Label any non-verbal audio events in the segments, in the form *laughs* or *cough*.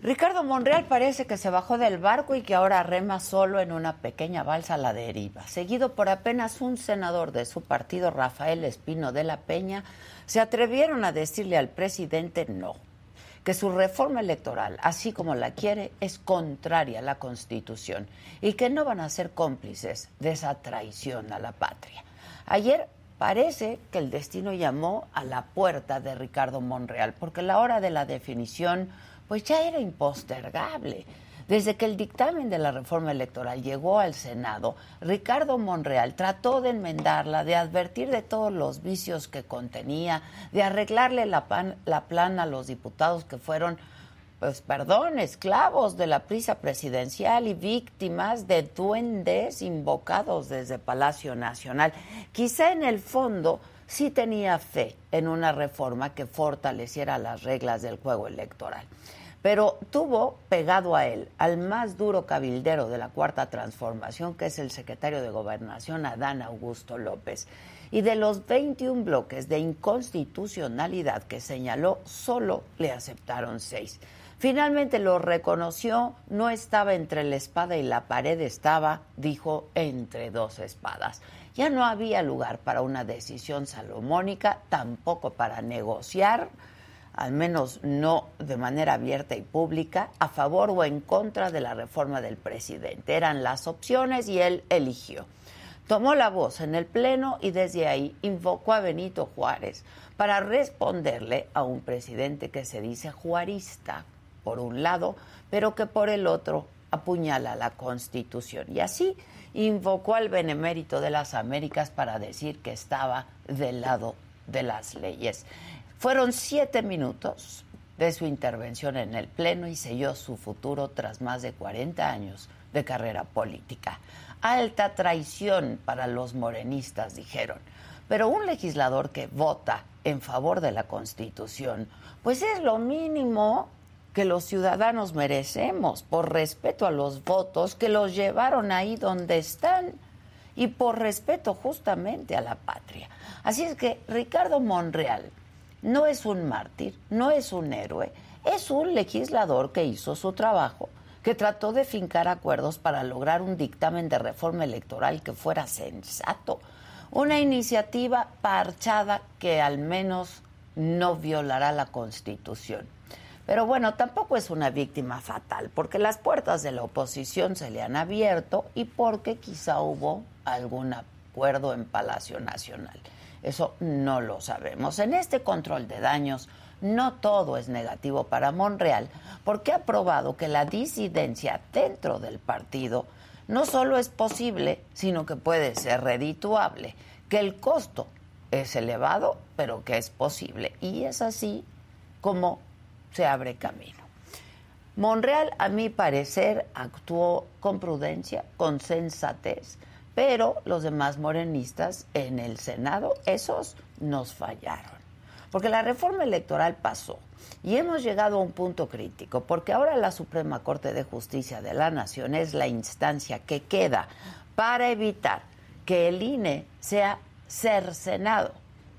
Ricardo Monreal parece que se bajó del barco y que ahora rema solo en una pequeña balsa a la deriva. Seguido por apenas un senador de su partido, Rafael Espino de la Peña, se atrevieron a decirle al presidente no, que su reforma electoral, así como la quiere, es contraria a la Constitución y que no van a ser cómplices de esa traición a la patria. Ayer parece que el destino llamó a la puerta de Ricardo Monreal, porque la hora de la definición pues ya era impostergable. Desde que el dictamen de la reforma electoral llegó al Senado, Ricardo Monreal trató de enmendarla, de advertir de todos los vicios que contenía, de arreglarle la, la plana a los diputados que fueron, pues perdón, esclavos de la prisa presidencial y víctimas de duendes invocados desde Palacio Nacional. Quizá en el fondo sí tenía fe en una reforma que fortaleciera las reglas del juego electoral pero tuvo pegado a él al más duro cabildero de la Cuarta Transformación, que es el secretario de Gobernación, Adán Augusto López. Y de los 21 bloques de inconstitucionalidad que señaló, solo le aceptaron seis. Finalmente lo reconoció, no estaba entre la espada y la pared, estaba, dijo, entre dos espadas. Ya no había lugar para una decisión salomónica, tampoco para negociar al menos no de manera abierta y pública, a favor o en contra de la reforma del presidente. Eran las opciones y él eligió. Tomó la voz en el Pleno y desde ahí invocó a Benito Juárez para responderle a un presidente que se dice juarista, por un lado, pero que por el otro apuñala la Constitución. Y así invocó al benemérito de las Américas para decir que estaba del lado de las leyes. Fueron siete minutos de su intervención en el Pleno y selló su futuro tras más de 40 años de carrera política. Alta traición para los morenistas, dijeron. Pero un legislador que vota en favor de la Constitución, pues es lo mínimo que los ciudadanos merecemos por respeto a los votos que los llevaron ahí donde están y por respeto justamente a la patria. Así es que Ricardo Monreal no es un mártir, no es un héroe, es un legislador que hizo su trabajo, que trató de fincar acuerdos para lograr un dictamen de reforma electoral que fuera sensato, una iniciativa parchada que al menos no violará la Constitución. Pero bueno, tampoco es una víctima fatal, porque las puertas de la oposición se le han abierto y porque quizá hubo algún acuerdo en Palacio Nacional. Eso no lo sabemos. En este control de daños, no todo es negativo para Monreal, porque ha probado que la disidencia dentro del partido no solo es posible, sino que puede ser redituable, que el costo es elevado, pero que es posible. Y es así como se abre camino. Monreal, a mi parecer, actuó con prudencia, con sensatez, pero los demás morenistas en el Senado, esos nos fallaron. Porque la reforma electoral pasó y hemos llegado a un punto crítico, porque ahora la Suprema Corte de Justicia de la Nación es la instancia que queda para evitar que el INE sea cercenado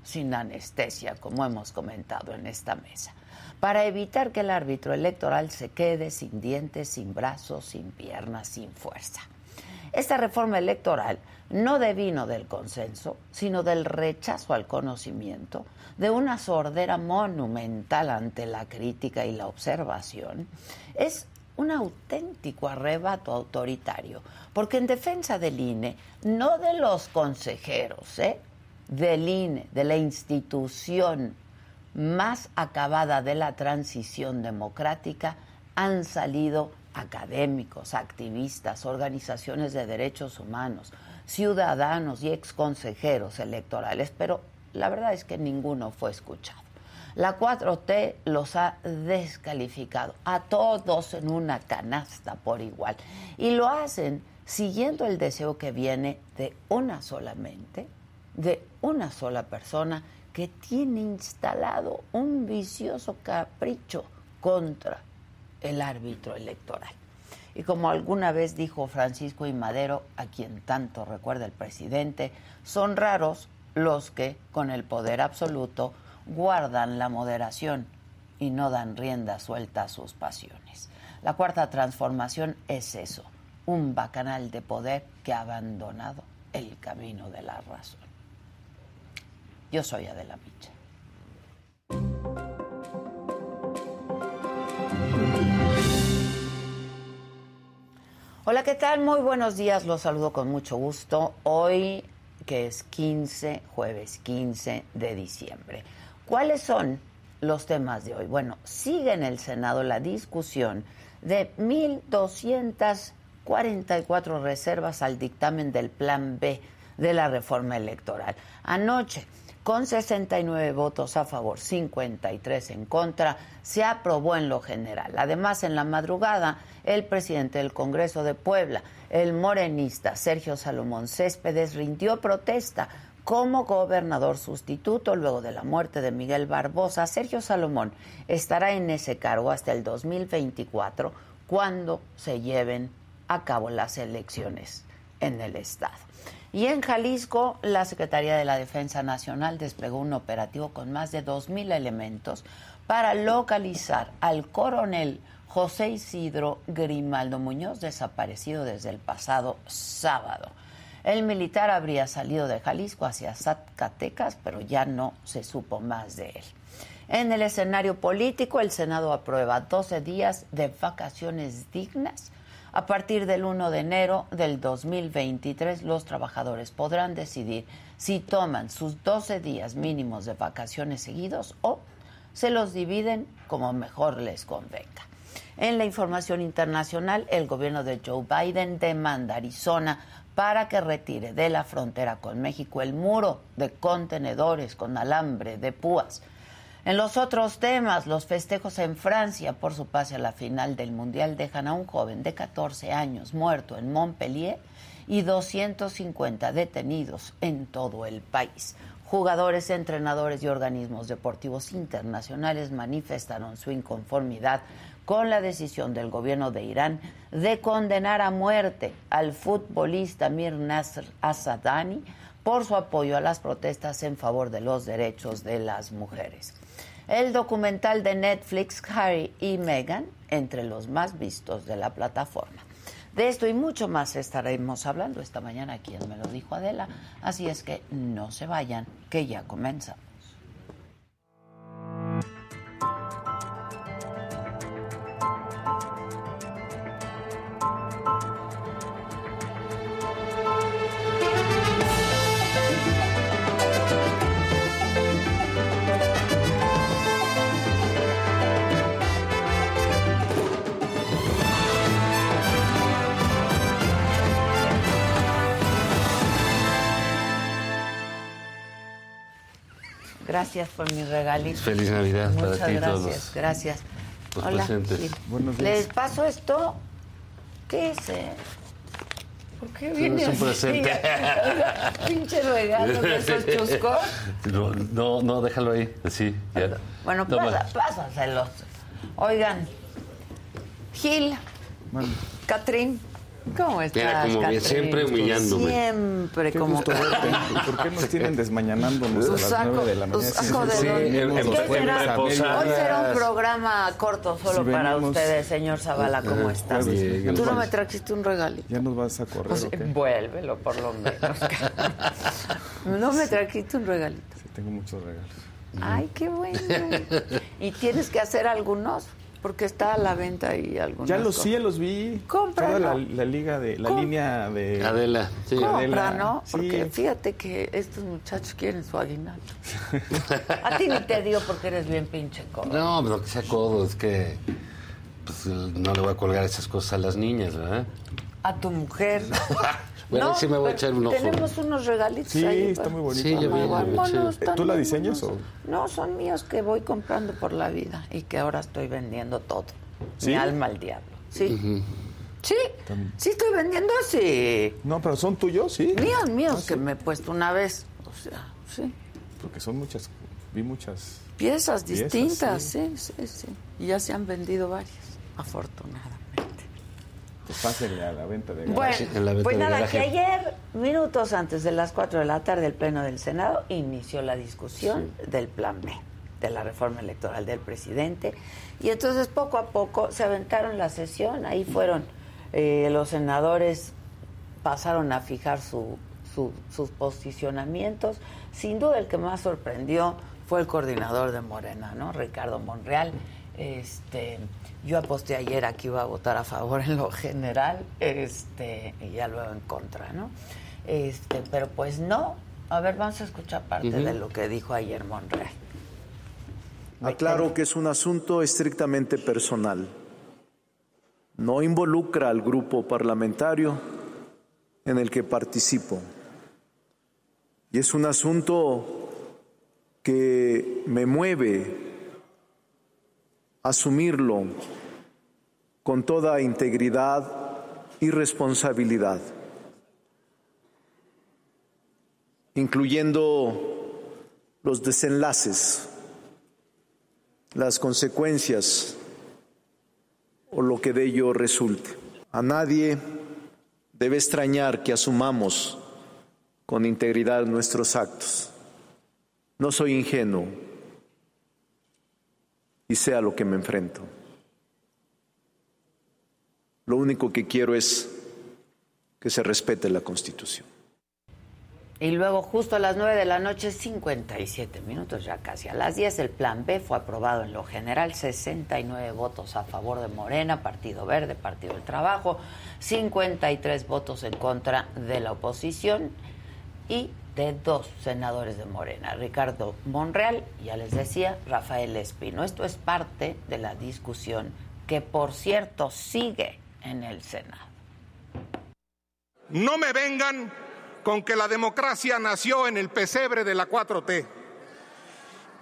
sin anestesia, como hemos comentado en esta mesa, para evitar que el árbitro electoral se quede sin dientes, sin brazos, sin piernas, sin fuerza. Esta reforma electoral no devino del consenso, sino del rechazo al conocimiento, de una sordera monumental ante la crítica y la observación. Es un auténtico arrebato autoritario, porque en defensa del INE, no de los consejeros, ¿eh? del INE, de la institución más acabada de la transición democrática, han salido académicos, activistas, organizaciones de derechos humanos, ciudadanos y ex consejeros electorales, pero la verdad es que ninguno fue escuchado. La 4T los ha descalificado a todos en una canasta por igual y lo hacen siguiendo el deseo que viene de una sola mente, de una sola persona que tiene instalado un vicioso capricho contra el árbitro electoral. Y como alguna vez dijo Francisco y Madero, a quien tanto recuerda el presidente, son raros los que, con el poder absoluto, guardan la moderación y no dan rienda suelta a sus pasiones. La cuarta transformación es eso, un bacanal de poder que ha abandonado el camino de la razón. Yo soy Adela Micha. Hola, ¿qué tal? Muy buenos días, los saludo con mucho gusto. Hoy, que es 15, jueves 15 de diciembre. ¿Cuáles son los temas de hoy? Bueno, sigue en el Senado la discusión de 1.244 reservas al dictamen del Plan B de la reforma electoral. Anoche, con 69 votos a favor, 53 en contra, se aprobó en lo general. Además, en la madrugada, el presidente del Congreso de Puebla, el morenista Sergio Salomón Céspedes, rindió protesta como gobernador sustituto luego de la muerte de Miguel Barbosa. Sergio Salomón estará en ese cargo hasta el 2024, cuando se lleven a cabo las elecciones en el Estado. Y en Jalisco, la Secretaría de la Defensa Nacional desplegó un operativo con más de 2.000 elementos para localizar al coronel José Isidro Grimaldo Muñoz, desaparecido desde el pasado sábado. El militar habría salido de Jalisco hacia Zacatecas, pero ya no se supo más de él. En el escenario político, el Senado aprueba 12 días de vacaciones dignas a partir del 1 de enero del 2023, los trabajadores podrán decidir si toman sus 12 días mínimos de vacaciones seguidos o se los dividen como mejor les convenga. En la información internacional, el gobierno de Joe Biden demanda a Arizona para que retire de la frontera con México el muro de contenedores con alambre de púas en los otros temas, los festejos en Francia por su pase a la final del Mundial dejan a un joven de 14 años muerto en Montpellier y 250 detenidos en todo el país. Jugadores, entrenadores y organismos deportivos internacionales manifestaron su inconformidad con la decisión del gobierno de Irán de condenar a muerte al futbolista Mir Nasr Asadani por su apoyo a las protestas en favor de los derechos de las mujeres el documental de Netflix Harry y Meghan entre los más vistos de la plataforma. De esto y mucho más estaremos hablando esta mañana, quien me lo dijo Adela, así es que no se vayan, que ya comenzamos. Gracias por mi regalito. Feliz Navidad Muchas para ti gracias, todos. Gracias. Los Hola. presentes. Sí. Buenos días. Les paso esto. ¿Qué es? eh? ¿Por qué viene es un así? presente. *laughs* Pinche regalo de esos chuscos. No, no, no, déjalo ahí, así. Ya. Bueno, No pasa, pásaselos. Oigan, Gil, Bueno, Catrín, ¿cómo estás? Mira, como bien, Catrín? siempre humillándome. Siempre como gusto verte. ¿Y *laughs* ¿Por qué nos tienen desmañanándonos a las saco- 9 de la mañana? saco de Sí, que. Hoy será un programa corto solo Si para venimos- ustedes, señor Zavala, ¿cómo estás? Tú no me trajiste un regalito. ¿Ya nos vas a correr Pues, o qué? vuélvelo por lo menos. *laughs* no me trajiste un regalito. Sí, tengo muchos regalos. Ay, qué bueno. *laughs* Y tienes que hacer algunos, porque está a la venta ahí algunos. Ya los sí, ya los vi. Toda la, la liga de, la Com- línea de... Adela, sí. Compra. Compra, Adela, ¿no? sí. Porque fíjate que estos muchachos quieren su aguinaldo. *laughs* A ti ni te dio porque eres bien pinche codo. No, pero que sea codo, es que pues, no le voy a colgar esas cosas a las niñas, ¿verdad? A tu mujer. *laughs* Bueno, sí me voy a echar un ojo. Tenemos unos regalitos Sí, ahí. está muy bonito. Sí, yo vi, sí. ¿Tú la diseñas buenos. No, son míos que voy comprando por la vida y que ahora estoy vendiendo todo. ¿Sí? Mi alma al diablo. Sí. Sí, sí estoy vendiendo así. No, pero son tuyos, sí. Míos, Ah, míos, que me he puesto una vez. O sea, sí. Porque son muchas, vi muchas. Piezas Piezas, distintas, sí. sí, sí, sí. Y ya se han vendido varias, afortunadamente. Pues pásenle a la venta de Bueno, Sí, en la venta pues de nada, garaje. que ayer, minutos antes de las 4 de la tarde, el Pleno del Senado inició la discusión del Plan B. de la reforma electoral del presidente. Y entonces poco a poco se aventaron la sesión, ahí fueron eh, los senadores, pasaron a fijar su, sus posicionamientos. Sin duda el que más sorprendió fue el coordinador de Morena, ¿no? Ricardo Monreal. Este, yo aposté ayer a que iba a votar a favor en lo general, este, y ya luego en contra, ¿no? Este, pero pues no. A ver, vamos a escuchar parte de lo que dijo ayer Monreal. Aclaro que es un asunto estrictamente personal. No involucra al grupo parlamentario en el que participo. Y es un asunto que me mueve asumirlo con toda integridad y responsabilidad, incluyendo los desenlaces, las consecuencias o lo que de ello resulte. A nadie debe extrañar que asumamos con integridad nuestros actos. No soy ingenuo y sea lo que me enfrento. Lo único que quiero es que se respete la Constitución. Y luego, justo a las 9 de la noche, 57 minutos, ya casi a las 10, el Plan B fue aprobado en lo general, 69 votos a favor de Morena, Partido Verde, Partido del Trabajo, 53 votos en contra de la oposición y de dos senadores de Morena, Ricardo Monreal, ya les decía, Rafael Espino. Esto es parte de la discusión que, por cierto, sigue en el Senado. No me vengan con que la democracia nació en el pesebre de la 4T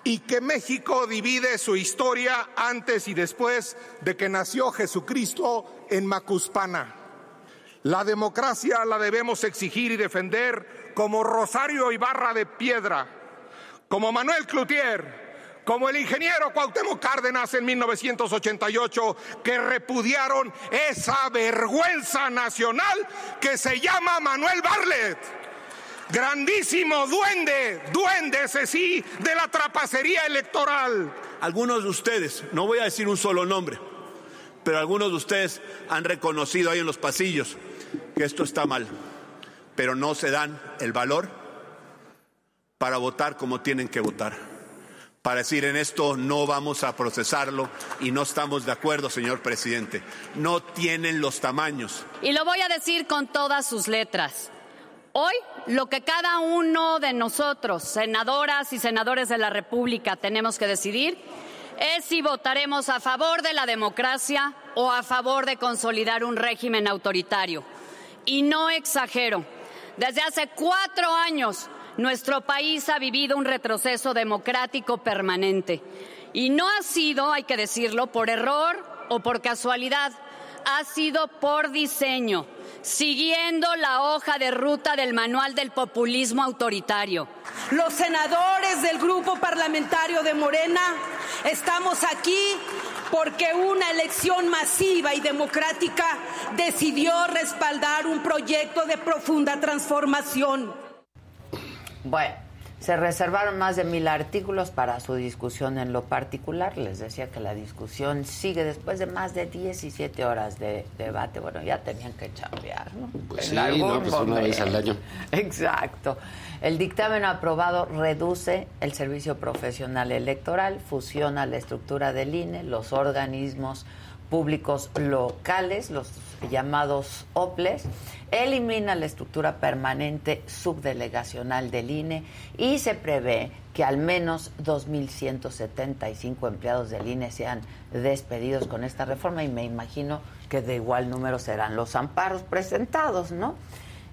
y que México divide su historia antes y después de que nació Jesucristo en Macuspana. La democracia la debemos exigir y defender como Rosario Ibarra de Piedra, como Manuel Cloutier, como el ingeniero Cuauhtémoc Cárdenas en 1988, que repudiaron esa vergüenza nacional que se llama Manuel Barlet. Grandísimo duende, duende ese sí, de la trapacería electoral. Algunos de ustedes, no voy a decir un solo nombre, pero algunos de ustedes han reconocido ahí en los pasillos que esto está mal, pero no se dan el valor para votar como tienen que votar. Para decir en esto no vamos a procesarlo y no estamos de acuerdo, señor presidente. No tienen los tamaños. Y lo voy a decir con todas sus letras. Hoy lo que cada uno de nosotros, senadoras y senadores de la República, tenemos que decidir es si votaremos a favor de la democracia o a favor de consolidar un régimen autoritario. Y no exagero, desde hace cuatro años nuestro país ha vivido un retroceso democrático permanente. Y no ha sido, hay que decirlo, por error o por casualidad, ha sido por diseño, siguiendo la hoja de ruta del manual del populismo autoritario. Los senadores del grupo parlamentario de Morena estamos aquí porque una elección masiva y democrática decidió respaldar un proyecto de profunda transformación. Bueno. Se reservaron más de mil artículos para su discusión en lo particular. Les decía que la discusión sigue después de más de 17 horas de debate. Bueno, ya tenían que chambear, ¿no? Pues sí, no, pues una vez al año. *laughs* Exacto. El dictamen aprobado reduce el servicio profesional electoral, fusiona la estructura del INE, los organismos públicos locales, los llamados OPLES, elimina la estructura permanente subdelegacional del INE y se prevé que al menos 2.175 empleados del INE sean despedidos con esta reforma y me imagino que de igual número serán los amparos presentados, ¿no?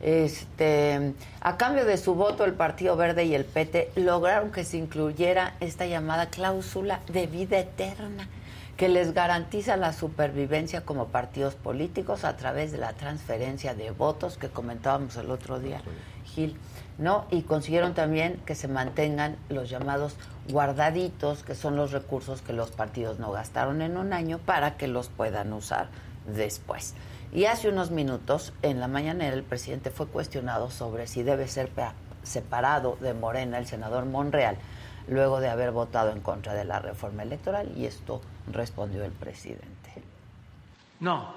Este, a cambio de su voto, el Partido Verde y el PT lograron que se incluyera esta llamada cláusula de vida eterna que les garantiza la supervivencia como partidos políticos a través de la transferencia de votos que comentábamos el otro día, Gil, ¿no? Y consiguieron también que se mantengan los llamados guardaditos, que son los recursos que los partidos no gastaron en un año para que los puedan usar después. Y hace unos minutos, en la mañanera, el presidente fue cuestionado sobre si debe ser separado de Morena el senador Monreal luego de haber votado en contra de la reforma electoral y esto respondió el presidente. No,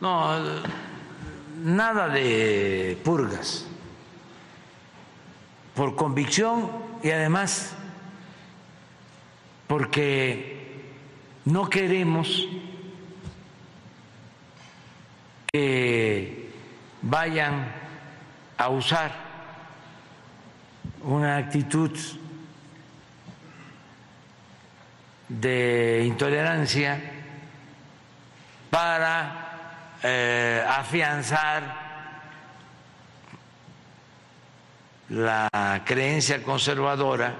no, nada de purgas, por convicción y además porque no queremos que vayan a usar una actitud de intolerancia para eh, afianzar la creencia conservadora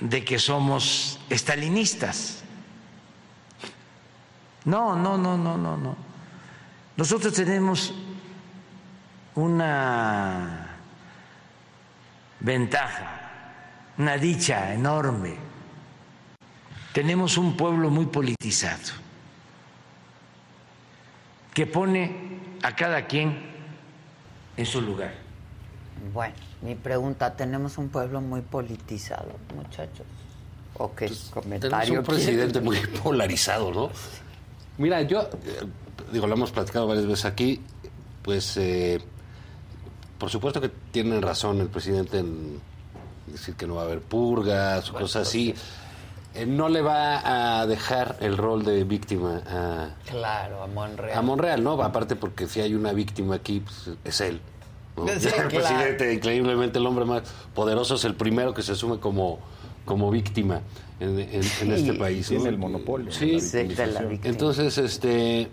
de que somos estalinistas. No, no, no, no, no, no. Nosotros tenemos una ventaja, una dicha enorme. Tenemos un pueblo muy politizado que pone a cada quien en su lugar. Bueno, mi pregunta, ¿tenemos un pueblo muy politizado, muchachos? ¿O qué Tenemos comentario? un presidente muy polarizado, ¿no? Mira, yo, digo, lo hemos platicado varias veces aquí, pues, eh, por supuesto que tienen razón el presidente en decir que no va a haber purgas o cosas así. Eh, no le va a dejar el rol de víctima a, Claro, a Monreal. a Monreal, ¿no? Aparte porque si hay una víctima aquí, pues, es él. ¿no? *laughs* Sí, el claro. presidente, increíblemente el hombre más poderoso, es el primero que se asume como, como víctima en, en- en Sí, este país. tiene ¿no? el monopolio, Sí, la Sí, de la victimización. víctima. entonces, este,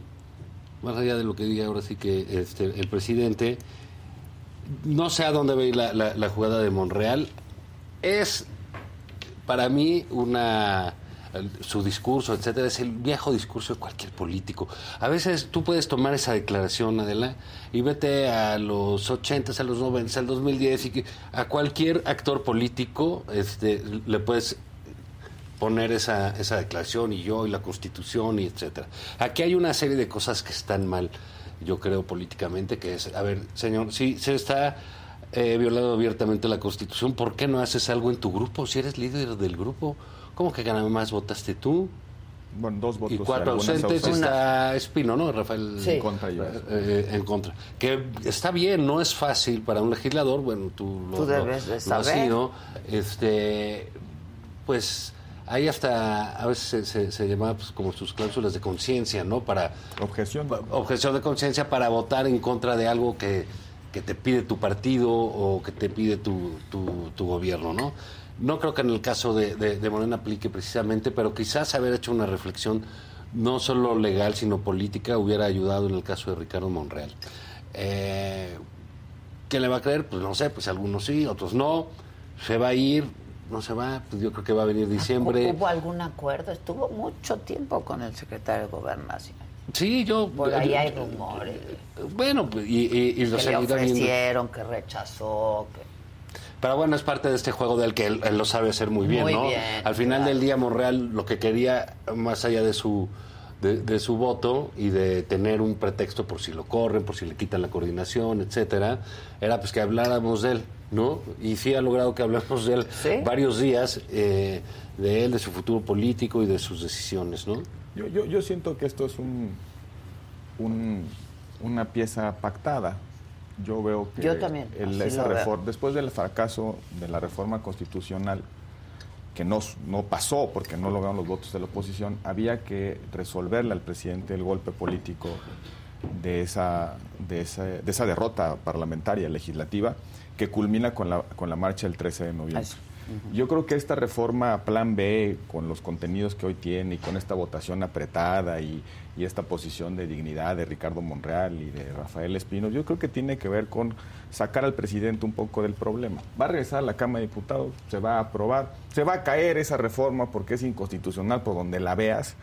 más allá de lo que diga ahora sí que este, el presidente, no sé a dónde va a ir la, jugada de Monreal. Es para mí una su discurso, etcétera, es el viejo discurso de cualquier político. A veces tú puedes tomar esa declaración, Adela, y vete a los 80, a los 90, al 2010, y a cualquier actor político este, le puedes poner esa, esa declaración y yo y la constitución y etcétera. Aquí hay una serie de cosas que están mal, yo creo políticamente, que es, a ver, señor, si se está eh, violando abiertamente la constitución, ¿por qué no haces algo en tu grupo? Si eres líder del grupo, ¿cómo que nada más votaste tú? Bueno, dos votos. Y cuatro ausentes, está Espino, ¿no? Rafael Sí. En contra yo. eh, en contra. Que está bien, no es fácil para un legislador, bueno, tú lo, Tú lo- debes de lo has saber. sido, este, pues hay hasta, a veces se, se, se llama pues, como sus cláusulas de conciencia, ¿no? Para Objeción. objeción de conciencia para votar en contra de algo que, que te pide tu partido o que te pide tu, tu, tu gobierno, ¿no? No creo que en el caso de, de, de Morena aplique precisamente, pero quizás haber hecho una reflexión no solo legal, sino política, hubiera ayudado en el caso de Ricardo Monreal. Eh, ¿Quién le va a creer? Pues no sé, pues algunos sí, otros no. Se va a ir, no se va, pues yo creo que va a venir diciembre. ¿Hubo algún acuerdo? Estuvo mucho tiempo con el secretario de Gobernación. Sí, yo... Por ahí hay rumores. Bueno, pues, y, y, y lo Que le ofrecieron, que rechazó, que... Pero bueno, es parte de este juego del que él, él lo sabe hacer muy bien, Muy ¿no? bien, Al final claro. del día, Monreal lo que quería, más allá de su de, de su voto y de tener un pretexto por si lo corren, por si le quitan la coordinación, etcétera, era pues que habláramos de él, ¿no? Y sí ha logrado que hablemos de él ¿Sí? varios días, eh, de él, de su futuro político y de sus decisiones, ¿no? Yo, yo, yo siento que esto es un, un- una pieza pactada. Yo veo que Yo también, el- esa lo veo. refor- después del fracaso de la reforma constitucional, que no, no pasó porque no lograron los votos de la oposición, había que resolverle al presidente el golpe político de esa, de esa, de esa derrota parlamentaria, legislativa, que culmina con la, con la marcha del 13 de noviembre. Yo creo que esta reforma Plan B, con los contenidos que hoy tiene y con esta votación apretada y, y esta posición de dignidad de Ricardo Monreal y de Rafael Espino, yo creo que tiene que ver con sacar al presidente un poco del problema. Va a regresar a la Cámara de Diputados, se va a aprobar, se va a caer esa reforma porque es inconstitucional por donde la veas.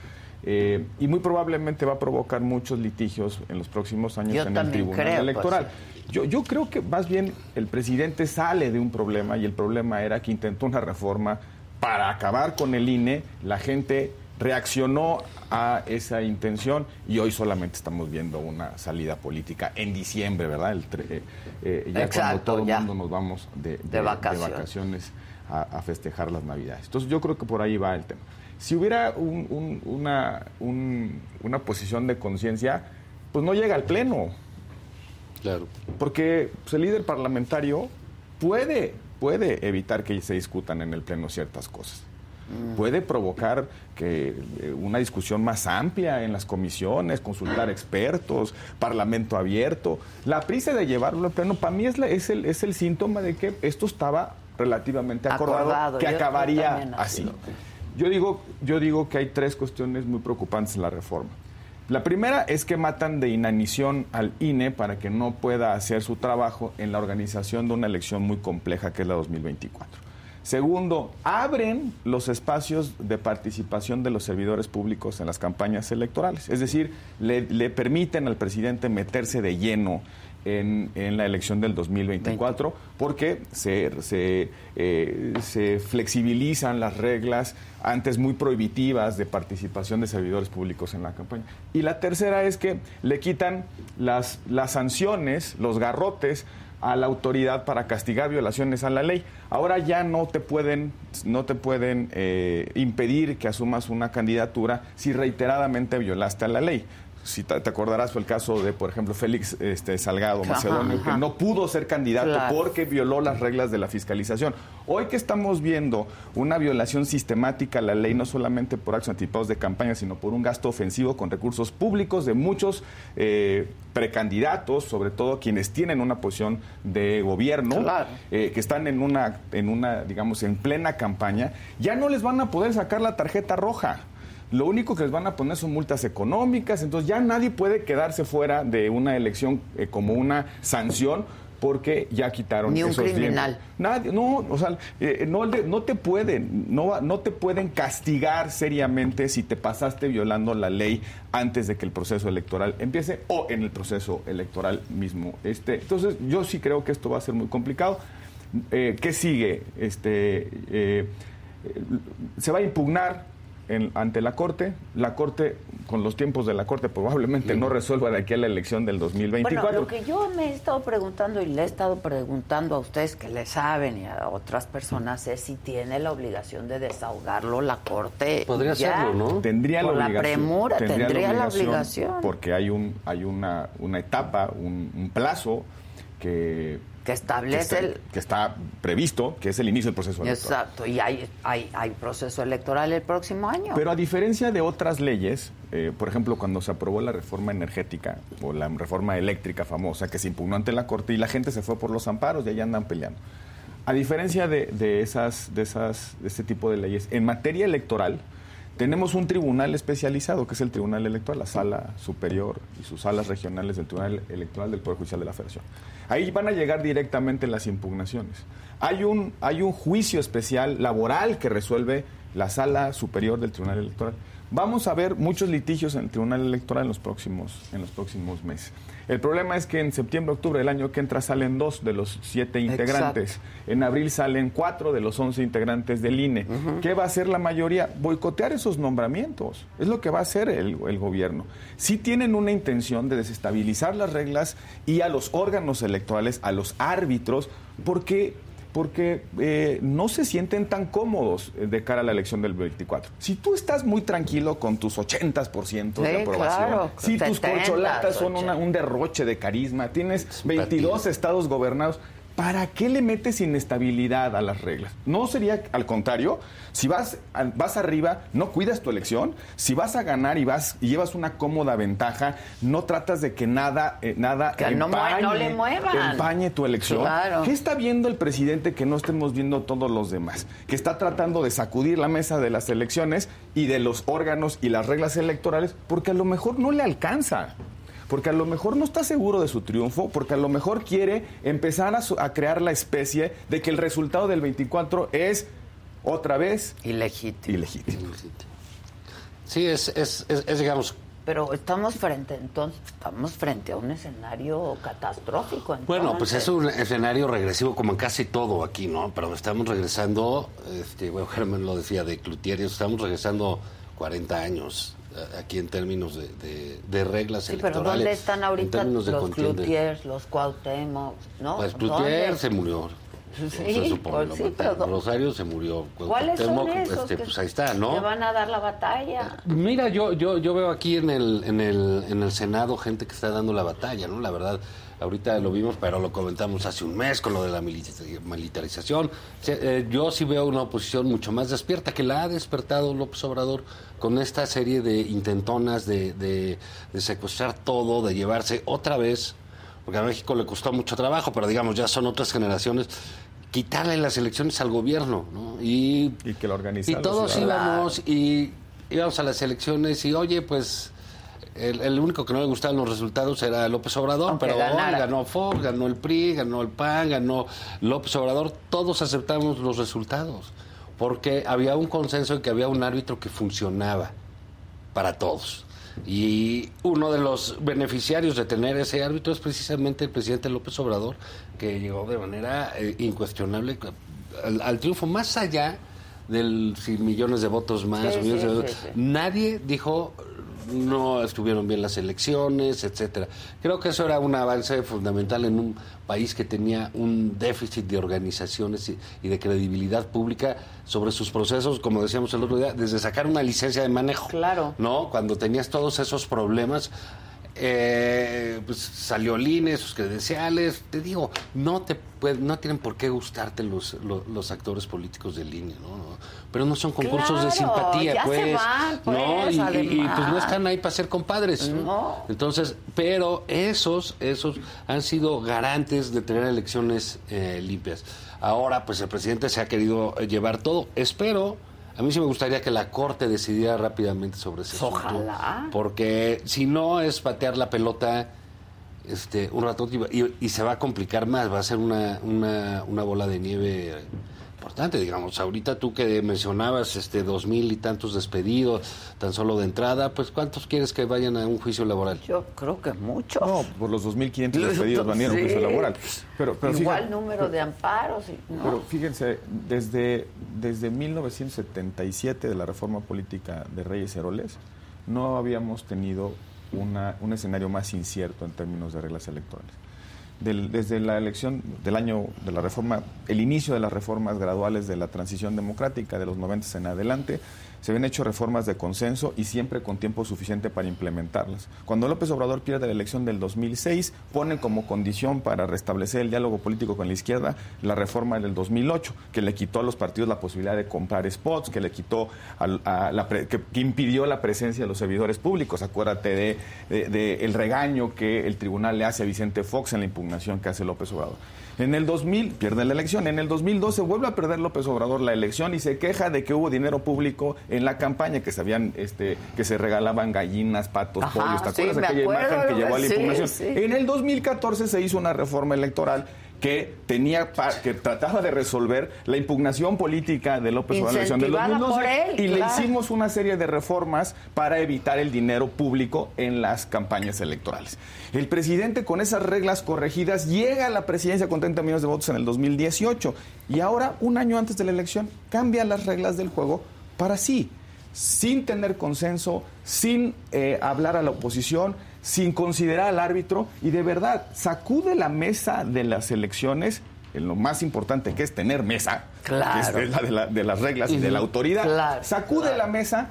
eh, y muy probablemente va a provocar muchos litigios en los próximos años Yo en el Tribunal creo, pues, Electoral. Yo, yo creo que más bien el presidente sale de un problema y el problema era que intentó una reforma para acabar con el INE. La gente reaccionó a esa intención y hoy solamente estamos viendo una salida política en diciembre, ¿verdad? El tre- eh, eh, ya Exacto, cuando todo el mundo nos vamos de, De vacaciones. vacaciones a, festejar las Navidades. Entonces yo creo que por ahí va el tema. Si hubiera una, una posición de conciencia, pues no llega al Pleno. Claro. Porque pues, el líder parlamentario puede, puede evitar que se discutan en el Pleno ciertas cosas. Mm. Puede provocar que eh, una discusión más amplia en las comisiones, consultar expertos, parlamento abierto. La prisa de llevarlo al pleno, para mí es, es, el, es el síntoma de que esto estaba relativamente acordado, que acabaría así. Yo digo, yo digo que hay tres cuestiones muy preocupantes en la reforma. La primera es que matan de inanición al INE para que no pueda hacer su trabajo en la organización de una elección muy compleja que es la 2024. Segundo, abren los espacios de participación de los servidores públicos en las campañas electorales. Es decir, le, permiten al presidente meterse de lleno en, la elección del 2024 porque se, eh, se, flexibilizan las reglas antes muy prohibitivas de participación de servidores públicos en la campaña. Y la tercera es que le quitan las, las sanciones, los garrotes a la autoridad para castigar violaciones a la ley. Ahora ya no te pueden, no te pueden eh, impedir que asumas una candidatura si reiteradamente violaste a la ley si te, acordarás fue el caso de, por ejemplo, Félix este, Salgado Macedonio, que no pudo ser candidato porque violó las reglas de la fiscalización. Hoy que estamos viendo una violación sistemática a la ley, no solamente por actos anticipados de campaña, sino por un gasto ofensivo con recursos públicos de muchos eh, precandidatos, sobre todo quienes tienen una posición de gobierno, eh, que están en una, en una, digamos, en plena campaña, ya no les van a poder sacar la tarjeta roja lo único que les van a poner son multas económicas, entonces ya nadie puede quedarse fuera de una elección eh, como una sanción porque ya quitaron Ni un criminal. Nadie, no, o sea, eh, no, no, te pueden, no, no te pueden castigar seriamente si te pasaste violando la ley antes de que el proceso electoral empiece o en el proceso electoral mismo. Este, entonces, yo sí creo que esto va a ser muy complicado. Eh, ¿Qué sigue? Este, se va a impugnar ante la Corte. La Corte, con los tiempos de la Corte, probablemente no resuelva de aquí a la elección del 2024. Bueno, lo que yo me he estado preguntando y le he estado preguntando a ustedes que le saben y a otras personas es si tiene la obligación de desahogarlo la Corte. Podría serlo, ¿no? Tendría la obligación. la premura, tendría, la, obligación, Porque hay, un, hay una, una etapa, un plazo que que establece el... Que está previsto, que es el inicio del proceso electoral. Exacto, y hay, hay, hay proceso electoral el próximo año. Pero a diferencia de otras leyes, eh, por ejemplo, cuando se aprobó la reforma energética o la reforma eléctrica famosa que se impugnó ante la Corte y la gente se fue por los amparos y ahí andan peleando. A diferencia de, de esas, de, esas, de este tipo de leyes, en materia electoral, tenemos un tribunal especializado, que es el Tribunal Electoral, la Sala Superior y sus salas regionales del Tribunal Electoral del Poder Judicial de la Federación. Ahí van a llegar directamente las impugnaciones. Hay un, hay un juicio especial laboral que resuelve la Sala Superior del Tribunal Electoral. Vamos a ver muchos litigios en el Tribunal Electoral en los próximos, en los próximos meses. El problema es que en septiembre, octubre del año que entra salen dos de los siete integrantes. En abril salen cuatro de los once integrantes del INE. ¿Qué va a hacer la mayoría? Boicotear esos nombramientos. Es lo que va a hacer el, el gobierno. Si tienen una intención de desestabilizar las reglas y a los órganos electorales, a los árbitros, porque porque eh, no se sienten tan cómodos eh, de cara a la elección del 24. Si tú estás muy tranquilo con tus 80% de aprobación, si tus corcholatas son un derroche de carisma, tienes 22 estados gobernados, ¿para qué le metes inestabilidad a las reglas? No sería al contrario, si vas, vas arriba, no cuidas tu elección, si vas a ganar y vas y llevas una cómoda ventaja, no tratas de que nada eh, nada empañe, tu elección. ¿Qué está viendo el presidente que no estemos viendo todos los demás? Que está tratando de sacudir la mesa de las elecciones y de los órganos y las reglas electorales porque a lo mejor no le alcanza porque a lo mejor no está seguro de su triunfo, porque a lo mejor quiere empezar a, crear la especie de que el resultado del 24 es otra vez ilegítimo. ilegítimo. Sí, es, es, es, digamos, pero estamos frente entonces estamos frente a un escenario catastrófico bueno pues es un escenario regresivo como en casi todo aquí no pero estamos regresando este bueno Germán lo decía de Cloutier estamos regresando 40 años aquí en términos de, de, reglas sí, pero ¿dónde están ahorita los Cloutiers, los Cuauhtémoc, no? Pues Cloutier se murió. Sí, se supone, pues sí, pero- Rosario se murió. ¿Cuáles son Cuauhtémoc, esos? este, que pues ahí está, ¿no? te van a dar la batalla. Mira, yo, yo, yo veo aquí en el, en, el, en el Senado gente que está dando la batalla, ¿no? La verdad, ahorita lo vimos, pero lo comentamos hace un mes con lo de la milita- militarización. Eh, yo sí veo una oposición mucho más despierta, que la ha despertado López Obrador con esta serie de intentonas de, de, de secuestrar todo, de llevarse otra vez, porque a México le costó mucho trabajo, pero digamos, ya son otras generaciones, quitarle las elecciones al gobierno, ¿no? Y Y que lo y organizaron. todos íbamos y íbamos a las elecciones y oye, pues el, el único que no le gustaban los resultados era López Obrador, Aunque pero hoy ganó Fox, ganó el PRI, ganó el PAN, ganó López Obrador, todos aceptamos los resultados, porque había un consenso y que había un árbitro que funcionaba para todos. Y uno de los beneficiarios de tener ese árbitro es precisamente el presidente López Obrador, que llegó de manera eh, incuestionable al, al triunfo, más allá del si millones de votos más. Sí, millones sí, de votos. sí. Nadie dijo no estuvieron bien las elecciones, etcétera. Creo que eso era un avance fundamental en un país que tenía un déficit de organizaciones y, y de credibilidad pública sobre sus procesos, como decíamos el otro día, desde sacar una licencia de manejo. Claro. ¿No? Cuando tenías todos esos problemas, eh, pues salió el INE, sus credenciales. Te digo, no te puede- no tienen por qué gustarte los, los, los actores políticos del INE, ¿no? No, Pero no son concursos de simpatía, ya se pues. van, pues, ¿no? Y, y- y, pues no están ahí para ser compadres. ¿no? No. Entonces, pero esos, esos han sido garantes de tener elecciones eh, limpias. Ahora, pues el presidente se ha querido llevar todo. Espero, a mí sí me gustaría que la Corte decidiera rápidamente sobre ese asunto. Ojalá. Porque si no es patear la pelota este, un rato y, y se va a complicar más, va a ser una, una, una bola de nieve importante, digamos. Ahorita tú que mencionabas este dos mil y tantos despedidos, tan solo de entrada, pues ¿cuántos quieres que vayan a un juicio laboral? Yo creo que muchos. No, por los 2.500 despedidos van a ir a un juicio laboral. Pero, pero Igual fíjate- número de amparos. y- ¿no? Pero fíjense, desde, desde 1977 de la reforma política de Reyes Heroles, no habíamos tenido una, un escenario más incierto en términos de reglas electorales. Del- desde la elección del año de la reforma, el inicio de las reformas graduales de la transición democrática de los 90 en adelante, se habían hecho reformas de consenso y siempre con tiempo suficiente para implementarlas. Cuando López Obrador pierde la elección del 2006, pone como condición para restablecer el diálogo político con la izquierda la reforma del 2008, que le quitó a los partidos la posibilidad de comprar spots, que le quitó a la pre- que, impidió la presencia de los servidores públicos. Acuérdate de- de el regaño que el tribunal le hace a Vicente Fox en la impugnación que hace López Obrador. En el 2000 pierde la elección, en el 2012 vuelve a perder López Obrador la elección y se queja de que hubo dinero público en la campaña, que se habían, este, que se regalaban gallinas, patos, Ajá, pollos, ¿te sí, acuerdas me aquella acuerdo, imagen que llevó a la sí, impugnación? sí. En el 2014 se hizo una reforma electoral que tenía que trataba de resolver la impugnación política de López Obrador en la elección del Incentivada 2012 por él, y le hicimos una serie de reformas para evitar el dinero público en las campañas electorales. El presidente con esas reglas corregidas llega a la presidencia con 30 millones de votos en el 2018 y ahora, un año antes de la elección, cambia las reglas del juego para sí, sin tener consenso, sin eh, hablar a la oposición, sin considerar al árbitro y de verdad sacude la mesa de las elecciones en lo más importante que es tener mesa, Claro. que es la de, la- de las reglas y de la autoridad, Claro, sacude claro. la mesa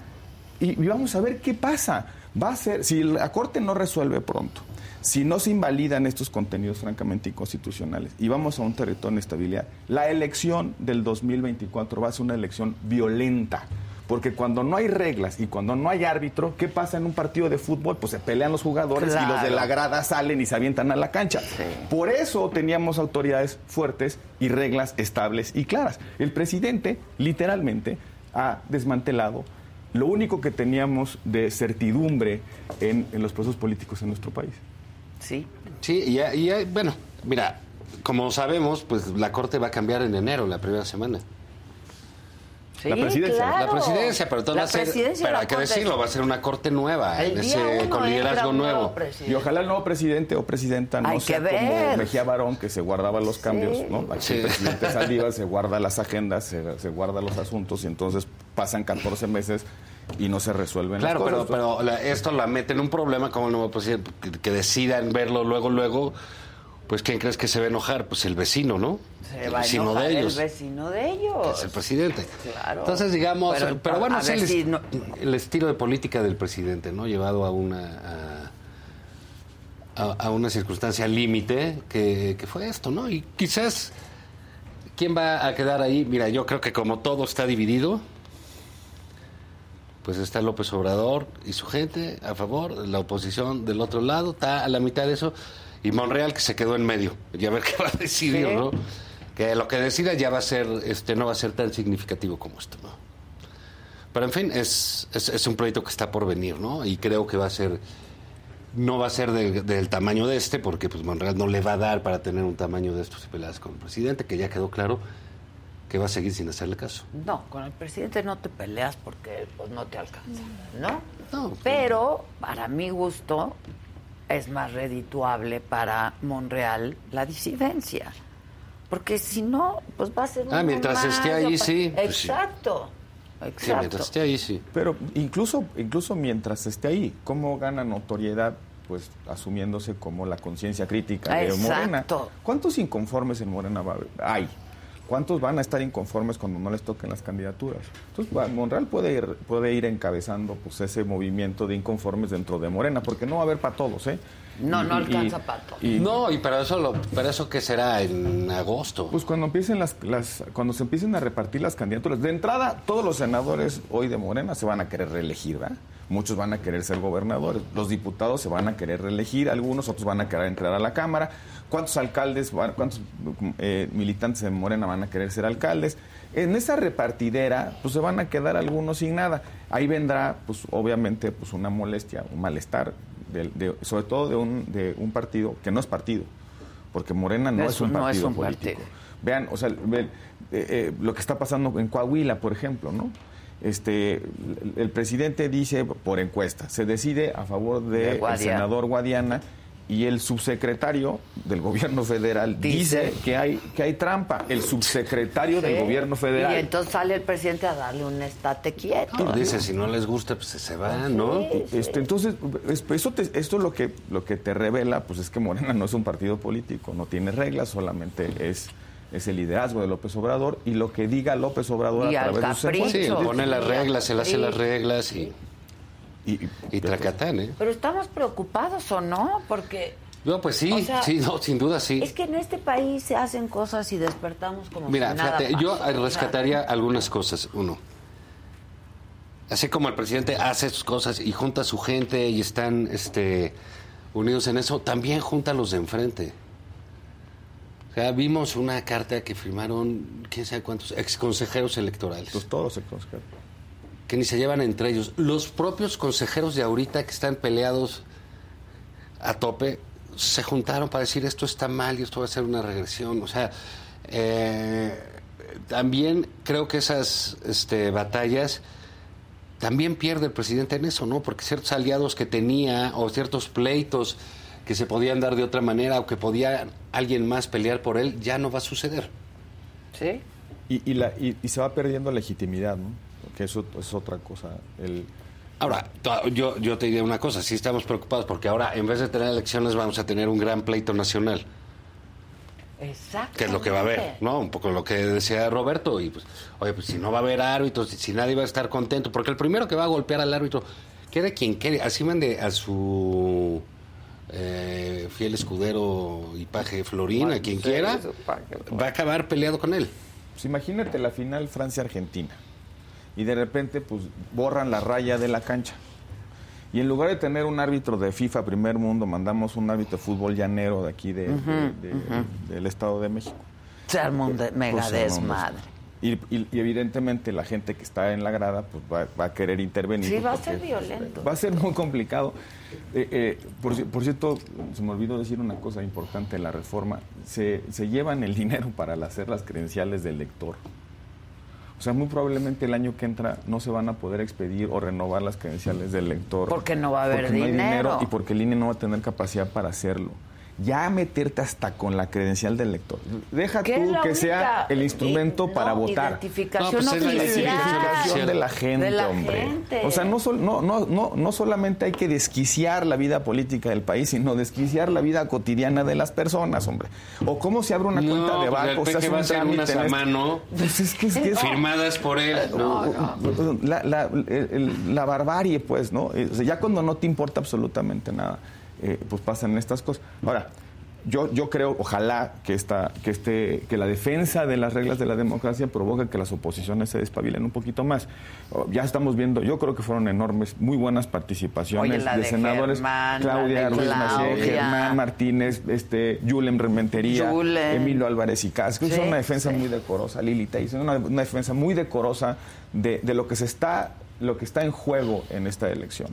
y, y vamos a ver qué pasa. Va a ser, si la Corte no resuelve pronto, si no se invalidan estos contenidos francamente inconstitucionales y vamos a un territorio de inestabilidad, la elección del 2024 va a ser una elección violenta. Porque cuando no hay reglas y cuando no hay árbitro, ¿qué pasa en un partido de fútbol? Pues se pelean los jugadores y los de la grada salen y se avientan a la cancha. Por eso teníamos autoridades fuertes y reglas estables y claras. El presidente, literalmente, ha desmantelado lo único que teníamos de certidumbre en, en los procesos políticos en nuestro país. Sí. Sí, y, y hay- bueno, mira, como sabemos, pues la Corte va a cambiar en enero, la primera semana. Sí, La presidencia, claro. La presidencia, pero entonces La va a ser, presidencia pero hay que Corte- decirlo, va a ser una corte nueva, El en día ese, uno con liderazgo un nuevo presidente. Y ojalá el nuevo presidente o presidenta no Hay sea que ver. como Mejía Barón, que se guardaba los cambios, Sí. ¿no? Aquí Sí. el presidente *laughs* Saldívar se guarda las agendas, se, se guarda los asuntos y entonces pasan 14 meses y no se resuelven Claro, las pero, cosas. pero la- esto la mete en un problema como el nuevo presidente, que, que decidan verlo luego, luego, pues ¿quién crees que se va a enojar? Pues el vecino, ¿no? Se el va vecino enojar de ellos. El vecino de ellos. Es el presidente. Claro. Entonces, digamos, Pero, pero, bueno, es el, si no- el estilo de política del presidente, ¿no? Llevado a una a una circunstancia límite que, que fue esto, ¿no? Y quizás quién va a quedar ahí, mira, yo creo que como todo está dividido, pues está López Obrador y su gente a favor, la oposición del otro lado está a la mitad de eso y Monreal que se quedó en medio y a ver *laughs* qué va a decidir. ¿no? Que lo que decida ya va a ser, este, no va a ser tan significativo como esto, ¿no? Pero en fin, es, es, es un proyecto que está por venir, ¿no? Y creo que va a ser, no va a ser del, del tamaño de este, porque pues Monreal no le va a dar para tener un tamaño de estos y peleas con el presidente, que ya quedó claro que va a seguir sin hacerle caso. No, con el presidente no te peleas porque pues, no te alcanza, ¿no? No. Pero para mi gusto es más redituable para Monreal la disidencia. Porque si no, pues va a ser Ah, mientras esté ahí, sí, pues sí. Exacto. Sí, Exacto. mientras esté ahí, sí. Pero incluso, incluso mientras esté ahí, ¿cómo gana notoriedad? Pues asumiéndose como la conciencia crítica de Morena. Exacto. ¿Cuántos inconformes en Morena va a haber? hay? ¿Cuántos van a estar inconformes cuando no les toquen las candidaturas? Entonces, Monreal puede ir, puede ir encabezando pues ese movimiento de inconformes dentro de Morena, porque no va a haber para todos, ¿eh? No, no alcanza y- No, y para eso, lo, para eso que será en agosto. Pues cuando empiecen las, las, cuando se empiecen a repartir las candidaturas, de entrada, todos los senadores hoy de Morena se van a querer reelegir, ¿verdad? Muchos van a querer ser gobernadores, los diputados se van a querer reelegir, algunos otros van a querer entrar a la Cámara. ¿Cuántos alcaldes, van- cuántos eh, militantes de Morena van a querer ser alcaldes? En esa repartidera, pues se van a quedar algunos sin nada. Ahí vendrá, pues obviamente, pues una molestia, un malestar, de- de- sobre todo de un, de un partido que no es partido, porque Morena no Es es un no es partido un político. partido. Vean, o sea, eh, eh, lo que está pasando en Coahuila, por ejemplo, ¿no? Este, el, el presidente dice por encuesta, se decide a favor De del senador Guadiana y el subsecretario del gobierno federal Dice- dice, que hay que hay trampa. El subsecretario del gobierno federal. Y entonces sale el presidente a darle un estate quieto. No, dice, si no les gusta, pues se van, ¿no? Este, entonces, es- eso te- esto lo que, lo que te revela, pues es que Morena no es un partido político, no tiene reglas, solamente es, es el liderazgo de López Obrador y lo que diga López Obrador Y a través de capricho. Sí, pone las reglas, él hace las reglas y, Y, y- y tracatán, ¿eh? Pero estamos preocupados o no, porque No, pues sí, O sea, sí, no, sin duda sí. es que en este país se hacen cosas y despertamos como Mira, si nada fíjate, yo rescataría algunas cosas. Uno, así como el presidente hace sus cosas y junta a su gente y están este, unidos en eso, también junta a los de enfrente. O sea, vimos una carta que firmaron, quién sabe cuántos, ex consejeros electorales, pues todos se consideran. Que ni se llevan entre ellos. Los propios consejeros de ahorita que están peleados a tope, se juntaron para decir esto está mal y esto va a ser una regresión. O sea, eh, también creo que esas este, batallas también pierde el presidente en eso, ¿no? Porque ciertos aliados que tenía o ciertos pleitos que se podían dar de otra manera o que podía alguien más pelear por él, ya no va a suceder. Sí. Y, y, la, y, y se va perdiendo legitimidad, ¿no? Porque eso es otra cosa. El, Ahora, yo, yo te diría una cosa, sí estamos preocupados porque ahora en vez de tener elecciones vamos a tener un gran pleito nacional, Exacto. que es lo que va a haber, ¿no? Un poco lo que decía Roberto, y pues, oye, pues si no va a haber árbitros, si nadie va a estar contento, porque el primero que va a golpear al árbitro, quede quien quede, así mande a su eh, fiel escudero y paje Florín, a quien quiera, va a acabar peleado con él. pues imagínate la final Francia-Argentina. Y de repente, pues, borran la raya de la cancha. Y en lugar de tener un árbitro de FIFA primer mundo, mandamos un árbitro de fútbol llanero de aquí de, de- de- del Estado de México. Se armó un de- mega Pues, un desmadre. Y, y- y evidentemente la gente que está en la grada pues va, va a querer intervenir. Sí, va a ser violento. Va a ser muy complicado. Eh, eh, por, ci- por cierto, se me olvidó decir una cosa importante, la reforma. Se, se llevan el dinero para hacer las credenciales del lector. O sea, muy probablemente el año que entra no se van a poder expedir o renovar las credenciales del lector. Porque no va a haber Porque no hay dinero. y porque el INE no va a tener capacidad para hacerlo. Ya meterte hasta con la credencial del elector. Deja ¿Qué es tú la que sea el instrumento eh, para no, votar. Identificación No, pues es la. Identificación de la gente, De la hombre. gente. O sea, no, sol- no, no, no, no solamente hay que desquiciar la vida política del país, sino desquiciar la vida cotidiana de las personas, hombre. O cómo se abre una No, cuenta de pues banco, se hace va a un hacer trámite unas a este- mano. Pues es que es, que es- firmadas por él. ¿no? la, la- el- el- la barbarie, pues, ¿no? O sea, ya cuando no te importa absolutamente nada, eh, pues pasan estas cosas. Ahora, yo, yo creo, ojalá que esta, que este, que la defensa de las reglas de la democracia provoque que las oposiciones se despabilen un poquito más. Oh, Ya estamos viendo, yo creo que fueron enormes, muy buenas participaciones Oye, de senadores. Germán, Claudia Ruiz Claudia. Germán Martínez, este, Yulem Rementería. Emilio Álvarez y Casco. Sí, es una defensa sí. muy decorosa, Lili Teis, una, una defensa muy decorosa de, de lo que se está, lo que está en juego en esta elección.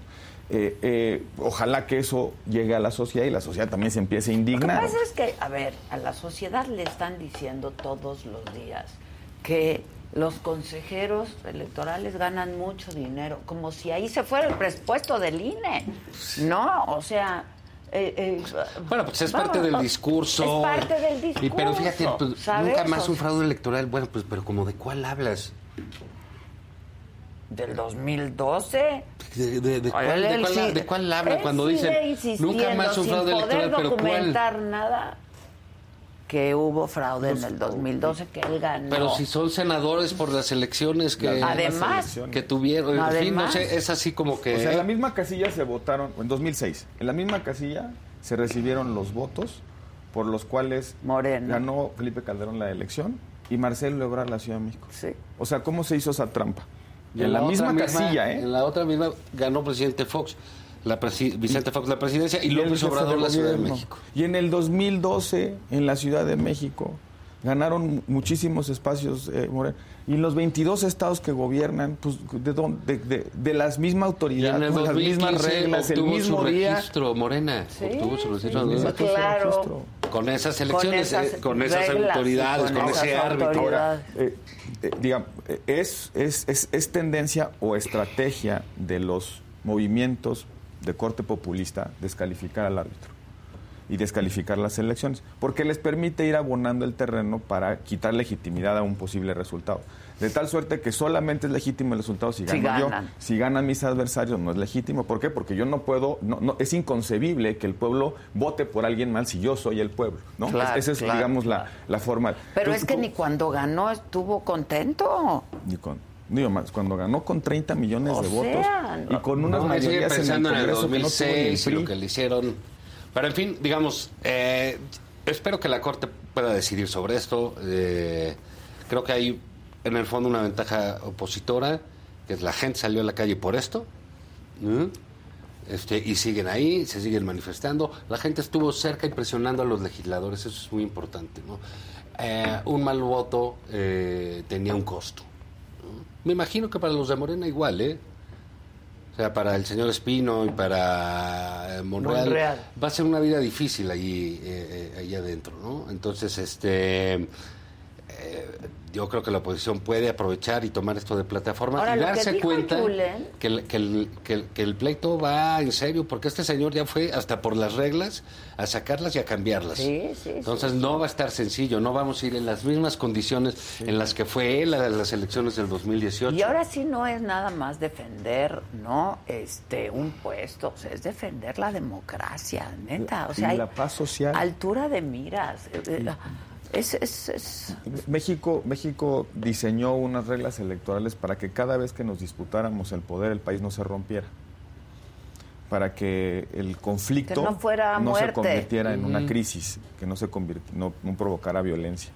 Eh, eh, ojalá que eso llegue a la sociedad y la sociedad también se empiece a Lo que indignar. pasa es que, a ver, a la sociedad le están diciendo todos los días que los consejeros electorales ganan mucho dinero, como si ahí se fuera el presupuesto del INE. No, o sea... eh, eh, Bueno, pues es vamos, parte del discurso. Es parte del discurso. Y, pero fíjate, pues, nunca más un fraude electoral. Bueno, pues, pero como de cuál hablas? Del 2012. ¿De, de- de cuál, Él- cuál- sigue- de cuál habla él cuando insistiendo, nunca más un fraude electoral? Pero ¿cuál? documentar nada que hubo fraude en el 2012 que él ganó. Pero si son senadores por las elecciones que, Además. que tuvieron. En fin, no Además. sé, es así como que. O sea, en la misma casilla se votaron, en 2006, en la misma casilla se recibieron los votos por los cuales Morena. ganó Felipe Calderón la elección y Marcelo Ebrard la Ciudad de México. Sí. O sea, ¿cómo se hizo esa trampa? Y en la, otra misma casilla, ¿eh? En la otra misma ganó presidente Fox, la presi- Vicente Fox la presidencia y, el López Obrador la Ciudad de. México. Y en el 2012, en la Ciudad de México, ganaron muchísimos espacios, eh, Morena. Y los 22 estados que gobiernan, pues, ¿de dónde? De, de- de las mismas Y autoridades, en con las 2015 mismas reglas, el mismo su día. registro, Morena. obtuvo su registro. Sí, ¿no? Claro. registro. Con esas elecciones, esas eh, con esas reglas y autoridades, con con, esas ese árbitro. Eh, es, es, es, es tendencia o estrategia de los movimientos de corte populista descalificar al árbitro y descalificar las elecciones, porque les permite ir abonando el terreno para quitar legitimidad a un posible resultado. De tal suerte que solamente es legítimo el resultado si Si gano yo. Si ganan mis adversarios no es legítimo. ¿Por qué? Porque yo no puedo, no, no, es inconcebible que el pueblo vote por alguien mal si yo soy el pueblo. ¿no? Claro, Esa es, claro, digamos, claro. la, la forma. Pero Entonces, es que ¿cómo- ni cuando ganó estuvo contento. ni con, digo más, cuando ganó con 30 millones O de votos y con unas No, mayorías en el pensando en el, Congreso que no tuvo ni el 2006 y lo que le hicieron. Pero en fin, digamos, eh, espero que la Corte pueda decidir sobre esto. Eh, creo que hay en el fondo una ventaja opositora, que es la gente salió a la calle por esto. ¿no? Este, y siguen ahí, se siguen manifestando. La gente estuvo cerca y presionando a los legisladores, eso es muy importante. ¿no? Eh, un mal voto eh, tenía un costo. ¿no? Me imagino que para los de Morena igual, ¿eh? O sea, para el señor Espino y para eh, Monreal, Monreal. va a ser una vida difícil allí, eh, allí adentro, ¿no? Entonces, este, eh, yo creo que la oposición puede aprovechar y tomar esto de plataforma Ahora, y que darse cuenta Julen- que el, que, el, que, el, que el pleito va en serio, porque este señor ya fue hasta por las reglas a sacarlas y a cambiarlas. Sí, sí, Entonces no va a estar sencillo, no vamos a ir en las mismas condiciones en las que fue él a las elecciones del 2018. Y ahora sí no es nada más defender, ¿no? Este, un puesto, o sea, es defender la democracia, neta. O Y sea, hay la paz social. altura de miras. Es, es, es- México, México diseñó unas reglas electorales para que cada vez que nos disputáramos el poder el país no se rompiera. Para que el conflicto Que no fuera se convirtiera en una crisis, que no se no provocara violencia.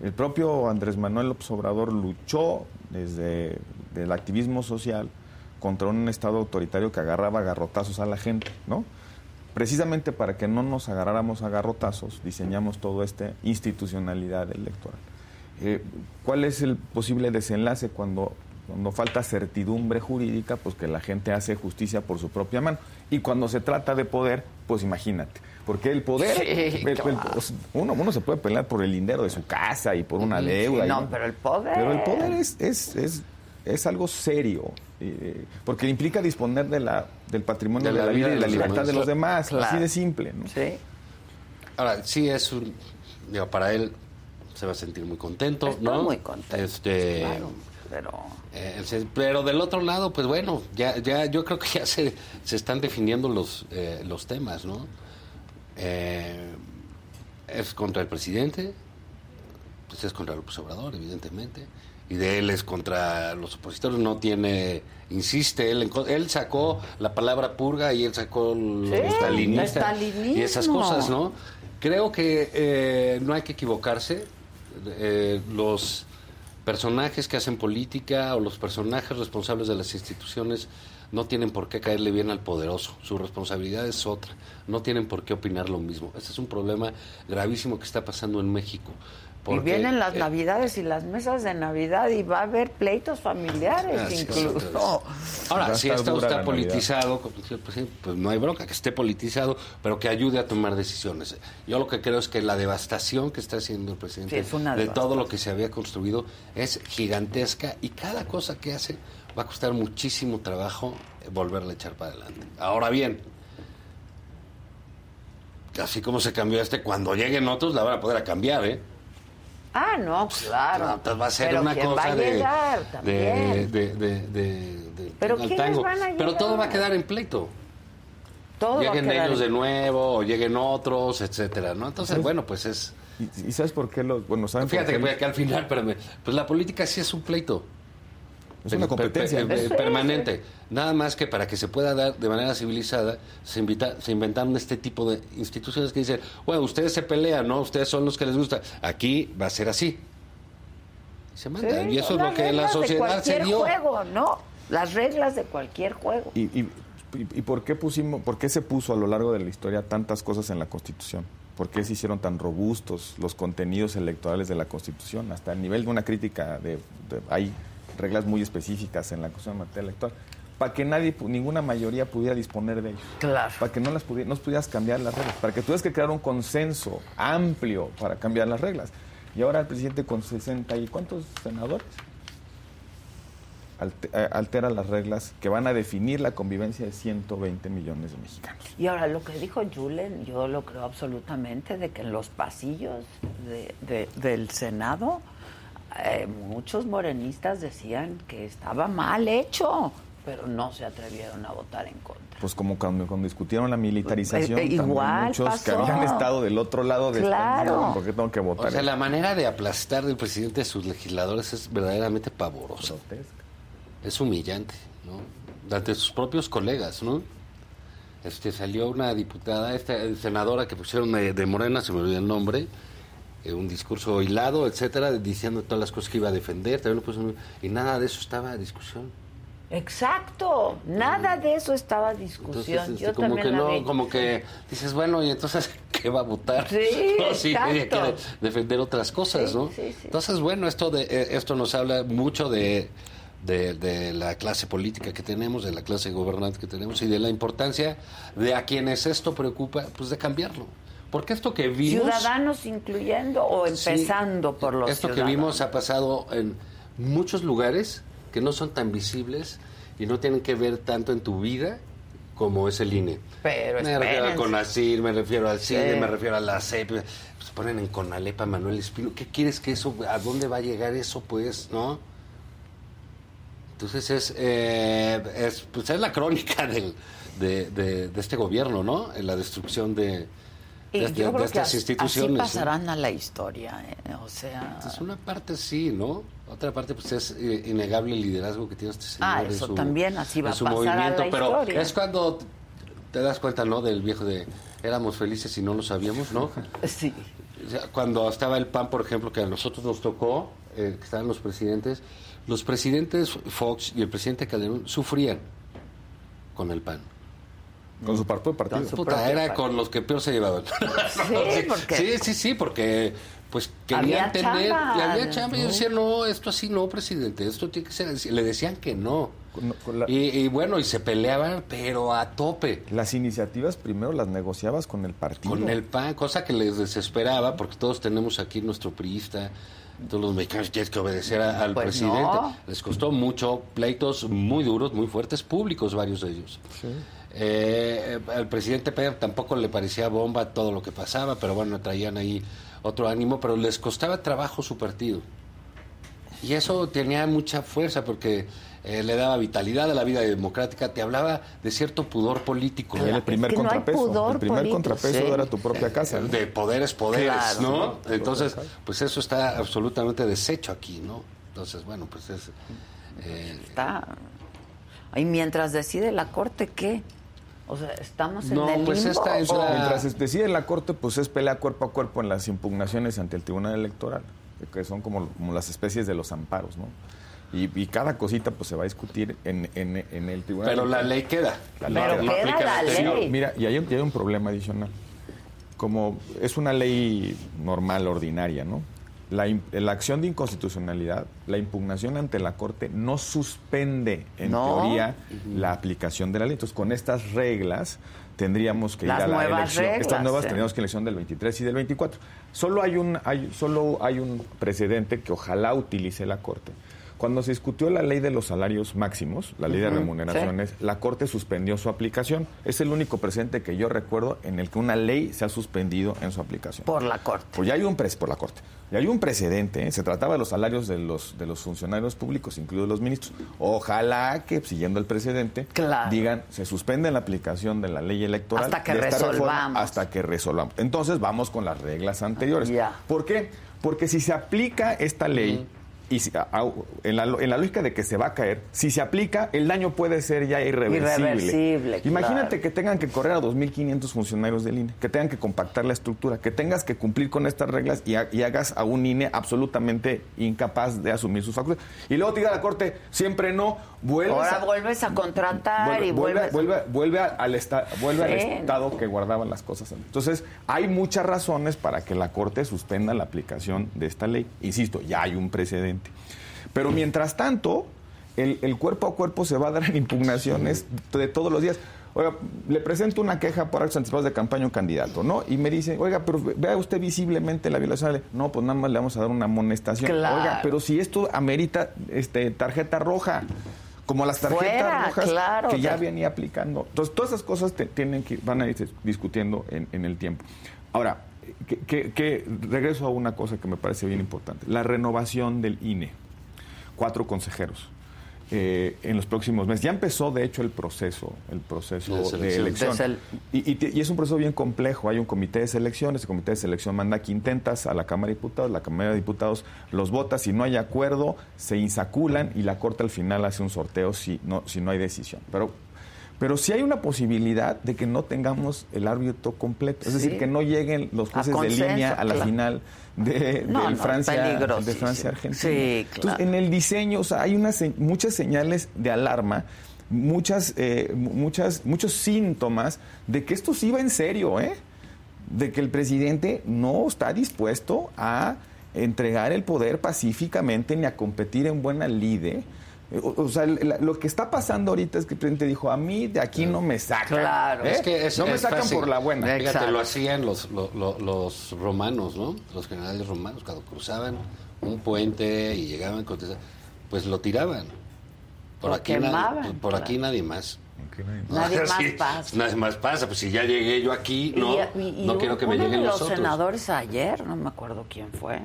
El propio Andrés Manuel López Obrador luchó desde el activismo social contra un Estado autoritario que agarraba garrotazos a la gente, ¿no? Precisamente para que no nos agarráramos a garrotazos, diseñamos todo este institucionalidad electoral. Eh, ¿Cuál es el posible desenlace cuando, cuando falta certidumbre jurídica? Pues que la gente hace justicia por su propia mano. Y cuando se trata de poder, pues imagínate. Porque el poder, Sí, el- el- claro. pues, uno, uno se puede pelear por el dinero de su casa y por una deuda. no, pero el poder. pero el poder es, es, es, es algo serio, eh, porque implica disponer de la, del patrimonio de la, vida y la de los libertad demás. de los demás, Claro. así de simple. ¿no? Sí. Ahora, sí es un... Digo, para él se va a sentir muy contento, Estoy ¿no? muy contento, Este, Claro, pero eh, pero del otro lado, pues bueno, ya, ya yo creo que ya se, se están definiendo los, eh, los temas, ¿no? Eh, es contra el presidente, pues es contra López Obrador, evidentemente, y de él es contra los opositores, no tiene, insiste, él, él sacó la palabra purga y él sacó lo Sí, y esas cosas, ¿no? Creo que eh, no hay que equivocarse, eh, los personajes que hacen política o los personajes responsables de las instituciones no tienen por qué caerle bien al poderoso. Su responsabilidad es otra. No tienen por qué opinar lo mismo. Ese es un problema gravísimo que está pasando en México. Y vienen las eh, navidades y las mesas de Navidad y va a haber pleitos familiares incluso. Ahora, si esto está politizado, como decía el presidente, pues no hay bronca, que esté politizado, pero que ayude a tomar decisiones. Yo lo que creo es que la devastación que está haciendo el presidente Sí, de todo lo que se había construido es gigantesca y cada cosa que hace va a costar muchísimo trabajo eh, volverla a echar para adelante. Ahora bien, así como se cambió este, cuando lleguen otros la van a poder a cambiar, ¿eh? Ah, no, claro. Entonces va a ser Pero una ¿quién cosa va a de, llegar de, también? de, de, de- de- Pero al ¿quiénes tango. van a Pero todo va a quedar en pleito. Todo lleguen quedar ellos de nuevo o lleguen otros, etcétera, ¿no? Entonces, ¿Sabes? bueno, pues es... ¿Y, y sabes por qué los.? Bueno, ¿saben por Fíjate qué? que, que al final, espérame, pues la política sí es un pleito. Es una Per- per- competencia. per- Sí, permanente. Nada más que para que se pueda dar de manera civilizada, se, invita, se inventaron este tipo de instituciones que dicen, bueno, ustedes se pelean, ¿no? Ustedes son los que les gusta. Aquí va a ser así. Y se manda. Sí, y eso es lo que la de sociedad se cualquier dio. juego, ¿no? Las reglas de cualquier juego. ¿Y, y, y- y por qué pusimos, por qué se puso a lo largo de la historia tantas cosas en la Constitución? ¿Por qué se hicieron tan robustos los contenidos electorales de la Constitución? Hasta el nivel de una crítica de, de- hay reglas muy específicas en la Constitución en materia electoral para que nadie, ninguna mayoría pudiera disponer de ellos. Claro. Para que no las pudi- no pudieras cambiar las reglas, para que tuvieras que crear un consenso amplio para cambiar las reglas. Y ahora el presidente con 60 y cuántos senadores eh, altera las reglas que van a definir la convivencia de 120 millones de mexicanos. Y ahora lo que dijo Julen, yo lo creo absolutamente, de que en los pasillos de- de- del Senado eh, muchos morenistas decían que estaba mal hecho, pero no se atrevieron a votar en contra. Pues como cuando, cuando discutieron la militarización, Eh, eh, igual muchos que habían estado del otro lado de Claro. ¿por qué tengo que votar? O sea, la manera de aplastar del presidente a sus legisladores es verdaderamente pavorosa. Es humillante, ¿no? Ante sus propios colegas, ¿no? Este, salió una diputada, esta senadora que pusieron de, de Morena, se me olvidó el nombre, un discurso hilado, etcétera, diciendo todas las cosas que iba a defender, también lo puso en- y nada de eso estaba a discusión. Exacto, nada de eso estaba a discusión. Entonces, este, yo como también que no, vi. como que dices, bueno, y entonces, *laughs* ¿qué va a votar? Sí, *laughs* No, sí, quiere defender otras cosas, Sí, ¿no? sí. Entonces, bueno, esto de eh, esto nos habla mucho de, de, de la clase política que tenemos, de la clase gobernante que tenemos y de la importancia de a quienes esto preocupa, pues de cambiarlo. Porque esto que vimos... Ciudadanos incluyendo o Sí, empezando por los Esto que vimos ha pasado en muchos lugares que no son tan visibles y no tienen que ver tanto en tu vida como es el INE. Pero me refiero espérense. CONACIR, me refiero al CIDE, Sí. me refiero a la CEP. Pues ponen en Conalepa Manuel Espino. ¿Qué quieres que eso, a dónde va a llegar eso, pues, no? Entonces es, eh, es, pues es la crónica del, de, de- de este gobierno, ¿no? La destrucción de, Y de, yo de creo que estas instituciones. Así pasarán a la historia, ¿eh? o sea... Es una parte sí, ¿no? Otra parte pues es eh, innegable el liderazgo que tiene este señor. Ah, en eso su- también, así va en a pasar a la pero historia. es cuando te das cuenta, ¿no? Del viejo de éramos felices y no lo sabíamos, ¿no? *laughs* Sí. Cuando estaba el PAN, por ejemplo, que a nosotros nos tocó, eh, que estaban los presidentes, los presidentes Fox y el presidente Calderón sufrían con el PAN. Con su parte de partido. Con su Puta, propio era partido. con los que peor se llevaban. Sí, porque- sí, sí, sí, porque pues querían tener, había chamba y ¿no? decían, no, esto así no, presidente, esto tiene que ser así. Le decían que no. Con- con la- Y, y bueno, y se peleaban, pero a tope. Las iniciativas primero las negociabas con el partido. Con el PAN, cosa que les desesperaba, porque todos tenemos aquí nuestro priista, todos los mexicanos tienes que obedecer a- al Pues presidente. no. Les costó mucho, pleitos muy duros, muy fuertes, públicos varios de ellos. Eh, al presidente Pedro tampoco le parecía bomba todo lo que pasaba, pero bueno, traían ahí otro ánimo, pero les costaba trabajo su partido. Y eso tenía mucha fuerza porque eh, le daba vitalidad a la vida democrática, te hablaba de cierto pudor político. Era el primer que no hay contrapeso. pudor el primer político, contrapeso sí. era tu propia casa. ¿no? De poderes, poderes, Claro. ¿no? Entonces, pues eso está absolutamente deshecho aquí, ¿no? Entonces, bueno, pues es... eh, Está. Y mientras decide la corte, ¿qué? O sea, estamos en No, el pues limbo. esta es la- Mientras es- decide la Corte, pues es pelea cuerpo a cuerpo en las impugnaciones ante el Tribunal Electoral, que son como, como las especies de los amparos, ¿no? Y, y cada cosita pues se va a discutir en, en- en el Tribunal pero la Electoral. ley queda. La Pero ley No queda la. Mira, y hay, un- y hay un problema adicional. Como es una ley normal, ordinaria, ¿no? La, la acción de inconstitucionalidad, la impugnación ante la Corte no suspende, en No. teoría, la aplicación de la ley. Entonces, con estas reglas tendríamos que Las ir a la elección. reglas, estas nuevas tendríamos que elección del 23 y del 24. Solo hay un, hay, solo hay un precedente que ojalá utilice la Corte. Cuando se discutió la ley de los salarios máximos, la ley de remuneraciones, la Corte suspendió su aplicación. Es el único precedente que yo recuerdo en el que una ley se ha suspendido en su aplicación. Por la corte. Pues ya hay un pres por la Corte. Ya hay un precedente, ¿eh? se trataba de los salarios de los, de los funcionarios públicos, incluidos los ministros. Ojalá que, siguiendo el precedente, Claro. digan, se suspende la aplicación de la ley electoral. Hasta que reforma resolvamos. hasta que resolvamos. Entonces vamos con las reglas anteriores. ¿Por qué? Porque si se aplica esta ley, y si- a- a- en, la, en la lógica de que se va a caer, si se aplica, el daño puede ser ya irreversible. Irreversible, Imagínate claro. que tengan que correr a 2.500 funcionarios del INE, que tengan que compactar la estructura, que tengas que cumplir con estas reglas y, ha- y hagas a un INE absolutamente incapaz de asumir sus facultades. Y luego te diga la Corte, siempre no, vuelves Ahora a- vuelves a contratar y vuelve, vuelves. vuelve, vuelve al, esta- vuelve al estado que guardaban las cosas. Entonces, hay muchas razones para que la Corte suspenda la aplicación de esta ley. Insisto, ya hay un precedente. Pero mientras tanto, el, el cuerpo a cuerpo se va a dar en impugnaciones de todos los días. Oiga, le presento una queja por actos anticipados de campaña a un candidato, ¿no? Y me dice, oiga, pero vea usted visiblemente la violación. de la ley". No, pues nada más le vamos a dar una amonestación. Claro. Oiga, pero si esto amerita este, tarjeta roja, como las tarjetas Fuera, rojas claro, que ya venía aplicando. Entonces, todas esas cosas te- tienen que, van a ir discutiendo en, en el tiempo. Ahora, que, que- que regreso a una cosa que me parece bien importante, la renovación del INE. Cuatro consejeros. eh, en los próximos meses. Ya empezó, de hecho, el proceso, el proceso De elección. De sel- Y, y te- y es un proceso bien complejo. Hay un comité de selección, ese comité de selección manda quintentas a la Cámara de Diputados, la Cámara de Diputados los vota, si no hay acuerdo, se insaculan y la Corte al final hace un sorteo si no, si no hay decisión. Pero, pero sí hay una posibilidad de que no tengamos el árbitro completo, es Sí. decir, que no lleguen los jueces de línea a la claro. final de, No, no, Francia, de. Francia Argentina. Sí, claro. Entonces, en el diseño, o sea, hay unas muchas señales de alarma, muchas, eh, mu- muchas, muchos síntomas de que esto sí va en serio, ¿eh? De que el presidente no está dispuesto a entregar el poder pacíficamente ni a competir en buena lide. O, o sea, el- la- lo que está pasando ahorita es que el presidente dijo, a mí de aquí no me sacan. Claro. ¿eh? Es que es- no me es sacan fácil. por la buena. Fíjate, Exacto. lo hacían los, lo- lo- los romanos, ¿no? Los generales romanos, cuando cruzaban un puente y llegaban con pues lo tiraban. Por aquí, nadie, quemaban, por aquí nadie más. Nadie *laughs* más Sí, pasa. Nadie más pasa. Pues si ya llegué yo aquí, no, Y- y- y no quiero que me uno lleguen de los, los otros. senadores ayer, no me acuerdo quién fue,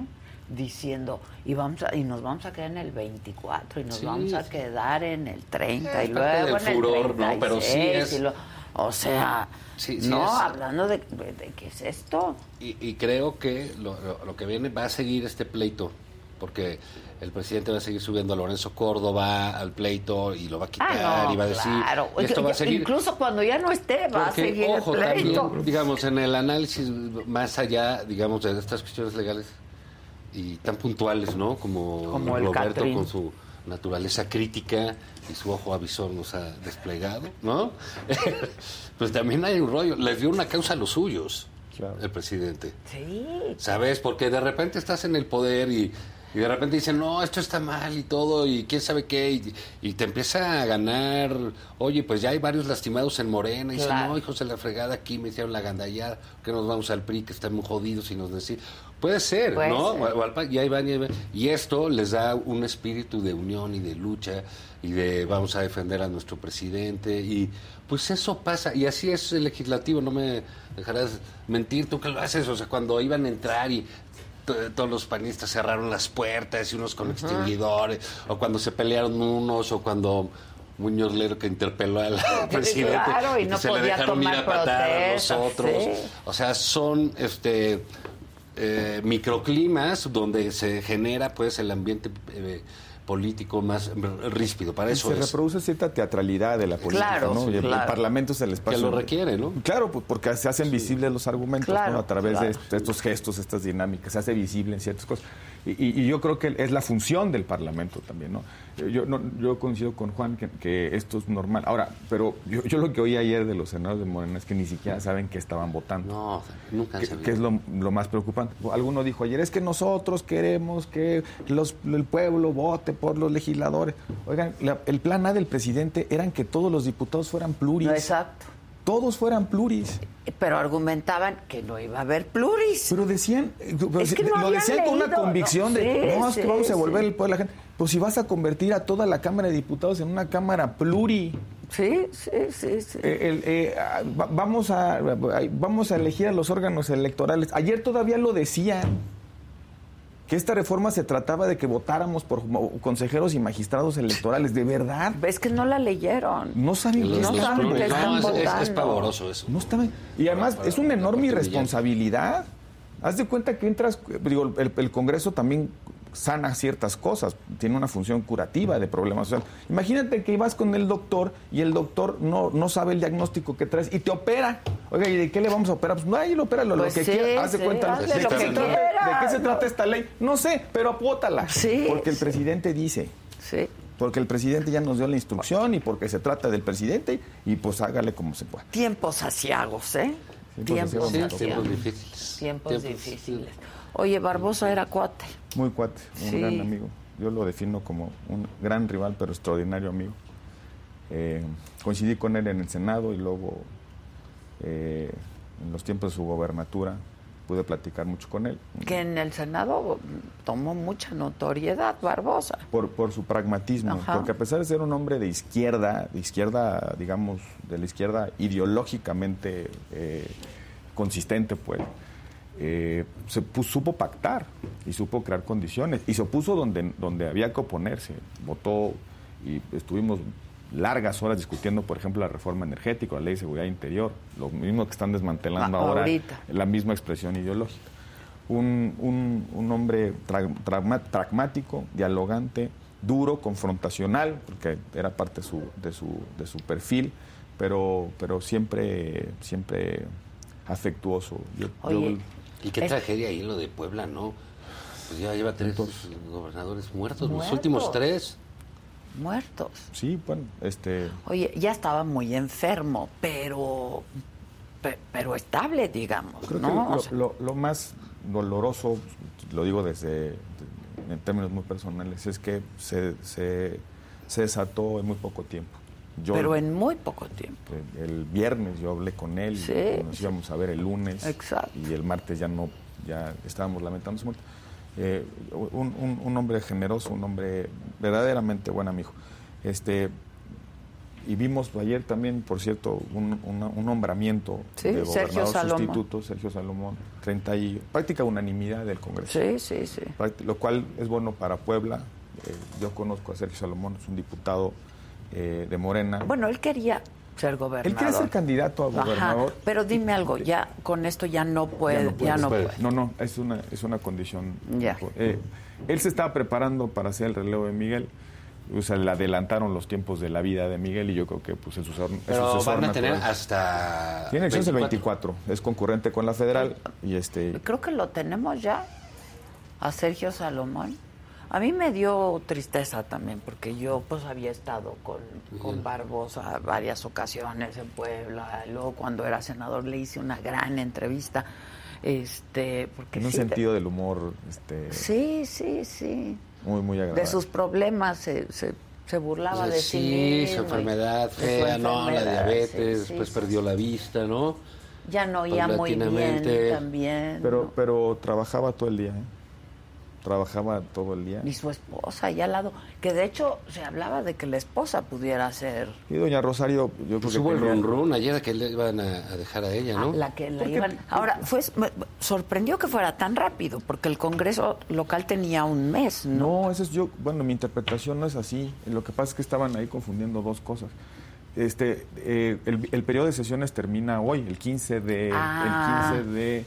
diciendo, y vamos a- y nos vamos a quedar en el 24 y nos Sí. vamos a quedar en el 30 Es y luego en el furor, ¿no? 36 Pero sí es- y lo- o sea, Sí, sí no, es- hablando de, de qué es esto. Y, y creo que lo, lo- lo que viene va a seguir este pleito, porque el presidente va a seguir subiendo a Lorenzo Córdoba al pleito y lo va a quitar Ah, no, y va a decir. claro. esto va a seguir. Incluso cuando ya no esté, va a seguir ojo, el pleito. también, digamos, en el análisis más allá, digamos, de estas cuestiones legales y tan puntuales, ¿no? Como, Como el Roberto Catrín. con su naturaleza crítica y su ojo avisor nos ha desplegado, ¿no? *laughs* pues también hay un rollo. Les dio una causa a los suyos, Claro. el presidente. Sí, ¿Sabes? Porque de repente estás en el poder y Y de repente dicen, no, esto está mal y todo, y quién sabe qué, y, y te empieza a ganar, oye, pues ya hay varios lastimados en Morena, y dicen, Claro. no, hijos de la fregada, aquí me hicieron la gandallada, que nos vamos al PRI, que están muy jodidos y nos decir, puede ser, Puede ¿no? ser. Y ahí van, y ahí van. Y esto les da un espíritu de unión y de lucha, y de vamos a defender a nuestro presidente, y pues eso pasa, y así es el legislativo, no me dejarás mentir, tú que lo haces, o sea, cuando iban a entrar y to- todos los panistas cerraron las puertas y unos con extinguidores, o cuando se pelearon unos, o cuando Muñoz Lero que interpeló al *laughs* presidente Claro, y que no se le dejaron ir tomar a patar a nosotros. sí. O sea, son este eh, microclimas donde se genera pues el ambiente eh, político más ríspido. Para Y eso se es. reproduce cierta teatralidad de la política, Claro, ¿no? Y el. Parlamento es el espacio Que lo requiere, ¿no? Claro, pues porque se hacen visibles los argumentos Claro, ¿no? a través de estos gestos, estas dinámicas, se hace visible en ciertas cosas. Y, y- y yo creo que es la función del Parlamento también, ¿no? Yo, no- yo coincido con Juan que, que esto es normal. Ahora, pero yo, yo lo que oí ayer de los senadores de Morena es que ni siquiera saben que estaban votando. No, nunca han que, es lo, lo más preocupante. Alguno dijo ayer, es que nosotros queremos que los, el pueblo vote por los legisladores. Oigan, la- el plan A del presidente eran que todos los diputados fueran pluris. Exacto. Todos fueran pluris. Pero argumentaban que no iba a haber pluris. Pero decían, eh, Es que no lo decían con una convicción ¿no? de, Sí, no, es que sí, vamos a volver el poder a la gente. Pues si vas a convertir a toda la Cámara de Diputados en una Cámara pluri. Sí, sí, sí, sí. Eh, el, eh, va- vamos, a, vamos a elegir a los órganos electorales. Ayer todavía lo decían, que esta reforma se trataba de que votáramos por consejeros y magistrados electorales. ¿De verdad? Es que no la leyeron. No saben qué No saben que están No, es- es, es votando. pavoroso eso. No estaban. Y además es una enorme irresponsabilidad. Haz de cuenta que entras, digo, el, el Congreso también sana ciertas cosas, tiene una función curativa de problemas sociales. Imagínate que vas con el doctor y el doctor no, no sabe el diagnóstico que traes y te opera. Oiga, ¿y de qué le vamos a operar? Pues no, ahí lo opera lo, Pues que sí, quiera. Haz de sí, cuenta. hazle ¿De, lo qué que se trata, quiera, ¿De qué se trata esta ley? No sé, pero apótala. Sí, Porque el presidente dice. Sí. Porque el presidente ya nos dio la instrucción y porque se trata del presidente y pues hágale como se pueda. Tiempos asiagos, ¿eh? Tiempos Tiempos asiagos. Sí, asiagos. tiempos difíciles. Tiempos difíciles. Oye, Barbosa era cuate. Muy cuate, un Sí. gran amigo. Yo lo defino como un gran rival, pero extraordinario amigo. Eh, coincidí con él en el Senado y luego, eh, en los tiempos de su gobernatura, pude platicar mucho con él. Que en el Senado tomó mucha notoriedad, Barbosa. Por, por su pragmatismo, Ajá. porque a pesar de ser un hombre de izquierda, de izquierda, digamos, de la izquierda ideológicamente eh, consistente, pues, eh, se supo pactar y supo crear condiciones y se opuso donde, donde había que oponerse. Votó y estuvimos largas horas discutiendo, por ejemplo, la reforma energética, la ley de seguridad interior, lo mismo que están desmantelando Ah, ahora, ahorita. la misma expresión ideológica. Un, un- un hombre tra- pragmático, dialogante, duro, confrontacional, porque era parte de su, de su, de su perfil, pero, pero siempre, siempre afectuoso. Yo- yo- Oye, Y qué Es- tragedia ahí lo de Puebla, ¿no? Pues ya lleva tres gobernadores muertos, Muertos. los últimos tres. Muertos. sí, bueno, este, Oye, ya estaba muy enfermo, pero pe- pero estable, digamos, Creo ¿no? que O lo, sea, lo- lo más doloroso, lo digo desde en términos muy personales, es que se, se, se desató en muy poco tiempo. Yo, pero en muy poco tiempo. el viernes yo hablé con él, Sí, y nos sí. íbamos a ver el lunes Exacto. y el martes ya no, ya estábamos lamentando su muerte. Eh, un, un- un hombre generoso, un hombre verdaderamente buen amigo. Este, y vimos ayer también, por cierto, un, un nombramiento Sí, de Sergio gobernador Salomón. sustituto, Sergio Salomón, 30 y práctica unanimidad del Congreso. Sí, sí, sí. Lo cual es bueno para Puebla. Eh, yo conozco a Sergio Salomón, es un diputado eh, de Morena. Bueno, él quería ser gobernador. Él quiere ser candidato a Ajá, gobernador. pero dime algo, ya con esto ya no puede, ya no, puede. No, no, es una, es una condición. Ya. Eh, él se estaba preparando para hacer el relevo de Miguel. O sea, le adelantaron los tiempos de la vida de Miguel y yo creo que pues el sucesor, el Pero sucesor van a tener natural. hasta. Tiene elecciones el 24, es concurrente con la federal y este Creo que lo tenemos ya a Sergio Salomón. A mí me dio tristeza también porque yo pues había estado con, con Barbosa varias ocasiones en Puebla. Luego cuando era senador le hice una gran entrevista. Este, porque en un sí, sentido del humor este, Sí, sí, sí. muy, muy agradable. De sus problemas se, se, se burlaba de sí, sí, mismo su y- enfermedad fea, no, la diabetes, sí, sí, después sí, perdió la vista, ¿no? Ya no oía muy bien también. Pero, ¿no? pero trabajaba todo el día, ¿eh? Trabajaba todo el día. Y su esposa ahí al lado, que de hecho se hablaba de que la esposa pudiera ser Y doña Rosario, yo creo Pues que hubo el run run ayer que le iban a, a dejar a ella, ah, ¿no? la que la iban. Ahora, fue me- sorprendió que fuera tan rápido, porque el Congreso local tenía un mes, ¿no? No, eso es yo, bueno, mi interpretación no es así. Lo que pasa es que estaban ahí confundiendo dos cosas. Este, eh, el, el periodo de sesiones termina hoy, el 15 de, Ah. el 15 de,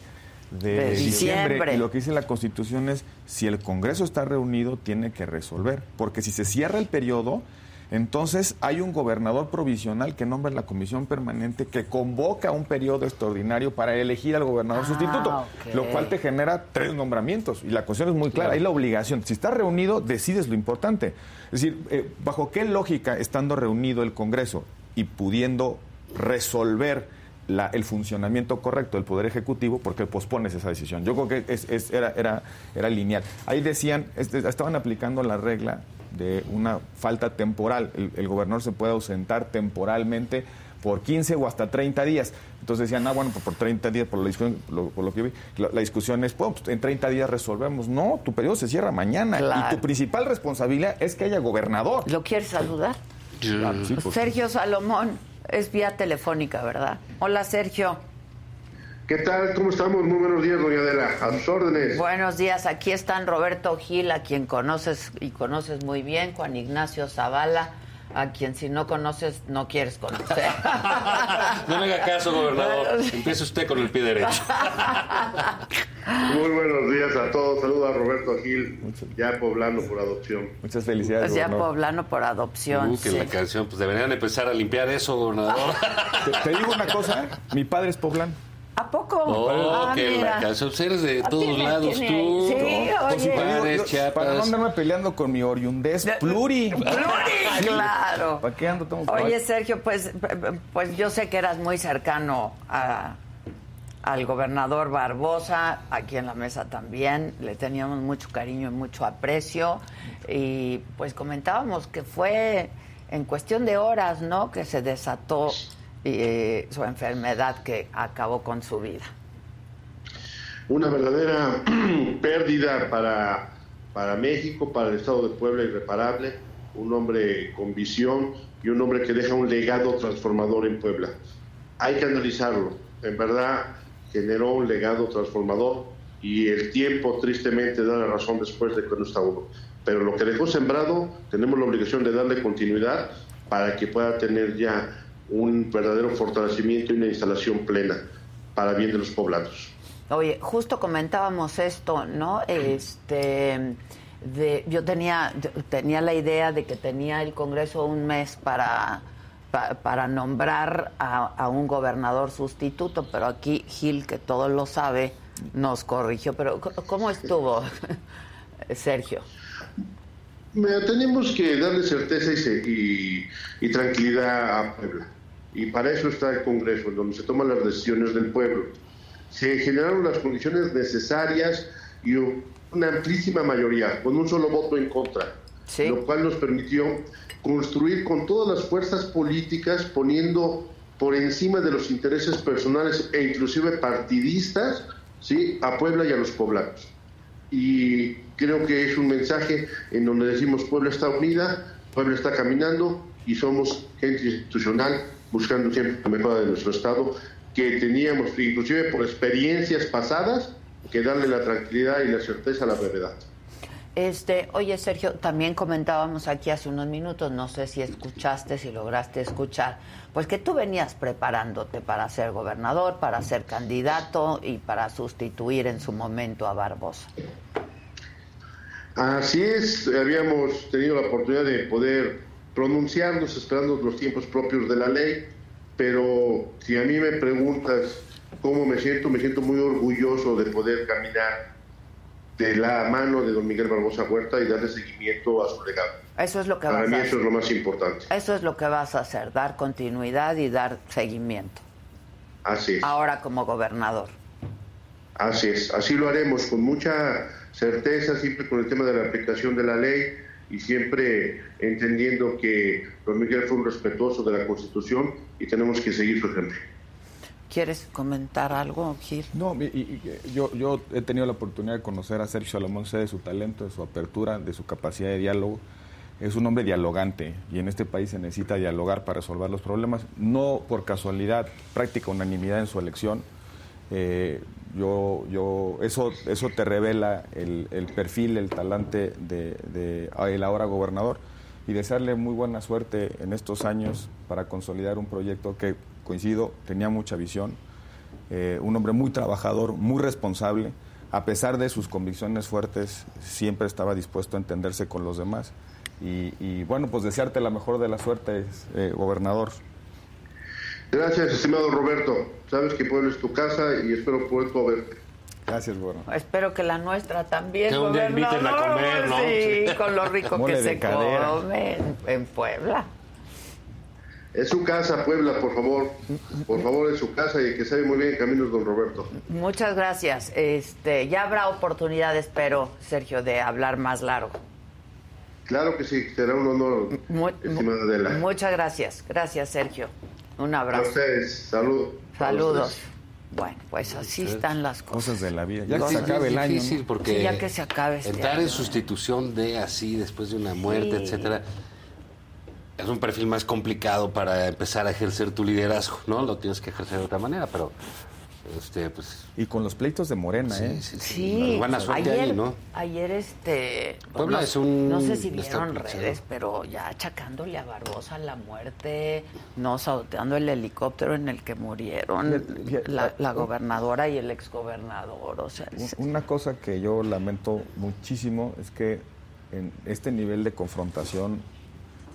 de De diciembre. diciembre. Y lo que dice la Constitución es, si el Congreso está reunido, tiene que resolver. Porque si se cierra el periodo, entonces hay un gobernador provisional que nombra la comisión permanente que convoca un periodo extraordinario para elegir al gobernador Ah, sustituto, lo cual te genera tres nombramientos. Y la cuestión es muy clara, hay la obligación. Si estás reunido, decides lo importante. Es decir, eh, ¿bajo qué lógica, estando reunido el Congreso y pudiendo resolver la- el funcionamiento correcto del Poder Ejecutivo, por qué pospones esa decisión? Yo creo que es- es- era, era, era lineal. Ahí decían, estaban aplicando la regla de una falta temporal. El, el gobernador se puede ausentar temporalmente por 15 o hasta 30 días. Entonces decían, ah, bueno, pues por 30 días, por, la discusión, lo- por lo que vi, la, la discusión es, pues en 30 días resolvemos. No, tu periodo se cierra mañana Claro. y tu principal responsabilidad es que haya gobernador. ¿Lo quieres saludar? Claro, sí, por Sergio Salomón, es vía telefónica, ¿verdad? Hola, Sergio. ¿Qué tal? ¿Cómo estamos? Muy buenos días, doña Adela. A sus órdenes. Buenos días, aquí están Roberto Gil, a quien conoces y conoces muy bien, Juan Ignacio Zavala, a quien si no conoces no quieres conocer. *laughs* No me haga caso, gobernador. Empiece usted con el pie derecho. Muy buenos días a todos. Saludos a Roberto Gil, ya poblano por adopción. Muchas felicidades. Pues ya gobernador. poblano por adopción. Uh, que sí. la canción, pues deberían empezar a limpiar eso, gobernador. Te, te digo una cosa, mi padre es poblano. ¿A poco? Oh, Ah, que mira. eres de Ah, todos lados tiene- tú. sí, ¿no? oye. Juárez, yo-. Para no andarme peleando con mi oriundez pluri. *laughs* Pluri, claro. ¿Para qué ando tan Oye, Sergio, pues, pues yo sé que eras muy cercano a, al gobernador Barbosa, aquí en la mesa también, le teníamos mucho cariño y mucho aprecio, y pues comentábamos que fue en cuestión de horas, ¿no?, que se desató eh, su enfermedad que acabó con su vida. Una verdadera *clears throat* pérdida para, para México, para el Estado de Puebla irreparable. Un hombre con visión y un hombre que deja un legado transformador en Puebla. Hay que analizarlo. En verdad generó un legado transformador y el tiempo tristemente da la razón después de que no está uno. Pero lo que dejó sembrado, tenemos la obligación de darle continuidad para que pueda tener ya un verdadero fortalecimiento y una instalación plena para bien de los poblados. Oye, justo comentábamos esto, ¿no? Este, de, yo tenía, tenía la idea de que tenía el Congreso un mes para, pa- para nombrar a, a un gobernador sustituto, pero aquí Gil, que todo lo sabe, nos corrigió. Pero ¿cómo estuvo, *laughs* Sergio? Mira, tenemos que darle certeza y, y- y tranquilidad a Puebla. Y para eso está el Congreso, donde se toman las decisiones del pueblo. Se generaron las condiciones necesarias y una amplísima mayoría, con un solo voto en contra, Sí. lo cual nos permitió construir con todas las fuerzas políticas, poniendo por encima de los intereses personales e inclusive partidistas, ¿sí? a Puebla y a los poblanos y creo que es un mensaje en donde decimos Puebla está unida, Puebla está caminando y somos gente institucional buscando siempre la mejora de nuestro Estado, que teníamos, inclusive por experiencias pasadas, que darle la tranquilidad y la certeza a la brevedad. Este, oye Sergio, también comentábamos aquí hace unos minutos, no sé si escuchaste, si lograste escuchar, pues que tú venías preparándote para ser gobernador, para ser candidato y para sustituir en su momento a Barbosa. Así es, habíamos tenido la oportunidad de poder pronunciarnos esperando los tiempos propios de la ley, pero si a mí me preguntas cómo me siento, me siento muy orgulloso de poder caminar de la mano de don Miguel Barbosa Huerta y darle seguimiento a su legado. Eso es lo que Para vas mí a eso hacer. es lo más importante. Eso es lo que vas a hacer, dar continuidad y dar seguimiento. Así es. Ahora como gobernador. Así es, así lo haremos con mucha certeza, siempre con el tema de la aplicación de la ley y siempre entendiendo que don Miguel fue un respetuoso de la Constitución y tenemos que seguir su ejemplo. ¿Quieres comentar algo, Gil? No, y, y, yo, yo he tenido la oportunidad de conocer a Sergio Salomón, sé de su talento, de su apertura, de su capacidad de diálogo. Es un hombre dialogante y en este país se necesita dialogar para resolver los problemas. No por casualidad, práctica unanimidad en su elección. Eh, yo, yo, eso, eso te revela el, el perfil, el talante de, de el ahora gobernador y desearle muy buena suerte en estos años para consolidar un proyecto que coincido, tenía mucha visión, eh, un hombre muy trabajador, muy responsable, a pesar de sus convicciones fuertes, siempre estaba dispuesto a entenderse con los demás. Y, bueno, pues desearte la mejor de las suertes, eh, gobernador. Gracias, estimado Roberto. Sabes que Pueblo es tu casa y espero poder verte. Gracias, gobernador. Espero que la nuestra también, Que un día gobernador. inviten a comer, ¿no? Sí, con lo rico Mole que se cadera. come en, en Puebla. Es su casa, Puebla, por favor. Por favor, es su casa y que sabe muy bien caminos, don Roberto. Muchas gracias. Este, ya habrá oportunidad, espero, Sergio, de hablar más largo. Claro que sí, será un honor, Mu- estimada Adela. Muchas gracias. Gracias, Sergio. Un A abrazo. ustedes, salud. A Saludos. Bueno, pues así están las cosas. Cosas de la vida. Ya que se acabe el es año. difícil porque Sí, ya que se acabe este entrar año. en sustitución de así después de una muerte, Sí. etcétera, es un perfil más complicado para empezar a ejercer tu liderazgo, ¿no? Lo tienes que ejercer de otra manera, pero este pues Y con los pleitos de Morena, sí, ¿eh? sí, sí. Sí, buena suerte ayer, ahí, ¿no? ayer este Puebla no, es un no sé si vieron redes, pero ya achacándole a Barbosa la muerte, no saboteando el helicóptero en el que murieron la, la gobernadora y el exgobernador, o sea, es- Una cosa que yo lamento muchísimo es que en este nivel de confrontación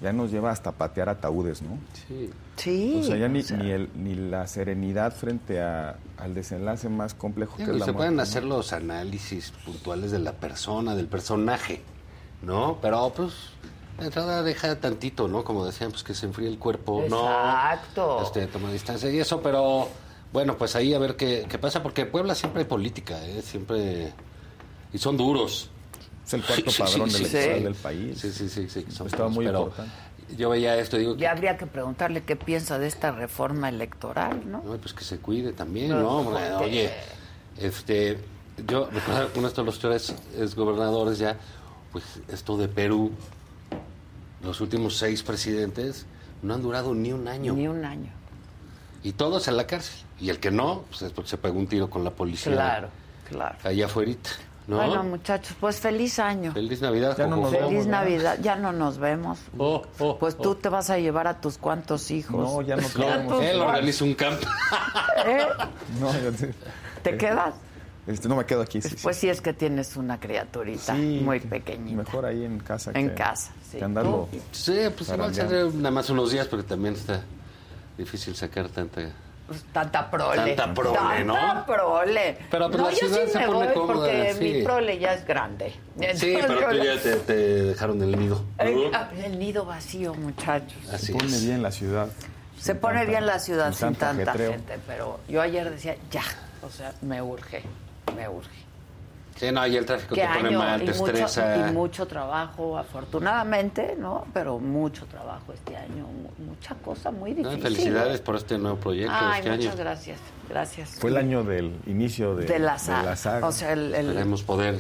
ya nos lleva hasta patear ataúdes, ¿no? Sí. sí, o sea, ya ni, o sea, ni, el- ni la serenidad frente a- al desenlace más complejo que es y la se pueden muerte, ¿no? hacer los análisis puntuales de la persona, del personaje, ¿no? Pero pues de entrada deja tantito, ¿no? Como decían, pues que se enfríe el cuerpo, Exacto. ¿no? Este, toma distancia y eso, pero bueno, pues ahí a ver qué, qué pasa, porque en Puebla siempre hay política, ¿eh? Siempre... Y son duros. Es el cuarto *laughs* sí, padrón sí, electoral sí. del país. Sí, sí, sí, sí. Son Estaba muy pero importante. Yo veía esto y digo, ya habría que preguntarle qué piensa de esta reforma electoral, ¿no? No, pues que se cuide también, No, ¿no? porque- Bueno, Oye, este, yo recuerdo uno de los tres es gobernadores ya, pues esto de Perú, los últimos seis presidentes no han durado ni un año. Ni un año. Y todos en la cárcel. Y el que no, pues es porque se pegó un tiro con la policía. Claro, claro. Allá afuera, ¿no? Bueno, muchachos, pues feliz año. Feliz Navidad. Ya no nos vemos. Feliz ¿verdad? Navidad, ya no nos vemos. Oh, oh, Pues oh. tú te vas a llevar a tus cuantos hijos. No, ya no queremos. tus Él organiza un campo. ¿Eh? No, yo te, ¿Te quedas? este, no me quedo aquí. sí, Pues sí. sí es que tienes una criaturita Sí, muy pequeñita. Mejor ahí en casa. En que- casa, sí. Que andarlo. Sí, pues igual nada más unos días, porque también está difícil sacar tanta... Pues tanta prole. Tanta prole, Tanta ¿no? prole. Pero, pues, no, la yo ciudad sí se me pone voy cómoda, porque sí. mi prole ya es grande. Sí, Entonces, pero tú ya te, te dejaron el nido. El, el nido vacío, muchachos. Así Se pone es. bien la ciudad. Se pone tanta- bien la ciudad sin tanta ajetreo. gente, pero yo ayer decía, ya, o sea, me urge, me urge. Sí, no, y el tráfico ¿Qué te pone año? mal, y, te mucho, y mucho trabajo, afortunadamente, ¿no? Pero mucho trabajo este año, mu- mucha cosa muy No, difícil. felicidades por este nuevo proyecto Ay, este muchas año. gracias, gracias. Fue el año del inicio de, de la de saga. la saga. O sea, el, el- Esperemos poder,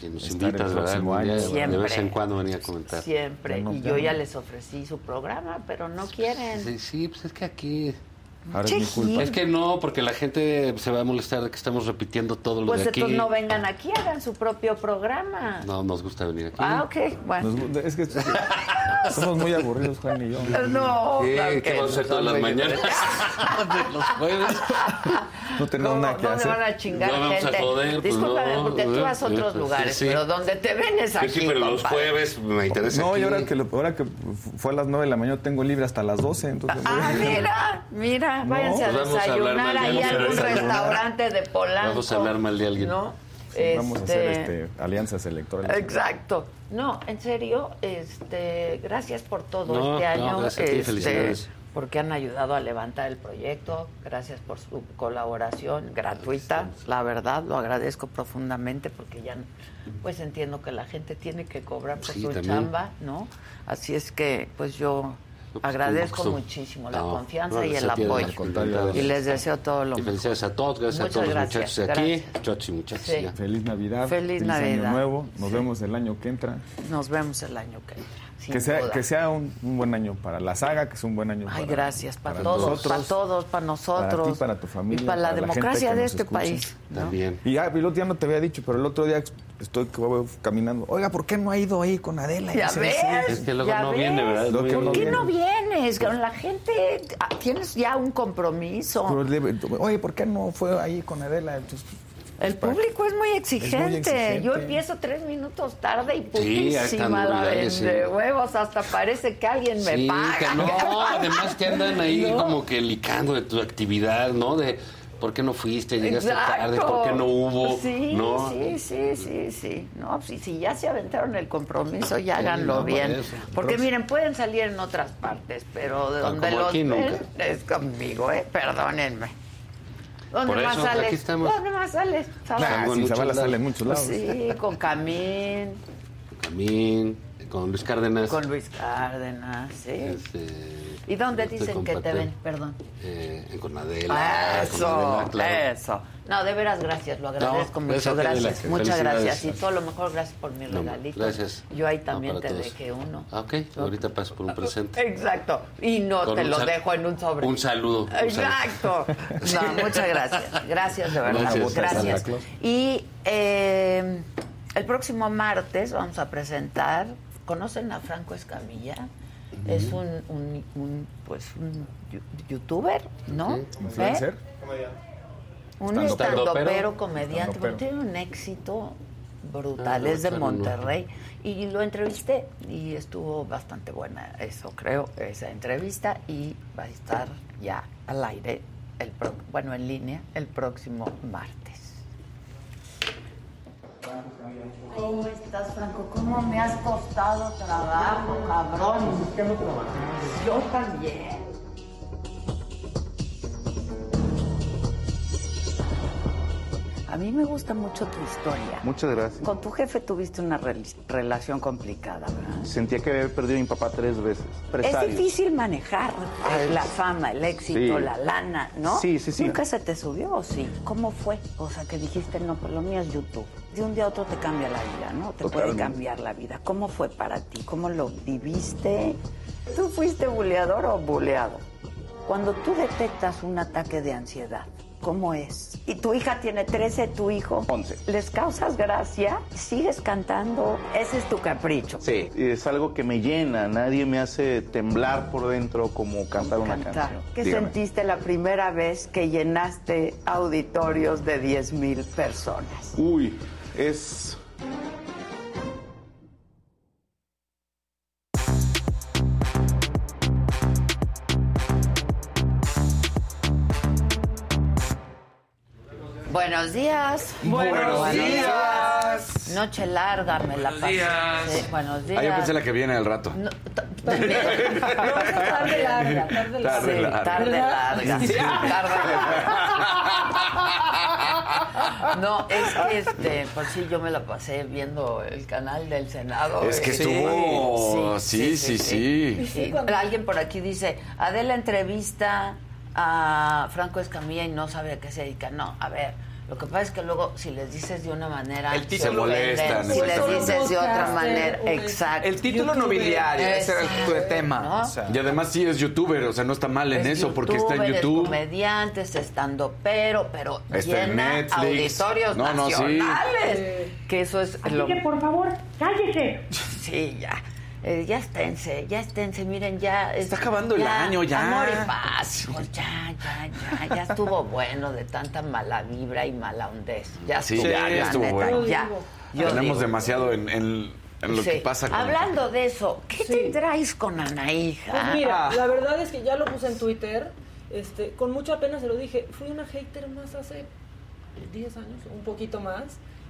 si nos Estar invitas. Siempre. de vez en cuando venir a comentar. siempre. Y yo no. ya les ofrecí su programa, pero no quieren. Sí, sí, pues es que aquí... Ahora es mi culpa. Es que no, porque la gente se va a molestar de que estamos repitiendo todo lo Pues de aquí. entonces no vengan aquí, hagan su propio programa. No, nos gusta venir aquí. Ah, ok, bueno. Nos es que *laughs* somos muy aburridos, Juan y yo. No, ¿Qué, claro ¿Qué que vamos a hacer no, todas las mañanas? *laughs* los jueves. No tenemos ¿Cómo? nada que ¿Dónde hacer. van a chingar No vamos a gente? joder, pues Discúlpame, no, porque tú vas a sí, otros sí, lugares, sí. pero donde te ven es aquí, Sí, sí, pero los jueves me interesa No, aquí. y ahora que, lo- ahora que fue a las 9 de la mañana tengo libre hasta las 12, entonces... Ah, mira, mira, váyanse a Pues desayunar mal de ahí a alguien. algún restaurante de Polanco. Vamos a hablar mal de alguien. ¿No? Vamos a hacer este, alianzas electorales. Exacto. No, en serio, este, gracias por todo No, este no, año. ti, este, felicidades. porque han ayudado a levantar el proyecto. Gracias por su colaboración gratuita. La verdad, lo agradezco profundamente porque ya pues entiendo que la gente tiene que cobrar por Sí, su también. chamba, ¿no? Así es que pues yo pues, agradezco muchísimo la No, confianza no, y el gracias apoyo. Y les deseo todo lo Y mejor. felicidades a todos, gracias Muchas a todos gracias, los muchachos de aquí, gracias. muchachos y muchachas. Sí. Feliz Navidad. Feliz Año Navidad. Nuevo. Nos Sí. vemos el año que entra. Nos vemos el año que entra. Que sea, duda. que sea un, un buen año para la saga, que es un buen año Ay, para gracias, para, para todos, nosotros, para todos, para nosotros. Para ti, para tu familia. Y para la democracia de este escucha. país. ¿no? También. Y ya, el otro día no te había dicho, pero el otro día estoy caminando. Oiga, ¿por qué no ha ido ahí con Adela? Ya ves. Es que luego no ves. viene, ¿verdad? ¿Por qué no vienes? Con la gente ah, tienes ya un compromiso. Pero Oye, ¿por qué no fue ahí con Adela? Entonces, El público es muy exigente. exigente. Yo empiezo tres minutos tarde y Sí, putísima la sí. de huevos. Hasta parece que alguien me Sí, paga. que no, además que andan ahí *laughs* No. como que licando de tu actividad, ¿no? De por qué no fuiste, llegaste tarde, Exacto. por qué no hubo, Sí, ¿no? sí, sí, sí, sí. No, pues, si ya se aventaron el compromiso, ya háganlo no, bien. eso. Porque miren, pueden salir en otras partes, pero de Ah, donde como los aquí ven es conmigo, ¿eh? Perdónenme. ¿Dónde Por más eso, sales? aquí estamos. ¿Dónde más sales? Ah, Salgo en sí, Zavala lados. sale en muchos lados. sí, con Camín, Camín, con Luis Cárdenas. con Luis Cárdenas, sí. este, ¿Y dónde estoy dicen que te ven? Perdón. Eh, en Conadela. Eso, eso. No, de veras, gracias, lo agradezco No, mucho, gracias. Muchas gracias. Y todo lo mejor, gracias por mi No, regalito. gracias. Yo ahí también te todos. dejé uno. Ah, ok, ahorita paso por un presente. Exacto. Y no Con te lo dejo en un sobre. Un saludo. un saludo. Exacto. *laughs* No, muchas gracias. Gracias, de verdad. Gracias. Y eh, el próximo martes vamos a presentar. ¿Conocen a Franco Escamilla? Es un, un, un, pues un youtuber, ¿no? ¿Eh? ¿Influencer? Un Estandopero. comediante, pero tiene un éxito brutal, Ah, es de no. Monterrey. Y lo entrevisté y estuvo bastante buena eso, creo, esa entrevista. Y va a estar ya al aire, el pro- bueno, en línea, el próximo martes. ¿Cómo estás, Franco? ¿Cómo me has costado trabajo, cabrón? Yo también. A mí me gusta mucho tu historia. Muchas gracias. Con tu jefe tuviste una rel- relación complicada, ¿verdad? Sentía que había perdido a mi papá tres veces. Es difícil manejar eh, la fama, el éxito, Sí. la lana, ¿no? Sí, sí, sí. ¿Nunca se te subió o sí? ¿Cómo fue? O sea, que dijiste, no, pues lo mío es YouTube. De un día a otro te cambia la vida, ¿no? Te puede cambiar la vida. ¿Cómo fue para ti? ¿Cómo lo viviste? ¿Tú fuiste buleador o buleado? Cuando tú detectas un ataque de ansiedad, ¿cómo es? Y tu hija tiene 13, tu hijo. 11. ¿Les causas gracia? ¿Sigues cantando? Ese es tu capricho. Sí, y es algo que me llena. Nadie me hace temblar por dentro como cantar una cantar. canción. ¿Qué Dígame. sentiste la primera vez que llenaste auditorios de 10 mil personas? Uy, es... Buenos días. Buenos días. Noche larga, me la pasé. días. Sí, buenos días. Ah, yo pensé la que viene al rato. No, *laughs* tarde larga, tarde larga. Tarde Sí, larga. tarde larga. Sí. Tarde larga. No, es que este, pues sí, yo me la pasé viendo el canal del Senado. Es que eh, estuvo- sí, sí, sí. Sí, Alguien por aquí dice, Adela entrevista a Franco Escamilla y no sabe a qué se dedica. No, a ver, lo que pasa es que luego si les dices de una manera, El título-. Se molestan, Si les dices de otra manera, exacto. El título nobiliario, ese era el Exacto, tema. ¿no? O sea, Y además sí es youtuber, o sea, no está mal en Es eso, porque está en youtuber, es YouTube. comediante, es estando pero, pero Está en llena Netflix. auditorios No, no, sí. nacionales. Que eso es lo... que por favor, cállese. Sí, ya. Eh, ya esténse, ya esténse, miren, ya... Está acabando el año, ya. Amor y paz, ya, ya, ya, ya estuvo bueno de tanta mala vibra y mala hondez. Ya Sí, estuvo, ya, la ya estuvo neta, bueno. ya. Yo Tenemos digo. demasiado en, en- en lo Sí. que pasa con... Hablando de eso, ¿qué te traes con Anaíja? Pues mira, Ah. la verdad es que ya lo puse en Twitter. Este, con mucha pena se lo dije. Fui una hater más hace 10 años, un poquito más.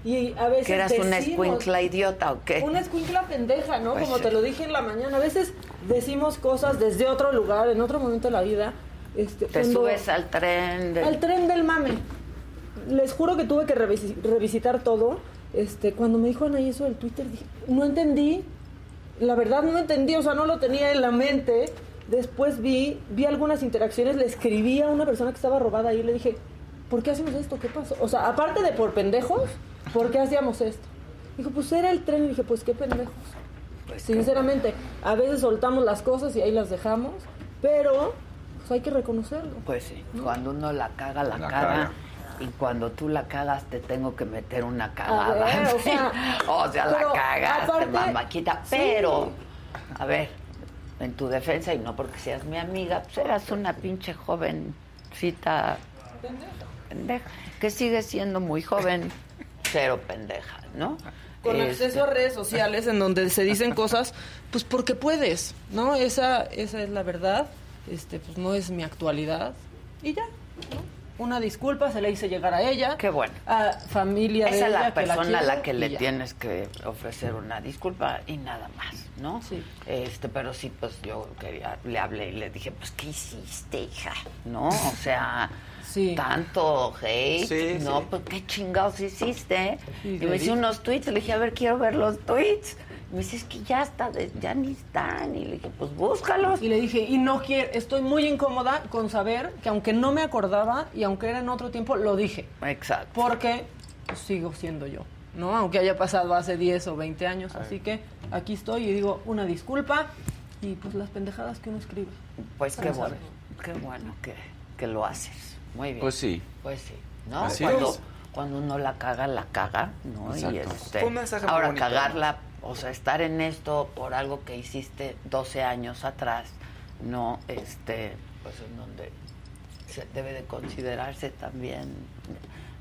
Y a veces ¿Que eras una decimos- escuincla idiota o qué? Una escuincla pendeja, ¿no? Pues Como te lo dije en la mañana. A veces decimos cosas desde otro lugar, en otro momento de la vida. Este, Te subes al tren de... al tren del mame. Les juro que tuve que revisi- revisitar todo. Este, cuando me dijo Anaí eso del Twitter, dije, no entendí. La verdad no entendí, o sea, no lo tenía en la mente. Después vi, vi algunas interacciones, le escribí a una persona que estaba robada ahí y le dije, ¿por qué hacemos esto? ¿Qué pasó? O sea, aparte de por pendejos, ¿por qué hacíamos esto? Dijo, pues era el tren. Y dije, pues qué pendejos. Sinceramente, a veces soltamos las cosas y ahí las dejamos, pero pues hay que reconocerlo. Pues sí, cuando uno la caga, la, La caga. caga. Y cuando tú la cagas, te tengo que meter una cagada. ver, o *laughs* sea, O sea, la cagaste, aparte- mamáquita. sí. Pero, a ver, en tu defensa, y no porque seas mi amiga, pues eras una pinche jovencita pendeja, que sigue siendo muy joven, pero pendeja, ¿no? con Este, acceso a redes sociales en donde se dicen cosas, pues porque puedes, ¿no? Esa, esa es la verdad, este, pues no es mi actualidad y ya, ¿no? Una disculpa, se le hice llegar a ella. Qué bueno. A familia de Esa es ella la que persona a la que le ya. tienes que ofrecer una disculpa y nada más, ¿no? Sí. Este, pero sí, pues yo quería, le hablé y le dije, pues, ¿qué hiciste, hija? ¿No? O sea, tanto hate, Sí, ¿no? sí. Pues, ¿qué chingados hiciste? Y me hice unos tweets, le dije, a ver, quiero ver los tweets. Y me dice, es que ya está, ya ni están. Y le dije, pues, búscalos. Y le dije, y no quiero, estoy muy incómoda con saber que aunque no me acordaba y aunque era en otro tiempo, lo dije. Exacto. Porque pues, sigo siendo yo, ¿no? Aunque haya pasado hace 10 o 20 años. Así que aquí estoy y digo una disculpa y pues las pendejadas que uno escribe. Pues qué bueno, qué bueno que, que lo haces. Muy bien. Pues sí. Pues sí, ¿no? Así cuando, es. cuando uno la caga, la caga, ¿no? Y este, Fue un mensaje ahora bonito. cagarla, o sea, estar en esto por algo que hiciste 12 años atrás, no, este, pues en donde se debe de considerarse también,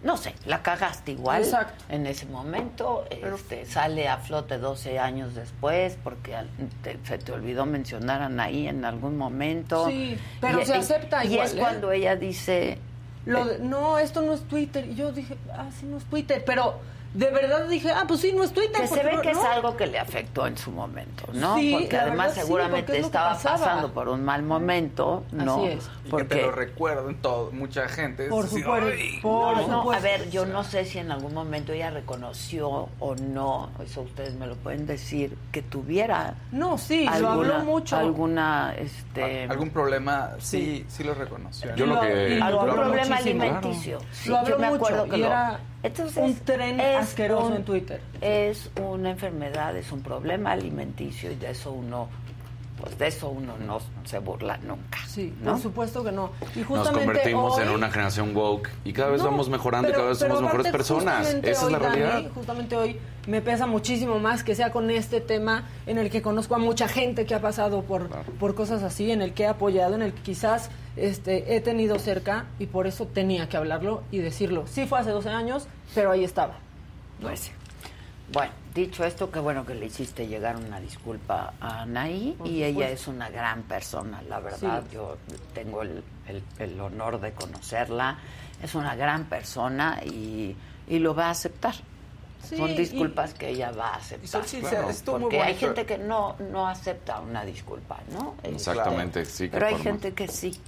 no sé, la cagaste igual Exacto. en ese momento, este, sale a flote 12 años después porque te- se te olvidó mencionar a Anaí en algún momento. Sí, pero Y- se y- acepta y igual, es ¿eh? cuando ella dice, Lo de- no, esto no es Twitter. Y yo dije, ah, sí, no es Twitter. Pero de verdad dije, ah, pues sí, no es Twitter. que se ve no- que es algo que le afectó en su momento, ¿no? Sí, porque además verdad sí, seguramente porque es estaba pasando por un mal momento, ¿no? Así es. Y que Porque te lo recuerdo en todo, mucha gente. Por supuesto, "Ay". por No, no, a ver, yo no sé si en algún momento ella reconoció o no, eso ustedes me lo pueden decir, que tuviera No, sí, lo alguna, habló mucho. alguna, este, ¿Algún problema? Sí, sí lo reconoció. Yo lo que- y algún problema muchísimo. alimenticio. Sí, lo habló yo me mucho acuerdo que y lo- era Entonces, un tren es asqueroso un- en Twitter. Es una enfermedad, es un problema alimenticio y de eso uno, pues de eso uno no se burla nunca. Sí, ¿no? por supuesto que no. Y Nos convertimos en hoy- una generación woke y cada vez No, vamos mejorando y pero- cada vez somos mejores personas. Esa es la realidad. Dani, justamente hoy me pesa muchísimo más que sea con este tema en el que conozco a mucha gente que ha pasado por, por cosas así, en el que he apoyado, en el que quizás este, he tenido cerca y por eso tenía que hablarlo y decirlo. Sí fue hace 12 años, pero ahí estaba. Pues. Bueno, dicho esto, qué bueno que le hiciste llegar una disculpa a Anaí Por y ella es una gran persona, la verdad. Sí. Yo tengo el, el- el honor de conocerla. Es una gran persona y, y lo va a aceptar. Sí, Son y- disculpas que ella va a aceptar. Estuvo muy porque hay gente que no, no acepta una disculpa, ¿no? Este, Exactamente, sí. Pero hay gente que sí.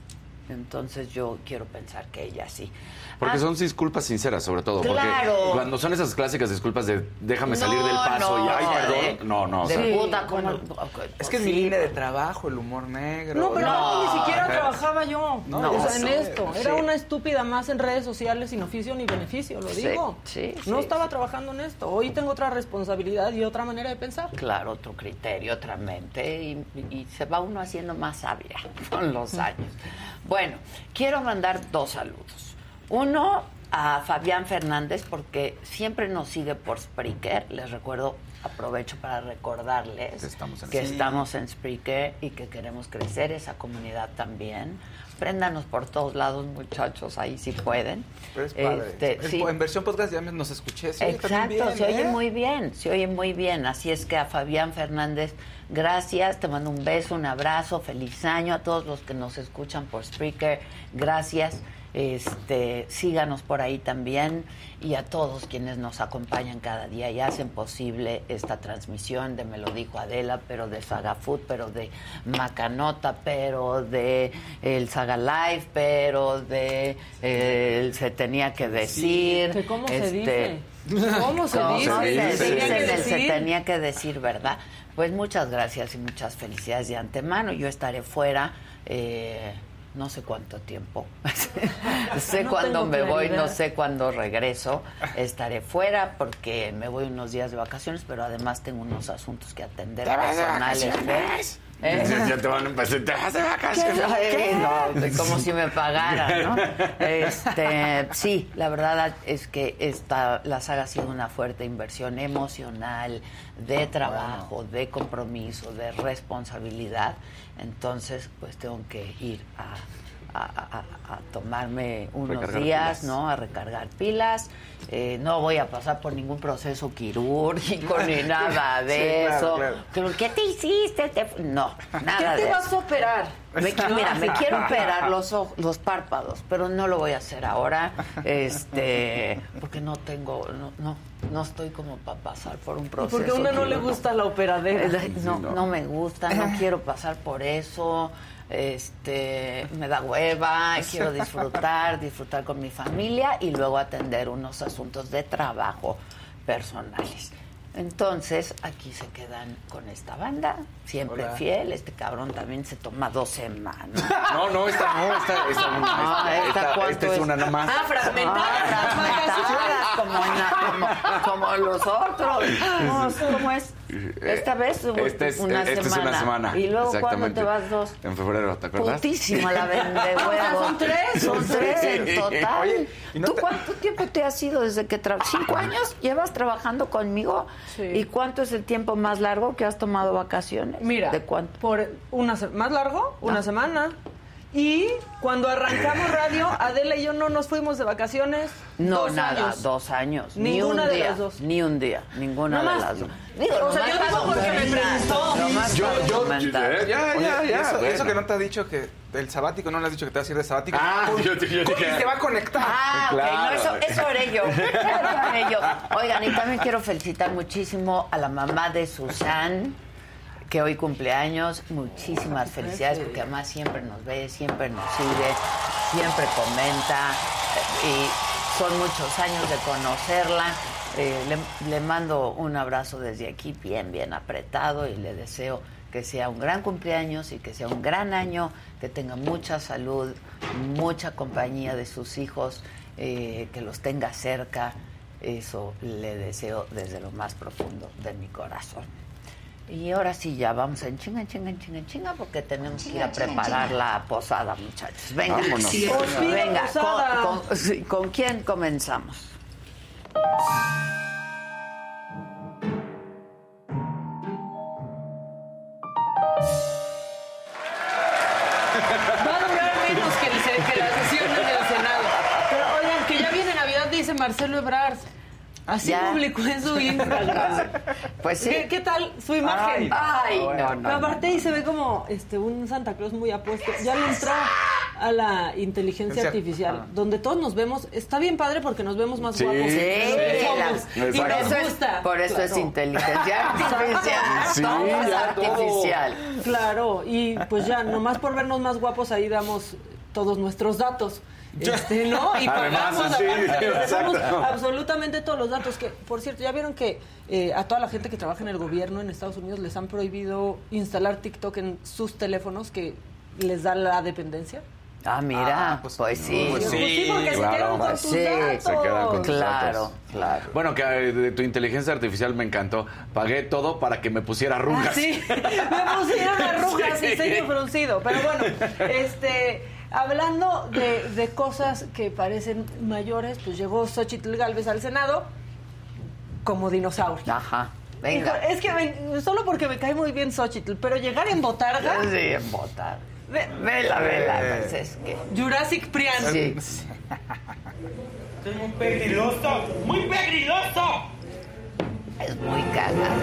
Entonces yo quiero pensar que ella sí. Porque Ah, son disculpas sinceras, sobre todo. Claro. Porque cuando son esas clásicas disculpas de déjame salir No, del paso no, y ay, de- perdón. No, no. o de sea, puta, ¿cómo? bueno. Ok, Es que es mi línea de trabajo, el humor negro. No, pero No, ni siquiera trabajaba yo No, o sea, en esto. sí. Era una estúpida más en redes sociales sin oficio ni beneficio, lo Sí, digo. sí, no sí, estaba sí. trabajando en esto. Hoy tengo otra responsabilidad y otra manera de pensar. Claro, otro criterio, otra mente y, y se va uno haciendo más sabia *laughs* con los años. Bueno, quiero mandar dos saludos. Uno a Fabián Fernández porque siempre nos sigue por Spreaker. Les recuerdo, aprovecho para recordarles Que estamos en que Sí. estamos en Spreaker y que queremos crecer esa comunidad también. Préndanos por todos lados, muchachos, ahí si pueden. Pero es padre. Este, sí. En versión podcast ya nos escuché. se Exacto, bien, se oye ¿eh? muy bien, se oye muy bien. Así es que a Fabián Fernández, gracias, te mando un beso, un abrazo, feliz año a todos los que nos escuchan por Spreaker, gracias. Este, síganos por ahí también y a todos quienes nos acompañan cada día y hacen posible esta transmisión de Me lo dijo Adela, pero de Saga Food, pero de Macanota, pero de el Saga Live, pero de eh, el Se tenía que decir. ¿Que cómo se este, dice? ¿Cómo se ¿Cómo dice? se Se dice? tenía que El Se tenía que decir, ¿verdad? Pues muchas gracias y muchas felicidades de antemano. Yo estaré fuera. eh, no sé cuánto tiempo. *laughs* sé No cuándo me voy, no sé cuándo regreso. *laughs* Estaré fuera porque me voy unos días de vacaciones, pero además tengo unos asuntos que atender ¿Te vas de personales. ¿Eh? Ya- ya te van a empezar, ¿te vas de vacaciones? No, como si me pagaran, ¿no? Este, sí, la verdad es que esta, la saga ha sido una fuerte inversión emocional, de trabajo, de compromiso, de responsabilidad. Entonces, pues tengo que ir a, a- a- a tomarme unos Recargar días, pilas. ¿no? A recargar pilas. Eh, no voy a pasar por ningún proceso quirúrgico ni *laughs* nada de Sí, eso. claro. ¿Qué te hiciste? Te- No, nada ¿Qué de te eso. vas a operar? Me mira, me *laughs* quiero operar los, oj- los párpados, pero no lo voy a hacer ahora, este, porque no tengo, no, no, no estoy como para pasar por un proceso. porque a una no le gusta la operadera. No, no me gusta, no *laughs* quiero pasar por eso. Este, me da hueva, quiero disfrutar, *laughs* disfrutar con mi familia y luego atender unos asuntos de trabajo personales. Entonces, aquí se quedan con esta banda, siempre Hola. fiel. Este cabrón también se toma dos semanas. No, no, esta no, esta, esta, una, Ah, esta, ¿esta esta- es es? una nada más. Ah, fragmentadas. Ah, fragmentadas, como, na- como, como los otros. No, ¿Cómo es? Esta vez Esta es, una, esta semana. es una semana. Y luego, ¿cuándo exactamente. te vas dos? En febrero, ¿te acuerdas? Putísima la *laughs* vende son tres. Son tres en total. Oye, ¿y no ¿Tú te- cuánto tiempo te has ido desde que tra- ¿Cinco años llevas trabajando conmigo? Sí. ¿Y cuánto es el tiempo más largo que has tomado vacaciones? Mira, ¿De cuánto? por una se- más largo, una Ah. semana. Y cuando arrancamos radio, Adela y yo no nos fuimos de vacaciones. No, dos nada, años. dos años. Ninguna ni un de día, las dos. Ni un día, ninguna No de las dos. Digo, O sea, yo digo porque me preguntó. Yo- yo- eh, ya, Oye, ya, ya. eso, bueno. eso que no te ha dicho que del sabático, no le has dicho que te vas a ir de sabático. Ah, yo- te va a conectar. Ah, ok, Claro. no, eso, eso haré yo. Eso haré yo. *laughs* Oigan, y también quiero felicitar muchísimo a la mamá de Susan, que hoy cumpleaños. Muchísimas felicidades, porque además siempre nos ve, siempre nos sigue, siempre comenta. eh, Y son muchos años de conocerla. Eh, le, le mando un abrazo desde aquí, bien, bien apretado, y le deseo que sea un gran cumpleaños y que sea un gran año, que tenga mucha salud, mucha compañía de sus hijos, eh, que los tenga cerca. Eso le deseo desde lo más profundo de mi corazón. Y ahora sí, ya vamos en chinga, en chinga, en chinga, en chinga, porque tenemos que ir a preparar la posada, muchachos. Venga, Vámonos. Sí, Pues pida venga, con, con- sí, ¿con quién comenzamos? Va a durar menos que, el que la sesión en el Senado. Pero oigan, que ya viene Navidad, dice Marcelo Ebrard. Así Ya. publicó en su *laughs* Instagram. Pues sí. ¿Qué, qué tal su imagen? Ay, no, no. Aparte ahí se ve como este un Santa Claus muy apuesto. Ya le entró a la inteligencia artificial, ah. donde todos nos vemos. Está bien padre porque nos vemos más Sí. guapos. Sí, somos. la- y por nos eso, es, gusta. por eso es inteligencia *laughs* artificial. Sí, todo es ya todo. artificial. Claro, y pues ya, nomás por vernos más guapos, ahí damos todos nuestros datos. Este, ¿no? Y *laughs* Además, pagamos, sí, aparte, absolutamente todos los datos. Que, por cierto, ya vieron que eh, a toda la gente que trabaja en el gobierno en Estados Unidos les han prohibido instalar TikTok en sus teléfonos que les da la dependencia. Ah, mira, Ah, pues, pues, sí. pues Pues sí, porque se claro. quedan con tus Sí, datos. se quedan con tus Claro, datos. claro. Bueno, que eh, de tu inteligencia artificial me encantó. Pagué todo para que me pusiera arrugas. Ah, sí, *laughs* me pusieron *laughs* arrugas y Sí. ceño fruncido. Pero bueno, este, hablando de, de cosas que parecen mayores, pues llegó Xochitl Galvez al Senado como dinosaurio. Ajá, venga. Es que me- solo porque me cae muy bien Xochitl, pero llegar en botarga, Sí, en botar. Vela, vela, pues es que... Jurassic Prian. Sí. Es muy pegriloso, muy pegriloso. Es muy cagado.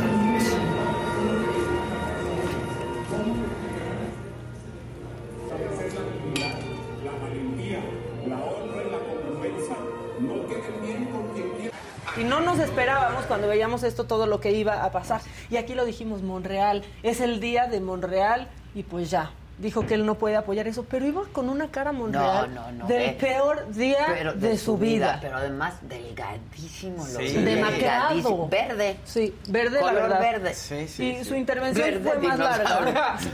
Y no nos esperábamos cuando veíamos esto todo lo que iba a pasar. Y aquí lo dijimos, Monreal, es el día de Monreal y pues ya. Dijo que él no puede apoyar eso, pero iba con una cara Monreal No, no, no, del eh, peor día Pero de, su vida. Pero además delgadísimo. lo Sí. Demacrado. delgadísimo. Verde. Sí, verde la Color verdad. verde. y su intervención Verde fue más larga.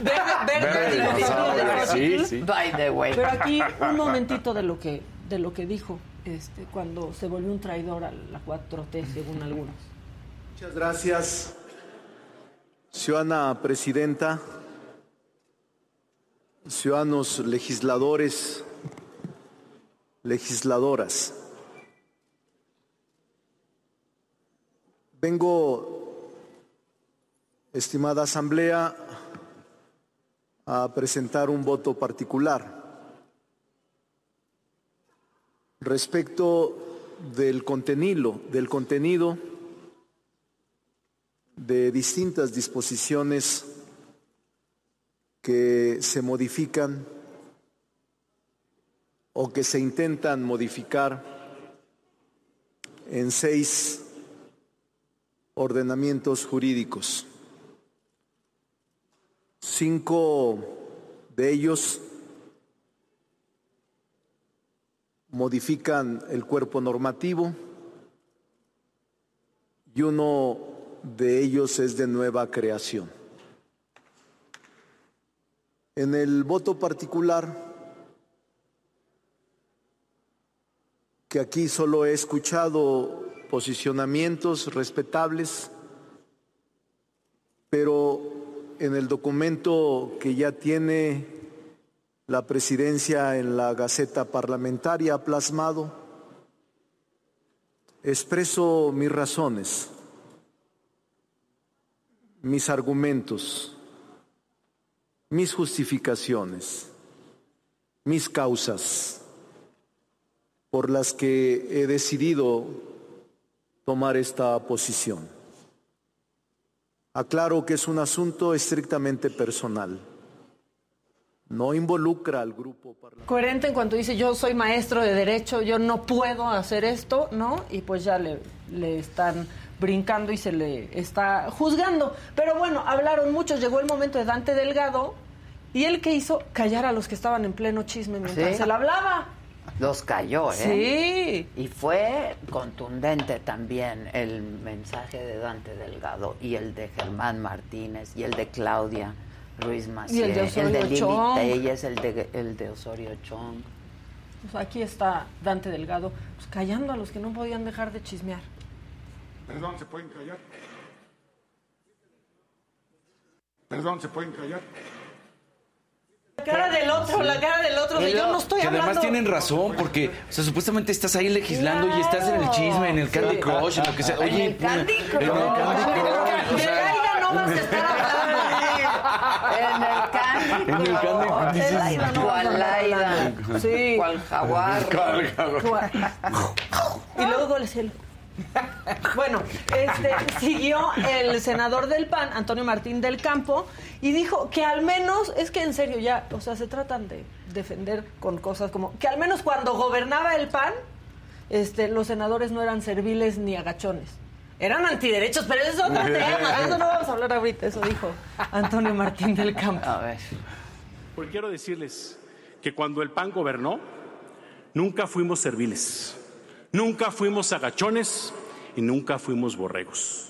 Verde, verde, Verde dinosaurio. dinosaurio. Sí, Sí, sí. By the way. Pero aquí un momentito de lo que de lo que dijo este cuando se volvió un traidor a la 4T según algunos. Muchas gracias, ciudadana presidenta, ciudadanos legisladores, legisladoras. Vengo, estimada Asamblea, a presentar un voto particular respecto del contenido, del contenido de distintas disposiciones que se modifican o que se intentan modificar en seis ordenamientos jurídicos. Cinco de ellos modifican el cuerpo normativo y uno de ellos es de nueva creación. En el voto particular, que aquí solo he escuchado posicionamientos respetables, pero en el documento que ya tiene la presidencia en la Gaceta Parlamentaria plasmado, expreso mis razones, mis argumentos, mis justificaciones, mis causas por las que he decidido tomar esta posición. Aclaro que es un asunto estrictamente personal. No involucra al grupo parlamentario. Coherente en cuanto dice yo soy maestro de derecho, yo no puedo hacer esto, ¿no? Y pues ya le, le están brincando y se le está juzgando. Pero bueno, hablaron muchos, llegó el momento de Dante Delgado y él que hizo callar a los que estaban en pleno chisme mientras Sí. se le hablaba. Los cayó, ¿eh? Sí. Y fue contundente también el mensaje de Dante Delgado y el de Germán Martínez y el de Claudia Ruiz Macié. Y el de Osorio Lili Chong. Telles, el de, el de Osorio Chong. Pues aquí está Dante Delgado, pues callando a los que no podían dejar de chismear. Perdón, ¿se pueden callar? Perdón, ¿se pueden callar? La cara del otro, la cara del otro, de yo no estoy que además tienen razón, porque, o sea, supuestamente estás ahí legislando y estás en el chisme, en el Candy. Crush, en lo que sea. En Oye, el Candy en el Crush. Candy De no En el Candy *laughs* En el Candy Crush. Crush. Laida no vas a ¿Cuál andar Laida? hablando. Sí. ¿Cuál jaguar? *laughs* ¿Cuál jaguar? Y luego el cielo. *laughs* Bueno, este, siguió el senador del PAN, Antonio Martín del Campo, y dijo que al menos, es que en serio ya, o sea, se tratan de defender con cosas como que al menos cuando gobernaba el PAN, este, los senadores no eran serviles ni agachones. Eran antiderechos, pero eso es otro *laughs* tema, eso no vamos a hablar ahorita, eso dijo Antonio Martín del Campo. A ver. Porque quiero decirles que cuando el PAN gobernó, nunca fuimos serviles, nunca fuimos agachones y nunca fuimos borregos.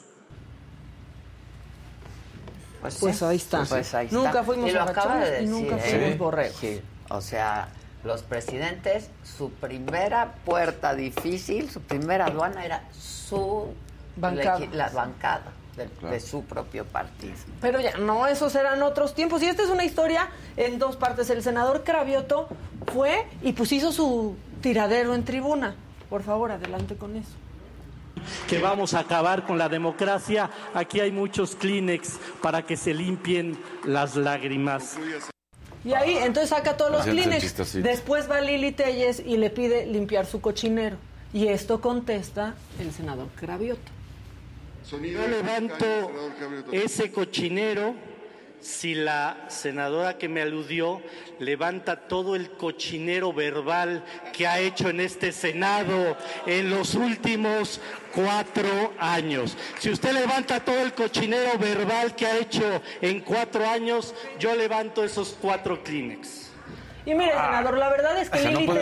Pues ahí está. Pues ahí Nunca está. fuimos y lo acaba de agachones y nunca ¿eh? fuimos borregos. Sí. O sea, los presidentes, su primera puerta difícil, su primera aduana era su Bancada. la bancada de, Claro. de su propio partido. Pero ya, no, esos eran otros tiempos. Y esta es una historia en dos partes. El senador Cravioto fue y pues hizo su tiradero en tribuna. Por favor, adelante con eso. que vamos a acabar con la democracia. Aquí hay muchos Kleenex para que se limpien las lágrimas. Y ahí, entonces saca todos los Kleenex. Después va Lili Telles y le pide limpiar su cochinero. Y esto contesta el senador Cravioto. Yo levanto ese cochinero si la senadora que me aludió levanta todo el cochinero verbal que ha hecho en este Senado en los últimos cuatro años. Si usted levanta todo el cochinero verbal que ha hecho en cuatro años, yo levanto esos cuatro Kleenex. Y mire, senador, la verdad es que O sea, no Lili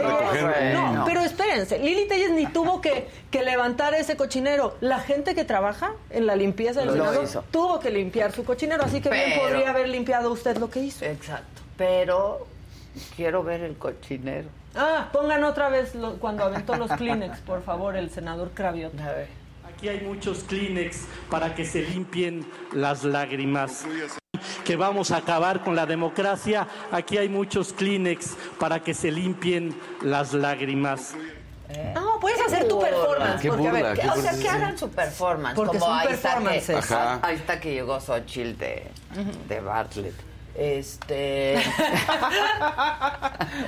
No, No. pero espérense, Lili Telles ni tuvo que, que levantar ese cochinero. La gente que trabaja en la limpieza del Senado hizo. tuvo que limpiar su cochinero, así que bien podría haber limpiado usted lo que hizo. Exacto. Pero quiero ver el cochinero. Ah, pongan otra vez lo- cuando aventó los Kleenex, por favor, el senador Craviota. A ver. Aquí hay muchos Kleenex para que se limpien las lágrimas. Que vamos a acabar con la democracia. Aquí hay muchos Kleenex para que se limpien las lágrimas. No, puedes hacer tu performance. Qué porque, a ver, burla, ¿qué- qué O sea, que hagan su performance. Porque como son ahí está, que. Ajá. ahí está que llegó Xochitl de, de Bartlett. Este.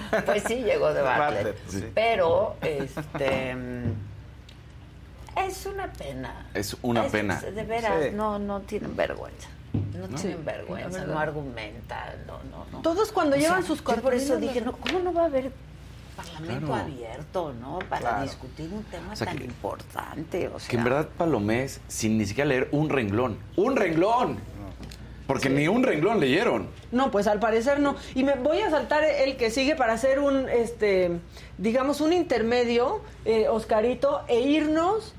*laughs* pues sí, llegó de Bartlett. Bartlett, sí. Pero, este. Es una pena. Es una Es- pena. De veras, Sí. no, no tienen vergüenza. No, No. tienen vergüenza, no argumentan, no, no, no. Todos cuando O llevan sea, sus yo por eso dije, no, ¿cómo no va a haber parlamento Claro. abierto, no? Para Claro. discutir un tema O sea, tan que- importante, o sea. Que en verdad Palomés, sin ni siquiera leer un renglón. ¡Un renglón! Porque ni un renglón leyeron. No, pues al parecer no. Y me voy a saltar el que sigue para hacer un, este, digamos, un intermedio, eh, Oscarito, e irnos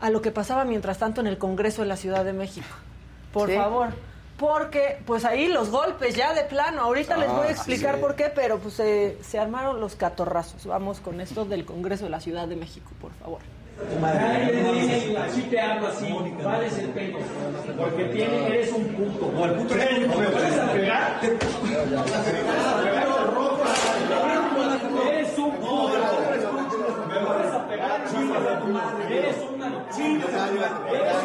a lo que pasaba mientras tanto en el Congreso de la Ciudad de México. Por Sí. favor. Porque, pues ahí los golpes ya de plano. Ahorita les voy a Ah, explicar sí. por qué, pero pues se, se armaron los catorrazos. Vamos con esto del Congreso de la Ciudad de México, por favor. Nadie le dice, así te hablo así, vales el pelo, porque tiene, eres un puto. ¿Me vas a pegar? Eres un puto. ¿Me vas a pegar? Chingas a tu madre. Eres una chinga. Eres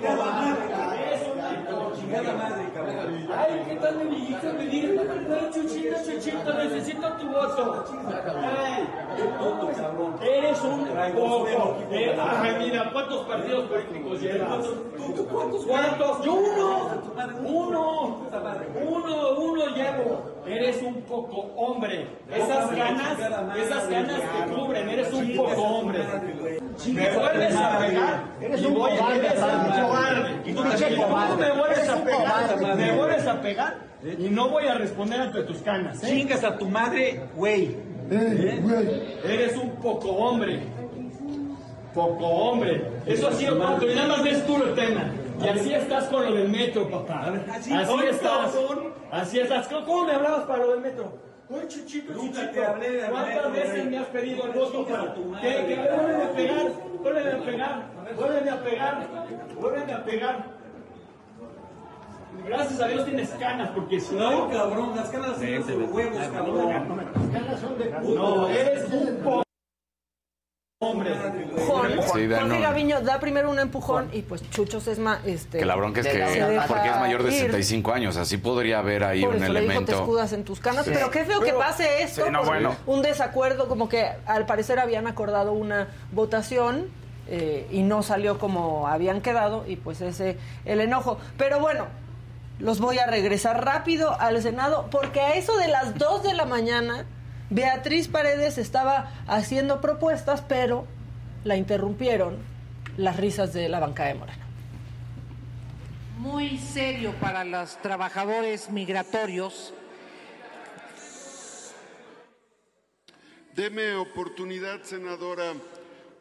una madre. Chingada madre, cabrón. Ay, ¿qué tal me dijiste? Me dijiste, verdad, Chuchito, Chuchito, necesito tu voto. Ay, puto, cabrón. Eres un. Eh, Ay, mira, ¿cuántos partidos políticos llevas? ¿Cuántos? ¿Cuántos? Yo uno. Uno. Uno, uno llevo. Eres un poco hombre. Esas ganas, esas ganas te cubren. Eres un poco hombre. Me vuelves a pegar. Eres un cobarde. Y tú me vuelves a pegar. Me vuelves a pegar. Y no voy a responder ante tus canas. ¿eh? Chingas a tu madre, güey. ¿Eh? Eres un poco hombre. Poco hombre. Eso ha sido poco. Y nada más ves tú el tema. Y así estás con lo del metro, papá. Así estás. Así estás. ¿Cómo- ¿Cómo me hablabas para lo del metro? Oye, Chuchito, Chuchito, ¿cuántas veces me has pedido el voto para tu madre? Que, a pegar, vuélveme a pegar, vuélveme a pegar, vuélveme a pegar. Gracias a Dios tienes canas, porque si no... cabrón, las canas son de huevos, cabrón. Las canas son de No, eres un po- hombre. Sí, da, Jorge no. Gaviño da primero un empujón y pues Chucho Sesma, este... Que la bronca es que, porque es mayor de ir. 65 años, así podría haber ahí Por un eso le dijo te elemento. escudas en tus canas, Sí. pero qué feo que pase esto, Sí, no, por bueno. un desacuerdo, como que al parecer habían acordado una votación eh, y no salió como habían quedado y pues ese el enojo. Pero bueno, los voy a regresar rápido al Senado porque a eso de las 2 de la mañana Beatriz Paredes estaba haciendo propuestas, pero la interrumpieron las risas de la bancada de Morena. muy serio para los trabajadores migratorios. Deme oportunidad, senadora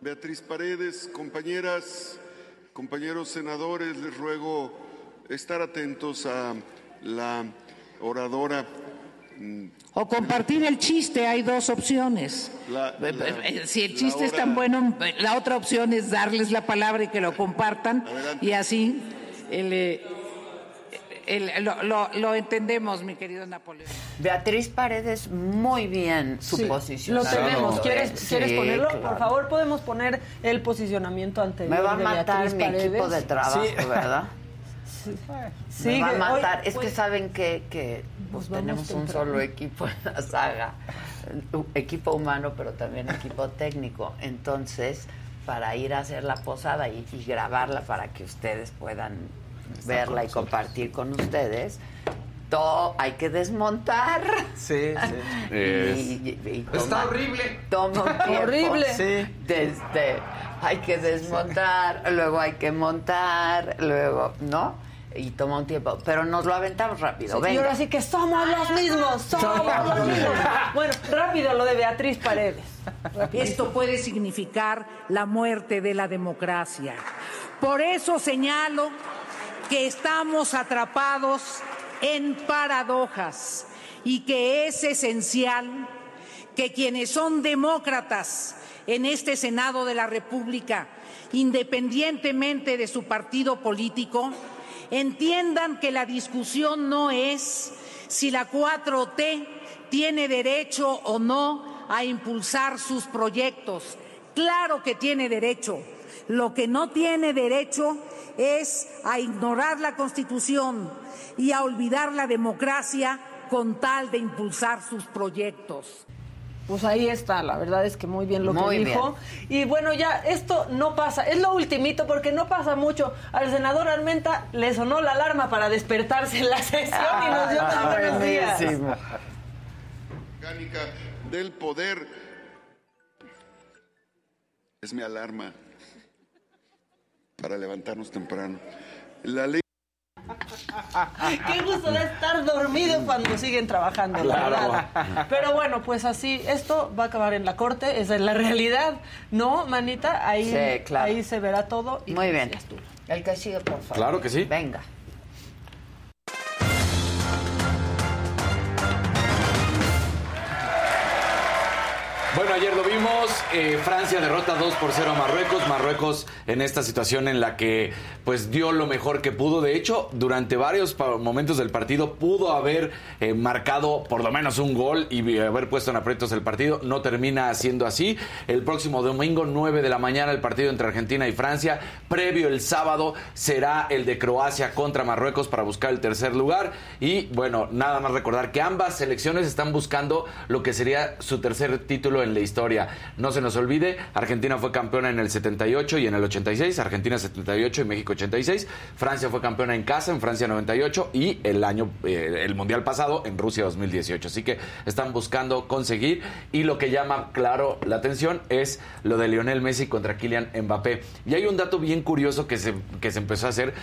Beatriz Paredes, compañeras, compañeros senadores, les ruego estar atentos a la oradora. O compartir el chiste, hay dos opciones. La- Eh, la- eh, si el chiste es tan bueno, eh, la otra opción es darles la palabra y que lo compartan y así el, eh, el- lo, lo- lo entendemos, mi querido Napoleón. Beatriz Paredes, muy bien su Sí, posición. Lo tenemos. ¿Quieres, ¿quieres ponerlo? Por favor podemos poner el posicionamiento anterior Me va a matar Beatriz mi equipo Paredes? de trabajo, Sí. ¿verdad? *laughs* Sí, Me va a matar. hoy- es que saben que, que pues, tenemos un solo equipo en la saga. Equipo humano, pero también equipo técnico. Entonces, para ir a hacer la posada y, y grabarla para que ustedes puedan verla y compartir con ustedes, To- hay que desmontar. Sí, sí. *laughs* Y- y- Está horrible. Toma un tiempo. Horrible. Sí. Desde, hay que desmontar, luego hay que montar, luego, ¿no? Y toma un tiempo. Pero nos lo aventamos rápido. y Venga. ahora sí que somos los mismos, somos los mismos. Bueno, rápido lo de Beatriz Paredes. Esto puede significar la muerte de la democracia. Por eso señalo que estamos atrapados en paradojas y que es esencial que quienes son demócratas en este Senado de la República, independientemente de su partido político, entiendan que la discusión no es si la 4T tiene derecho o no a impulsar sus proyectos. Claro que tiene derecho. Lo que no tiene derecho es a ignorar la Constitución y a olvidar la democracia con tal de impulsar sus proyectos. Pues ahí está, la verdad es que muy bien lo Muy que dijo. Y bueno, ya esto no pasa, es lo ultimito porque no pasa mucho. Al senador Armenta le sonó la alarma para despertarse en la sesión y nos dio los buenos días. Orgánica del poder. Es mi alarma para levantarnos temprano. La ley Qué gusto de estar dormido cuando siguen trabajando, la Claro. verdad. Pero bueno, pues así, esto va a acabar en la corte, esa es la realidad, ¿no, manita? Ahí, Sí, claro. ahí se verá todo. Y Muy bien. estuvo. El que sigue, por favor. Claro que sí. Venga. Bueno, ayer lo vimos, eh, Francia derrota 2 por 0 a Marruecos, Marruecos en esta situación en la que pues dio lo mejor que pudo, de hecho durante varios momentos del partido pudo haber eh, marcado por lo menos un gol y haber puesto en aprietos el partido, no termina siendo así, el próximo domingo 9 de la mañana el partido entre Argentina y Francia, previo el sábado será el de Croacia contra Marruecos para buscar el tercer lugar. Y bueno, nada más recordar que ambas selecciones están buscando lo que sería su tercer título en la historia. No se nos olvide, Argentina fue campeona en el 78 y en el 86, Argentina 78 y México 86, Francia fue campeona en casa en Francia 98 y el año eh, el mundial pasado en Rusia 2018. Así que están buscando conseguir y lo que llama claro la atención es lo de Lionel Messi contra Kylian Mbappé. Y hay un dato bien curioso que se que se empezó a hacer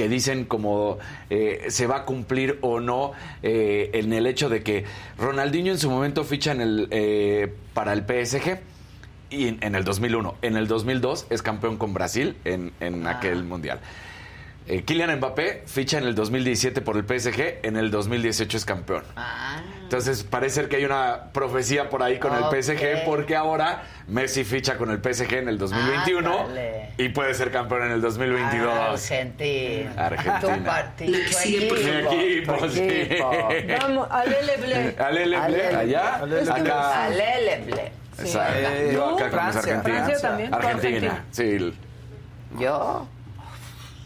que dicen como eh, se va a cumplir o no eh, en el hecho de que Ronaldinho en su momento ficha en el, para el PSG y en, en el 2001. En el 2002 es campeón con Brasil en, en aquel mundial. Eh, Kylian Mbappé ficha en el 2017 por el PSG, en el 2018 es campeón. Ah. Entonces parece ser que hay una profecía por ahí con el PSG porque ahora Messi ficha con el PSG en el 2021 Ándale. y puede ser campeón en el 2022. Argentina. Argentina. Tu partido, Siempre. equipo. Mi equipo, tu sí. equipo. Vamos, *laughs* alele ble. Alele, ble, allá, Alele, acá. Alele, ble. Exacto. Eh, Yo acá con los argentinos. Francia también, tú Argentina, sí. Yo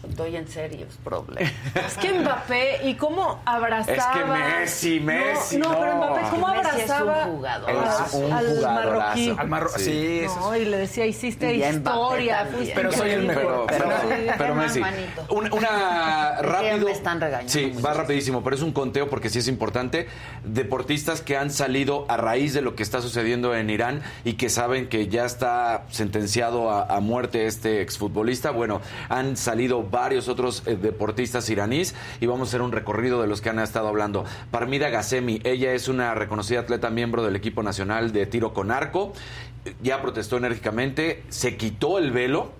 estoy en serios problemas. *laughs* Es que Mbappé, ¿y cómo abrazaba? Es que Messi, Messi, No, no, pero. Mbappé, ¿cómo Messi es un abrazaba jugador. Es un al marroquí? Al marro- sí, Sí. eso No, y le decía, hiciste historia, fuiste Pero soy el mejor. Pero, pero, pero ¿qué más, Messi. manito? Un- Una *laughs* rápido. me están regañando Sí, va rapidísimo, pero es un conteo porque sí es importante. Deportistas que han salido a raíz de lo que está sucediendo en Irán y que saben que ya está sentenciado a, a muerte este exfutbolista. Bueno, han salido varios otros eh, deportistas iraníes y vamos a hacer un recorrido de los que han estado hablando. Parmira Gassemi, ella es una reconocida atleta miembro del equipo nacional de tiro con arco. Ya protestó enérgicamente, se quitó el velo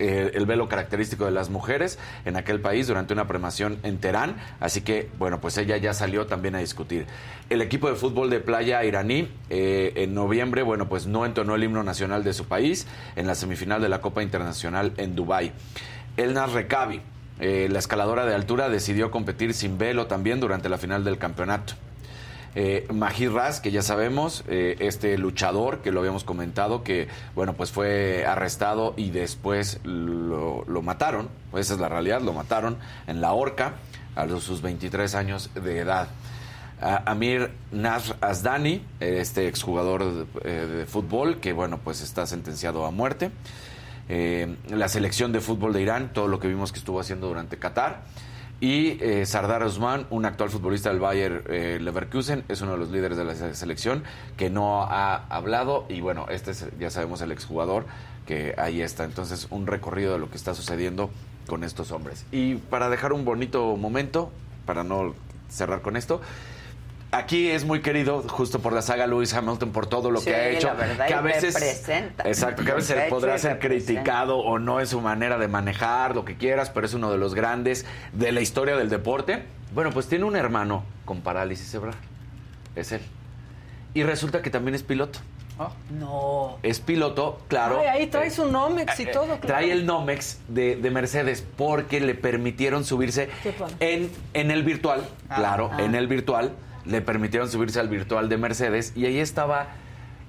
eh, el velo característico de las mujeres en aquel país durante una premación en Teherán. Así que, bueno, pues ella ya salió también a discutir. El equipo de fútbol de playa iraní, eh, en noviembre, bueno, pues no entonó el himno nacional de su país en la semifinal de la Copa Internacional en Dubái. Elnas Rekabi, eh, la escaladora de altura, decidió competir sin velo también durante la final del campeonato. Eh, Mahir Raz, que ya sabemos, eh, este luchador que lo habíamos comentado, que bueno, pues fue arrestado y después lo, mataron, pues esa es la realidad, lo mataron en la horca a los, sus 23 años de edad. Amir Nasr Asdani, este exjugador de, eh, de fútbol, que bueno, pues está sentenciado a muerte. Eh, la selección de fútbol de Irán, todo lo que vimos que estuvo haciendo durante Qatar. Y eh, Sardar Osman, un actual futbolista del Bayer eh, Leverkusen, es uno de los líderes de la se- selección que no ha hablado. Y bueno, este es, ya sabemos, el exjugador que ahí está. Entonces, un recorrido de lo que está sucediendo con estos hombres. Y para dejar un bonito momento, para no cerrar con esto, aquí es muy querido justo por la saga Lewis Hamilton por todo lo Sí, que ha hecho la verdad, que a veces representa. exacto que a veces podrá ser representa. criticado o no en su manera de manejar lo que quieras pero es uno de los grandes de la historia del deporte bueno pues tiene un hermano con parálisis cerebral es él y resulta que también es piloto No. es piloto claro Ay, ahí trae su Nomex y eh, todo. Trae claro. el Nomex de, de Mercedes porque le permitieron subirse en, en el virtual, claro, ah. en el virtual. Le permitieron subirse al virtual de Mercedes y ahí estaba.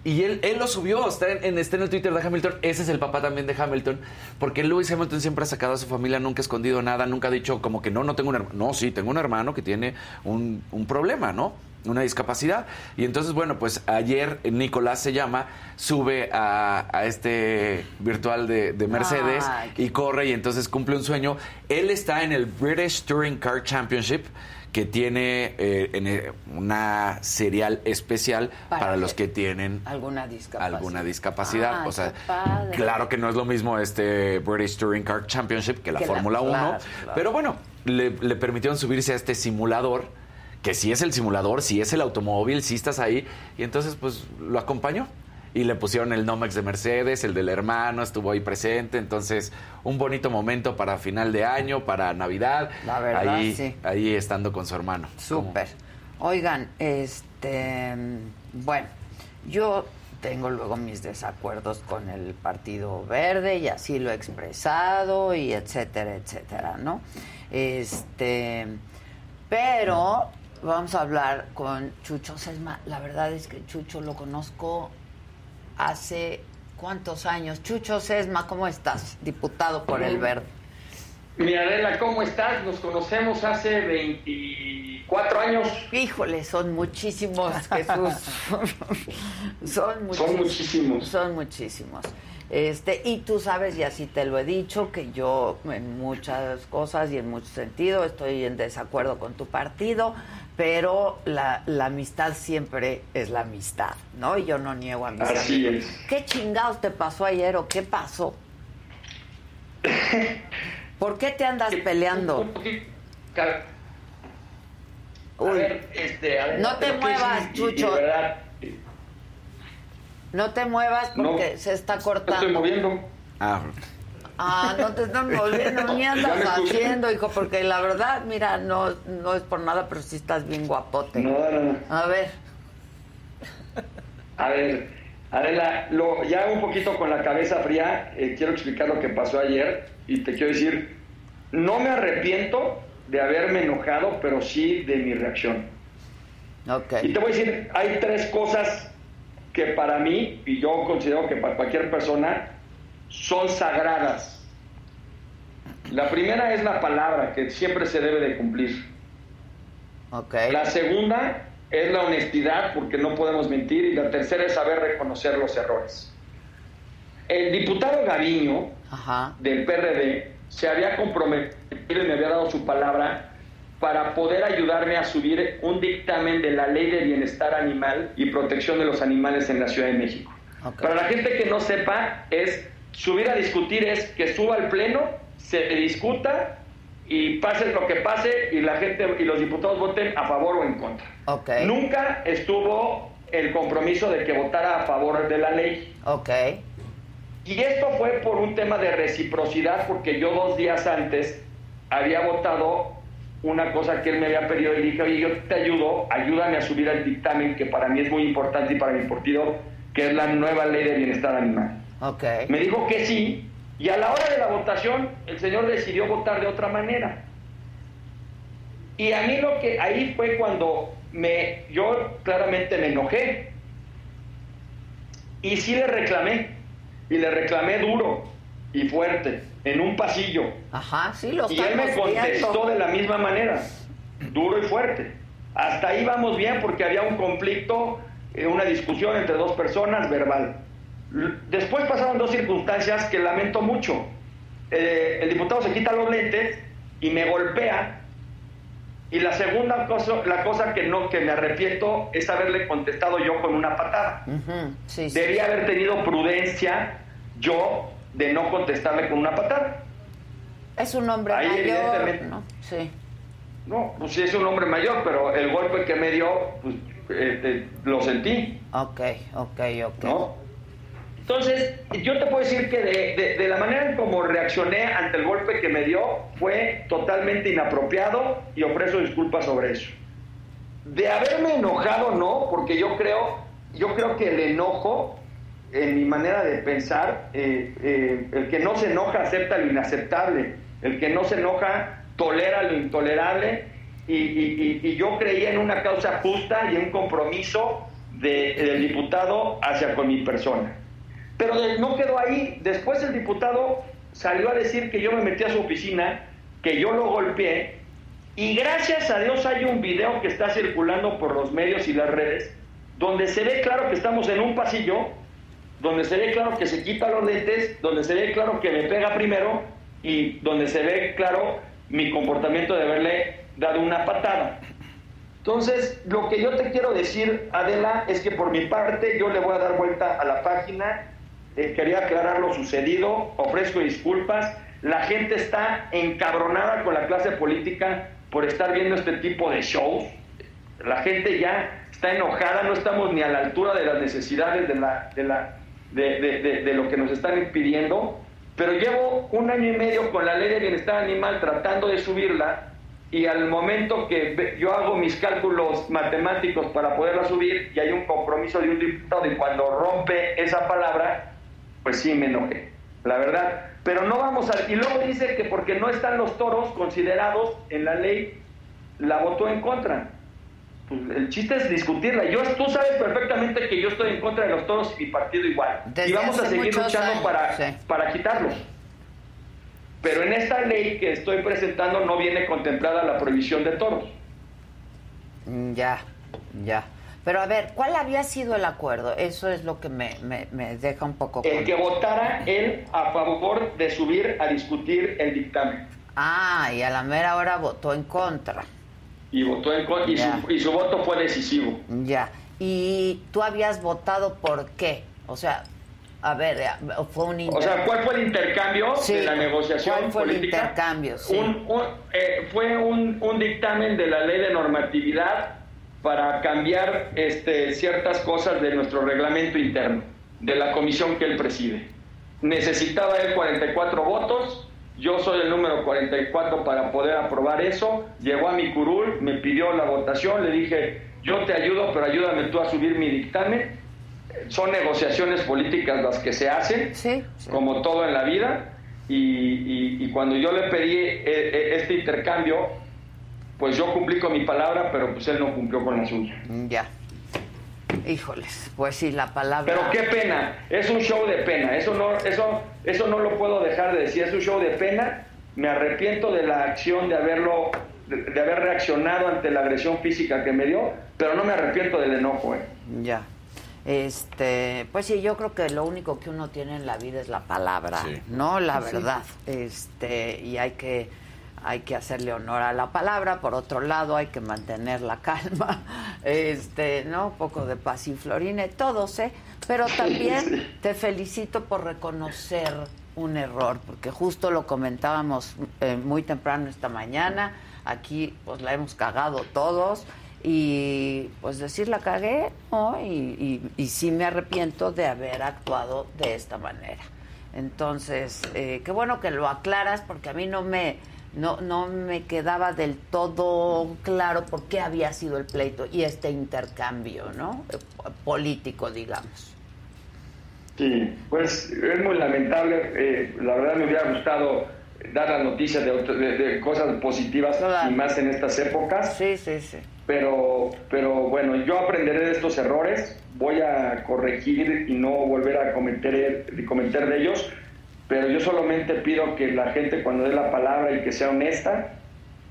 Y él, él lo subió, está en, en- está en el Twitter de Hamilton. Ese es el papá también de Hamilton. Porque Lewis Hamilton siempre ha sacado a su familia, nunca ha escondido nada, nunca ha dicho como que no, no tengo un hermano. No, sí, tengo un hermano que tiene un, un problema, ¿no? Una discapacidad. Y entonces, bueno, pues ayer Nicolás se llama, sube a, a este virtual de, de Mercedes Ay, y corre y entonces cumple un sueño. Él está en el British Touring Car Championship que tiene eh, en, eh, una serial especial Para para, los que- tienen Alguna discapacidad. alguna discapacidad. Ay, o sea, claro que no es lo mismo este British Touring Car Championship que la Que la- Fórmula 1, claro, claro. pero bueno, le, le permitieron subirse a este simulador, que sí es el simulador, sí es el automóvil, sí estás ahí, y entonces pues lo acompañó. Y le pusieron el Nomex de Mercedes, el del hermano, estuvo ahí presente. Entonces, un bonito momento para final de año, para Navidad. La verdad, ahí, sí. ahí estando con su hermano. Súper. Oigan, este, bueno, yo tengo luego mis desacuerdos con el Partido Verde y así lo he expresado y etcétera, etcétera, ¿no? Este, pero vamos a hablar con Chucho Sesma. La verdad es que Chucho lo conozco hace cuántos años. Chucho Sesma, ¿cómo estás? Diputado por el Verde. Mi Adela, ¿cómo estás? Nos conocemos hace 24 años. Híjole, son muchísimos, Jesús. *laughs* son muchísimos. Son muchísimos. Son muchísimos. Este, y tú sabes, y así te lo he dicho, que yo en muchas cosas y en muchos sentidos estoy en desacuerdo con tu partido, pero la, la amistad siempre es la amistad, ¿no? Y yo no niego a mis Así amigos. es. ¿Qué chingados te pasó ayer o qué pasó? *laughs* ¿Por qué te andas peleando? A ver, este, a ver, No te muevas, sí, y- y Chucho. verdad, No te muevas No, porque se está no cortando. estoy moviendo. Ah, Ah, no te estás moviendo, ni andas haciendo, hijo, porque la verdad, mira, no, no es por nada, pero sí estás bien guapote. No, no, no. A ver, A ver, Adela, lo, ya un poquito con la cabeza fría, eh, quiero explicar lo que pasó ayer y te quiero decir, no me arrepiento de haberme enojado, pero sí de mi reacción. ok. Y te voy a decir, hay tres cosas que para mí, y yo considero que para cualquier persona, son sagradas. La primera es la palabra, que siempre se debe de cumplir. Ok. La segunda es la honestidad, porque no podemos mentir. Y la tercera es saber reconocer los errores. El diputado Gaviño, del PRD, se había comprometido y me había dado su palabra para poder ayudarme a subir un dictamen de la Ley de Bienestar Animal y Protección de los Animales en la Ciudad de México. Para la gente que no sepa, es subir a discutir es que suba al pleno, se discuta y pase lo que pase y la gente y los diputados voten a favor o en contra. Ok. Nunca estuvo el compromiso de que votara a favor de la ley. Ok. Y esto fue por un tema de reciprocidad, porque yo dos días antes había votado una cosa que él me había pedido y dije, oye, yo te ayudo, ayúdame a subir el dictamen que para mí es muy importante y para mi partido, que es la nueva ley de bienestar animal. Ok. Me dijo que sí, y a la hora de la votación, el señor decidió votar de otra manera. Y a mí lo que ahí fue cuando me, yo claramente me enojé. Y sí le reclamé, y le reclamé duro y fuerte, en un pasillo. Ajá, sí, lo Y él me contestó viendo. de la misma manera, duro y fuerte. Hasta ahí vamos bien porque había un conflicto, eh, una discusión entre dos personas verbal. Después pasaron dos circunstancias que lamento mucho. Eh, el diputado se quita los lentes y me golpea Y la segunda cosa, la cosa que no que me arrepiento es haberle contestado yo con una patada. Debía haber tenido prudencia yo de no contestarle con una patada. Es un hombre mayor, ¿no? Sí. No, pues sí es un hombre mayor, pero el golpe que me dio, pues este, lo sentí. Ok, ok, ok. Entonces, yo te puedo decir que de, la manera en como reaccioné ante el golpe que me dio fue totalmente inapropiado y ofrezco disculpas sobre eso. De haberme enojado, no, porque yo creo, yo creo que el enojo, en mi manera de pensar, eh, eh, el que no se enoja acepta lo inaceptable, el que no se enoja tolera lo intolerable y, yo creía en una causa justa y en un compromiso del diputado hacia con mi persona. Pero no quedó ahí. Después el diputado salió a decir que yo me metí a su oficina, que yo lo golpeé, y gracias a Dios hay un video que está circulando por los medios y las redes, donde se ve claro que estamos en un pasillo, donde se ve claro que se quita los lentes, donde se ve claro que me pega primero y donde se ve claro mi comportamiento de haberle dado una patada. Entonces, lo que yo te quiero decir, Adela, es que por mi parte yo le voy a dar vuelta a la página eh, quería aclarar lo sucedido, ofrezco disculpas. La gente está encabronada con la clase política por estar viendo este tipo de shows. La gente ya está enojada, no estamos ni a la altura de las necesidades de, la, de, la, de, de lo que nos están impidiendo. Pero llevo un año y medio con la ley de bienestar animal tratando de subirla y al momento que yo hago mis cálculos matemáticos para poderla subir y hay un compromiso de un diputado y cuando rompe esa palabra, pues sí me enojé, la verdad. Pero no vamos a... Y luego dice que porque no están los toros considerados en la ley, la votó en contra. Pues el chiste es discutirla. Yo, tú sabes perfectamente que yo estoy en contra de los toros y mi partido igual. y vamos a seguir luchando para, para quitarlos. Pero en esta ley que estoy presentando no viene contemplada la prohibición de toros. Mm, ya, ya. Pero a ver, ¿cuál había sido el acuerdo? Eso es lo que me, deja un poco... El que votara él a favor de subir a discutir el dictamen. Ah, y a la mera hora votó en contra. Y votó en contra, y su, voto fue decisivo. Ya. ¿Y tú habías votado por qué? O sea, a ver, eh, fue un O sea, ¿cuál fue el intercambio de la negociación ¿cuál fue el intercambio? Sí. Eh, fue un, un dictamen de la ley de normatividad para cambiar este, ciertas cosas de nuestro reglamento interno, de la comisión que él preside. Necesitaba él 44 votos, yo soy el número 44 para poder aprobar eso, llegó a mi curul, me pidió la votación, le dije, yo te ayudo, pero ayúdame tú a subir mi dictamen. Son negociaciones políticas las que se hacen, como todo en la vida, y, cuando yo le pedí eh, eh, este intercambio, pues yo cumplí con mi palabra, pero pues él no cumplió con la suya. Ya. Híjoles, pues sí, la palabra. Pero qué pena, es un show de pena, eso no, eso, eso no lo puedo dejar de decir, es un show de pena. Me arrepiento de la acción de haberlo, de, haber reaccionado ante la agresión física que me dio, pero no me arrepiento del enojo, ¿eh? Ya. Este, pues sí, yo creo que lo único que uno tiene en la vida es la palabra, no la verdad. Este, y hay que hay que hacerle honor a la palabra, por otro lado hay que mantener la calma, *laughs* este, ¿no? Un poco de paz y florine, todos, ¿eh? Pero también te felicito por reconocer un error, porque justo lo comentábamos eh, muy temprano esta mañana, aquí pues la hemos cagado todos y pues decir la cagué, ¿no? Y, y, sí me arrepiento de haber actuado de esta manera. Entonces, eh, qué bueno que lo aclaras porque a mí no me no, no me quedaba del todo claro por qué había sido el pleito y este intercambio, ¿no? Político, digamos. Sí, pues es muy lamentable. Eh, la verdad me hubiera gustado dar la noticia de, cosas positivas y más en estas épocas. Sí, sí, sí. Pero, pero bueno, yo aprenderé de estos errores, voy a corregir y no volver a cometer, cometer de ellos pero yo solamente pido que la gente cuando dé la palabra y que sea honesta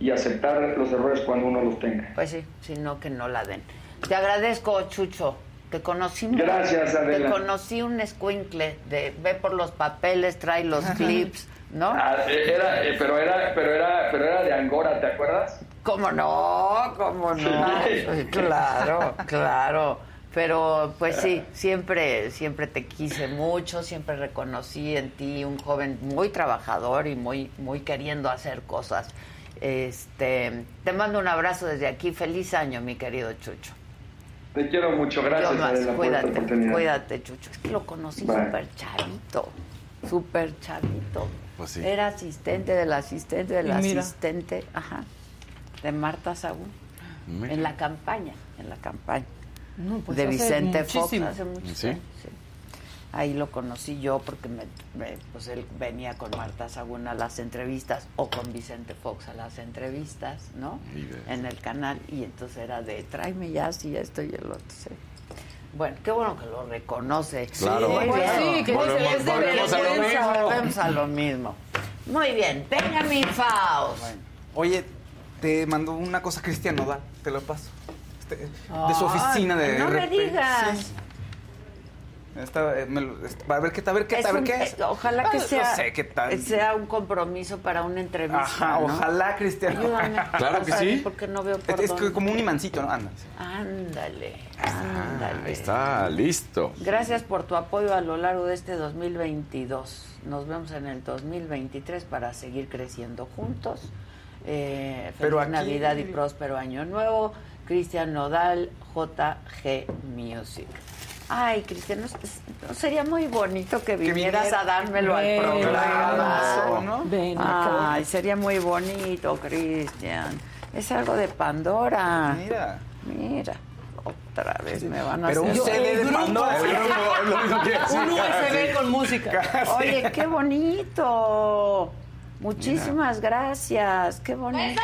y aceptar los errores cuando uno los tenga. Pues sí, sino que no la den. Te agradezco, Chucho. Te conocí Gracias, Adela. Te conocí un escuincle de ve por los papeles, trae los clips, ¿no? Ah, era, eh, pero era, pero era, pero era de Angora, ¿te acuerdas? ¿Cómo no? ¿Cómo no? claro, claro. Pero pues sí, siempre, siempre te quise mucho, siempre reconocí en ti un joven muy trabajador y muy, muy queriendo hacer cosas. Este, te mando un abrazo desde aquí. Feliz año, mi querido Chucho. Te quiero mucho, gracias. Yo más, Adela, por esta cuídate, cuídate, Chucho. Es que lo conocí súper chavito, súper chavito. Pues sí. Era asistente del asistente del asistente, ajá, de Marta Sagún. Mira. En la campaña, en la campaña. No, pues de hace Vicente Fox muchísimo. hace mucho ¿Sí? tiempo, sí. Ahí lo conocí yo porque me, me- pues él venía con Marta Sagún a las entrevistas o con Vicente Fox a las entrevistas, ¿no? En el canal y entonces era de tráeme ya si esto y el otro. sí. Bueno, qué bueno que lo reconoce. Claro. Muy Pues bien. sí, que Volvemos- dice, es de volvemos a lo vergüenza. mismo. Volvemos a lo mismo. Muy bien, Benjamin Faust. Oye, te mandó una cosa Cristian Nodal, te lo paso. Este, de su Ay, oficina de No me digas. Sí. Está, eh, me lo- est- a ver qué, a ver qué, Es a ver un- qué es. eh, Ojalá que Ah, sea, No sé qué tal. sea un compromiso para una entrevista. Ajá, ¿no? ojalá Cristian. Ayúdame. *laughs* Claro que sí. Porque no veo por Es, es como un imancito, ¿no? Ándale, ándale. Ahí está, listo. Gracias por tu apoyo a lo largo de este 2022. Nos vemos en el 2023 para seguir creciendo juntos. Eh, feliz Pero aquí- Navidad y próspero año nuevo. Cristian Nodal, JG Music. Ay, Cristian, ¿no, no sería muy bonito que vinieras viniera. a dármelo al Ven, programa? ¿no? Ven, Ay, sería muy bonito, Cristian. Es algo de Pandora. Mira. Mira, otra vez me van a Pero un hacer... CD de grupo. Pandora. El grupo, es lo mismo que decir. Un USB con música. Oye, qué bonito. Muchísimas gracias. Qué bonito.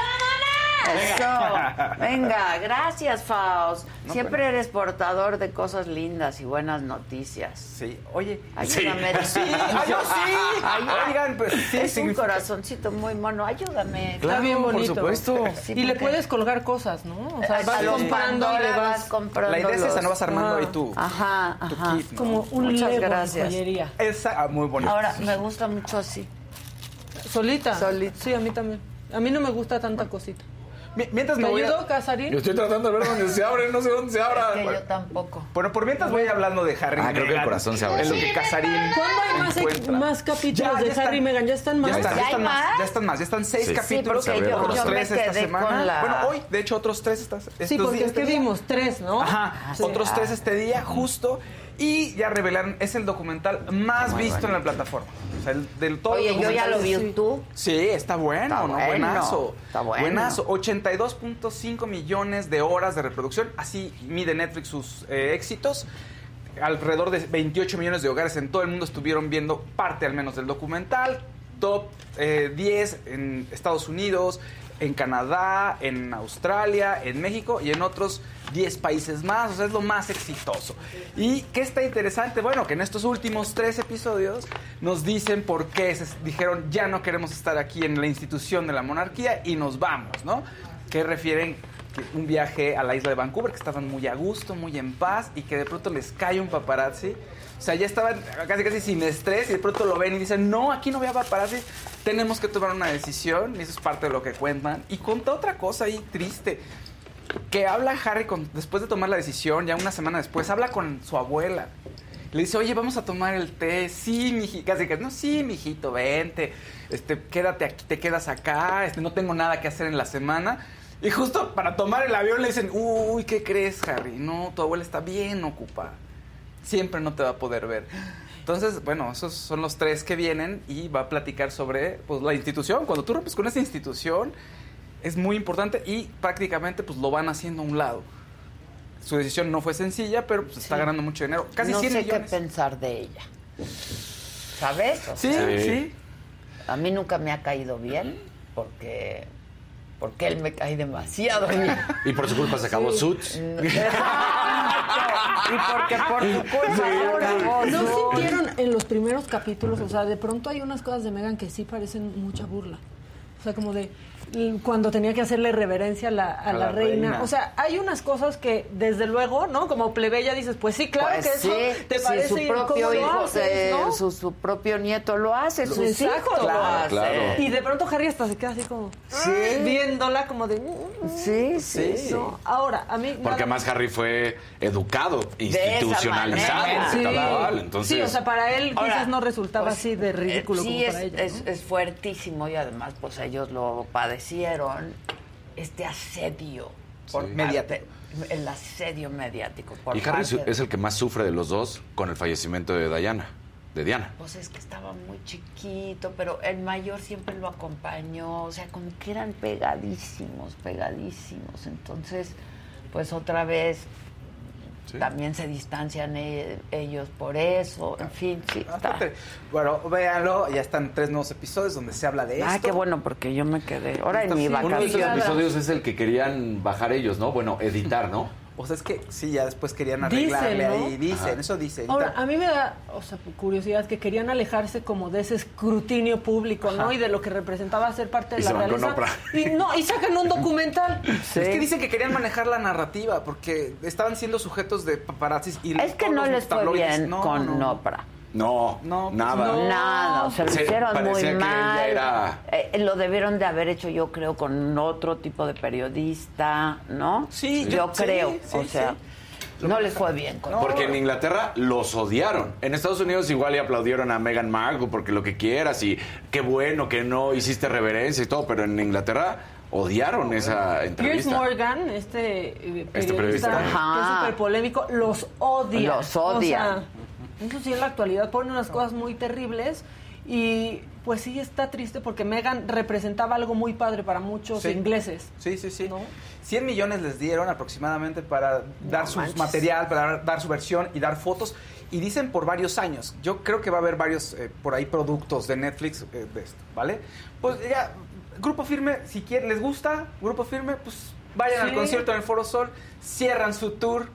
Eso. *laughs* Venga, gracias, Faust. Siempre eres portador de cosas lindas y buenas noticias. Sí, oye. Ayúdame. Sí, yo sí. Ay, Oigan, pues sí, es un corazoncito muy mono. Ayúdame. Claro, bien por bonito. supuesto. Sí, y le puedes colgar cosas, ¿no? O sea, vas comprando y le vas... comprando. La idea es esa, no vas armando Ah. ahí tu, Ajá, tu ajá. kit. ¿no? Como un Muchas Lego gracias. joyería. Esa, ah, muy bonito. Ahora, me gusta mucho así. ¿Solita? Solita. Sí, a mí también. A mí no me gusta tanta cosita. Mi- Mientras ¿Te me voy a- ayudo, Casarín? Yo estoy tratando de ver dónde se abre, no sé dónde se abra. Que yo tampoco. Bueno, por mientras voy hablando de Harry. Ah, creo que el corazón se abre. En lo que Casarín ¿Cuándo hay más, encuentra. más capítulos Ya, de ya. Harry y Meghan? ¿Ya están más? Ya están, ¿Ya están más? más? ya están más, ya están seis Sí. capítulos, Sí, porque yo- otros yo me tres esta quedé semana. con la- Bueno, hoy, de hecho, otros tres estas, estos Sí, porque días, es que este vimos tres, ¿no? Ajá, Sí. otros Ah. tres este día, justo. Y ya revelaron, es el documental más visto en la plataforma. O sea, el, del todo Oye, yo ya lo vi en tú. Sí, está bueno, Está ¿no? bueno, Buenazo. está bueno. Buenazo. 82.5 millones de horas de reproducción. Así mide Netflix sus eh, éxitos. Alrededor de 28 millones de hogares en todo el mundo estuvieron viendo parte al menos del documental. Top eh, 10 en Estados Unidos, en Canadá, en Australia, en México y en otros 10 países más. O sea, es lo más exitoso. ¿Y qué está interesante? Bueno, que en estos últimos tres episodios nos dicen por qué se dijeron ya no queremos estar aquí en la institución de la monarquía y nos vamos, ¿no? Que refieren un viaje a la isla de Vancouver, que estaban muy a gusto, muy en paz y que de pronto les cae un paparazzi. O sea, ya estaban casi casi sin estrés y de pronto lo ven y dicen, no, aquí no voy a paparazzi, tenemos que tomar una decisión y eso es parte de lo que cuentan. Y cuenta otra cosa ahí triste, que habla Harry con, después de tomar la decisión, ya una semana después, habla con su abuela. Le dice, oye, vamos a tomar el té. Sí, mijito. Casi no, sí, mijito, vente. Este, quédate aquí, te quedas acá. Este, no tengo nada que hacer en la semana. Y justo para tomar el avión le dicen, uy, ¿qué crees, Harry? No, tu abuela está bien ocupada. Siempre no te va a poder ver. Entonces, bueno, esos son los tres que vienen y va a platicar sobre pues, la institución. Cuando tú rompes con esa institución, es muy importante y prácticamente pues lo van haciendo a un lado. Su decisión no fue sencilla, pero pues, está ganando mucho dinero. Casi no 100 sé millones. qué pensar de ella. ¿Sabes? O Sí, sea, sí. A mí nunca me ha caído bien porque porque él me cae demasiado bien. Y por su culpa se acabó Suits. *laughs* y porque por tu culpa acabó ¿No Suits. sintieron en los primeros capítulos? O sea, de pronto hay unas cosas de Megan que sí parecen mucha burla. O sea, como de, cuando tenía que hacerle reverencia a la, a la, reina. O sea, hay unas cosas que, desde luego, ¿no? Como plebeya dices, pues sí, claro Pues que eso sí, te si parece su propio ¿cómo lo hijo, haces, eh, no? su, su propio nieto lo hace, sus hijos lo hacen. Y de pronto Harry hasta se queda así como Sí. viéndola como de "Mm, Sí, sí, sí. ¿no? Ahora, a mí Porque nada- más Harry fue educado, De institucionalizado. Sí. Entonces, Sí, o sea, para él Ahora, quizás no resultaba pues, así de ridículo eh, como sí, para es, ella. es, es fuertísimo y además, pues ellos lo Este asedio. Por Sí. mediático. El asedio mediático. Por y Harry parte es el que más sufre de los dos con el fallecimiento de Diana, de Diana. Pues es que estaba muy chiquito, pero el mayor siempre lo acompañó, o sea, como que eran pegadísimos, pegadísimos. Entonces, pues otra vez también se distancian e- ellos por eso, en fin, sí. está. Bastante. Bueno, véanlo, ya están tres nuevos episodios donde se habla de esto. Ah, qué bueno, porque yo me quedé. Ahora en mi Uno de esos episodios es el que querían bajar ellos, ¿no? Bueno, editar, ¿no? O sea, es que sí, ya después querían Dicen, arreglarle ¿no? ahí, dicen, Ajá. eso dicen. Ahora, a mí me da, o sea, curiosidad que querían alejarse como de ese escrutinio público, ¿no? Y de lo que representaba ser parte de Y la realeza. Oprah. Y no, y sacan un documental. *laughs* Es que dicen que querían manejar la narrativa porque estaban siendo sujetos de paparazzis y Es que no los les fue tabloides, bien no, con no. Oprah. No, No, nada. pues no. Nada, se lo Se- hicieron muy que mal. era- Eh, lo debieron de haber hecho, yo creo, con otro tipo de periodista, ¿no? Sí, yo, yo- sí, creo. sí, o sea, no les fue bien. Con Porque en Inglaterra los odiaron. En Estados Unidos igual le aplaudieron a Meghan Markle porque lo que quieras y qué bueno que no hiciste reverencia y todo, pero en Inglaterra odiaron esa Piers entrevista. Morgan, este, eh, periodista, periodista. que es súper polémico, los odia. Los odia. O sea, eso sí, en la actualidad pone unas cosas muy terribles y pues sí está triste porque Meghan representaba algo muy padre para muchos Sí. ingleses. Sí, sí, sí. 100 millones les dieron aproximadamente para dar su manches. material, para dar, su versión y dar fotos. Y dicen por varios años. Yo creo que va a haber varios eh, por ahí productos de Netflix eh, de esto, ¿vale? Pues ya, Grupo Firme, si quieren, les gusta Grupo Firme, pues vayan al concierto en el Foro Sol, cierran su tour.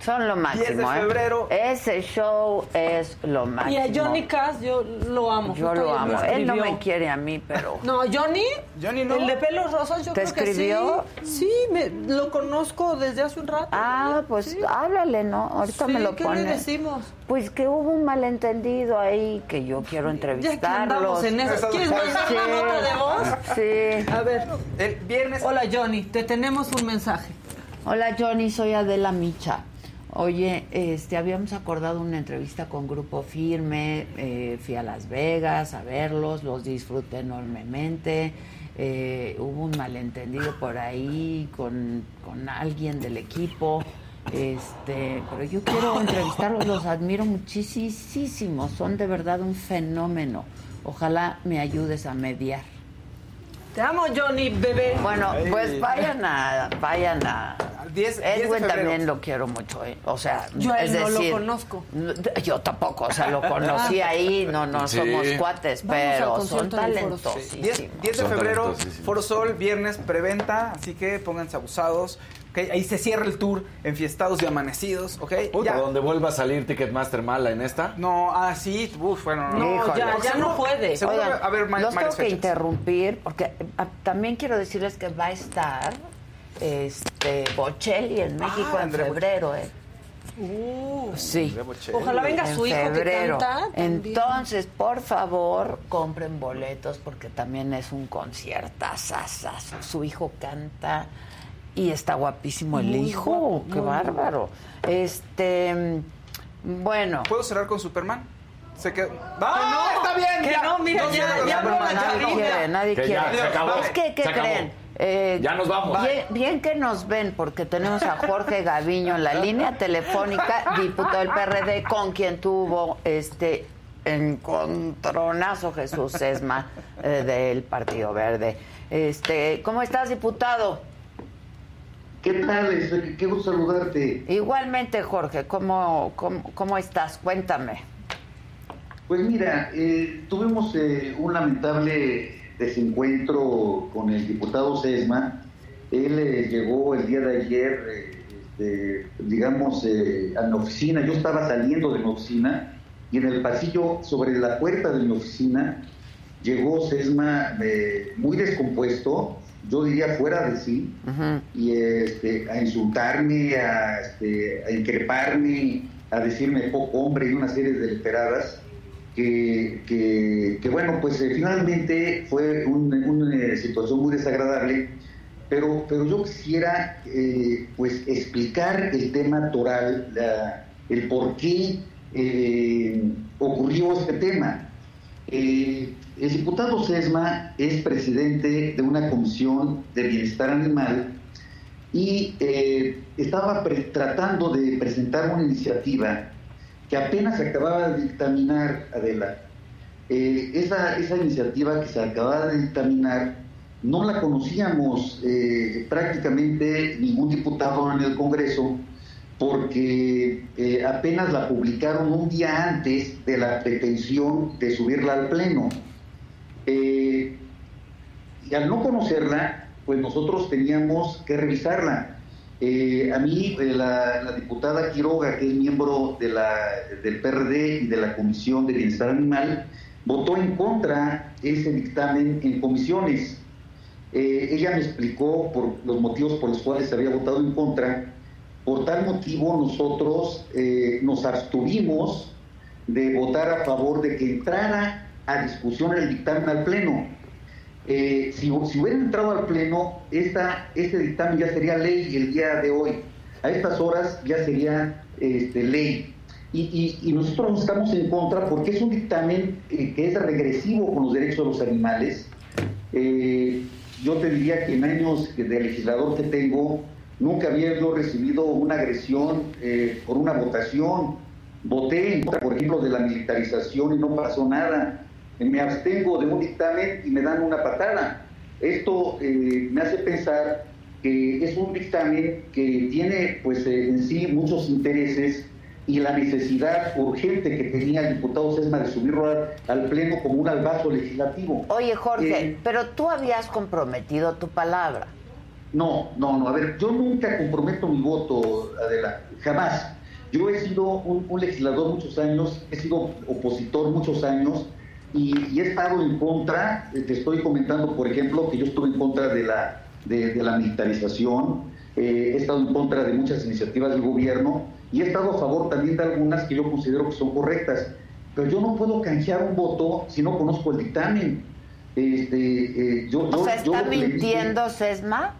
Son lo máximo. 10 de ¿eh? febrero. Ese show es lo máximo. Y a Johnny Cass yo lo amo. Yo lo amo. Él no me quiere a mí, pero. No, Johnny, Johnny no. el de pelos rosas, yo ¿Te creo escribió? que sí. Sí, me, lo conozco desde hace un rato. Ah, pues háblale, ¿no? Ahorita Sí, me lo ¿qué pone. le decimos? Pues que hubo un malentendido ahí que yo quiero Ya que entrevistarlos. andamos en eso. ¿Quieres mandar Sí. una nota de voz? Sí. A ver. El viernes. Hola Johnny, te tenemos un mensaje. Hola Johnny, soy Adela Micha. Oye, este, habíamos acordado una entrevista con Grupo Firme, eh, fui a Las Vegas a verlos, los disfruté enormemente. eh, hubo un malentendido por ahí con, con alguien del equipo, este, pero yo quiero entrevistarlos, los admiro muchísimo, son de verdad un fenómeno. Ojalá me ayudes a mediar. Te amo Johnny, bebé. Bueno, Ay. pues vayan a, vayan a. 10, 10 de Edwin también lo quiero mucho, ¿eh? o sea, Yo a él es no lo conozco. Yo tampoco, o sea, lo conocí ahí, no, no Sí. somos cuates, Vamos pero son talentosísimos. 10, 10 de febrero. Foro Sol, viernes, preventa, así que pónganse abusados. ¿Ok? Ahí se cierra el tour, enfiestados y amanecidos, ¿ok? Puta, Ya. donde vuelva a salir Ticketmaster mala en esta. No, ah, sí, uf, bueno, no. No, ya, ya no puede. Seguro Oigan, va a ma- los tengo que interrumpir porque ah, también quiero decirles que va a estar este Bocelli en México en André febrero, ¿eh? Uh, Sí. Ojalá venga en su hijo que febrero. canta. también. Entonces, por favor, compren boletos porque también es un concierto. Su hijo canta y está guapísimo el Muy hijo. guapo, Qué bárbaro. Este, bueno. ¿Puedo cerrar con Superman? Se quedó. ¡Ah, está bien! que no, mira, ya- cierro, ya habló la Nadie Charita. quiere, nadie Que quiere. ya, se acabó. Es que, ¿qué Se acabó. creen? Eh, Ya nos vamos. Bien, bien que nos ven, porque tenemos a Jorge Gaviño en la línea telefónica, diputado del PRD, con quien tuvo este encontronazo Jesús Sesma eh, del Partido Verde. Este, ¿Cómo estás, diputado? ¿Qué tal? Este, Qué, gusto saludarte. Igualmente, Jorge, ¿cómo, cómo, cómo estás? Cuéntame. Pues mira, eh, tuvimos eh, un lamentable desencuentro con el diputado Sesma. Él eh, llegó el día de ayer, eh, este, digamos, a mi oficina. Yo estaba saliendo de mi oficina y en el pasillo, sobre la puerta de mi oficina, llegó Sesma muy descompuesto yo diría fuera de sí, y este, a insultarme, a, este, a increparme, a decirme poco hombre y una serie de esperadas que, que, bueno, pues eh, finalmente fue una eh, situación muy desagradable, pero, pero yo quisiera eh, pues explicar el tema toral, el por qué ocurrió este tema. El diputado Sesma es presidente de una comisión de bienestar animal y estaba tratando de presentar una iniciativa que apenas acababa de dictaminar, Adela. Eh, esa, iniciativa que se acababa de dictaminar no la conocíamos eh, prácticamente ningún diputado en el Congreso porque eh, apenas la publicaron un día antes de la pretensión de subirla al Pleno. y al no conocerla, pues nosotros teníamos que revisarla. Eh, a mí, eh, la, diputada Quiroga, que es miembro de la, del PRD y de la Comisión de Bienestar Animal, votó en contra ese dictamen en comisiones. Eh, ella me explicó los motivos por los cuales se había votado en contra. Por tal motivo, nosotros nos abstuvimos de votar a favor de que entrara a discusión el dictamen al Pleno eh, si, hubiera entrado al Pleno, esta, este dictamen ya sería ley el día de hoy. A estas horas ya sería este, ley. Y, nosotros estamos en contra porque es un dictamen eh, que es regresivo con los derechos de los animales. Eh, yo te diría que en años de legislador que tengo, nunca había recibido una agresión por una votación. Voté en contra, por ejemplo, de la militarización y no pasó nada me abstengo de un dictamen y me dan una patada. Esto eh, me hace pensar que es un dictamen que tiene pues eh, en sí muchos intereses y la necesidad urgente que tenía el diputado Sesma de subirlo al, Pleno como un albazo legislativo. Oye, Jorge, eh, pero tú habías comprometido tu palabra. No, no, no. A ver, yo nunca comprometo mi voto, Adela, jamás. Yo he sido un legislador muchos años, he sido opositor muchos años, y, he estado en contra, eh, te estoy comentando, por ejemplo, que yo estuve en contra de la, de, la militarización, eh, he estado en contra de muchas iniciativas del gobierno y he estado a favor también de algunas que yo considero que son correctas. Pero yo no puedo canjear un voto si no conozco el dictamen. Este, eh, yo, o sea, ¿está mintiendo Sesma?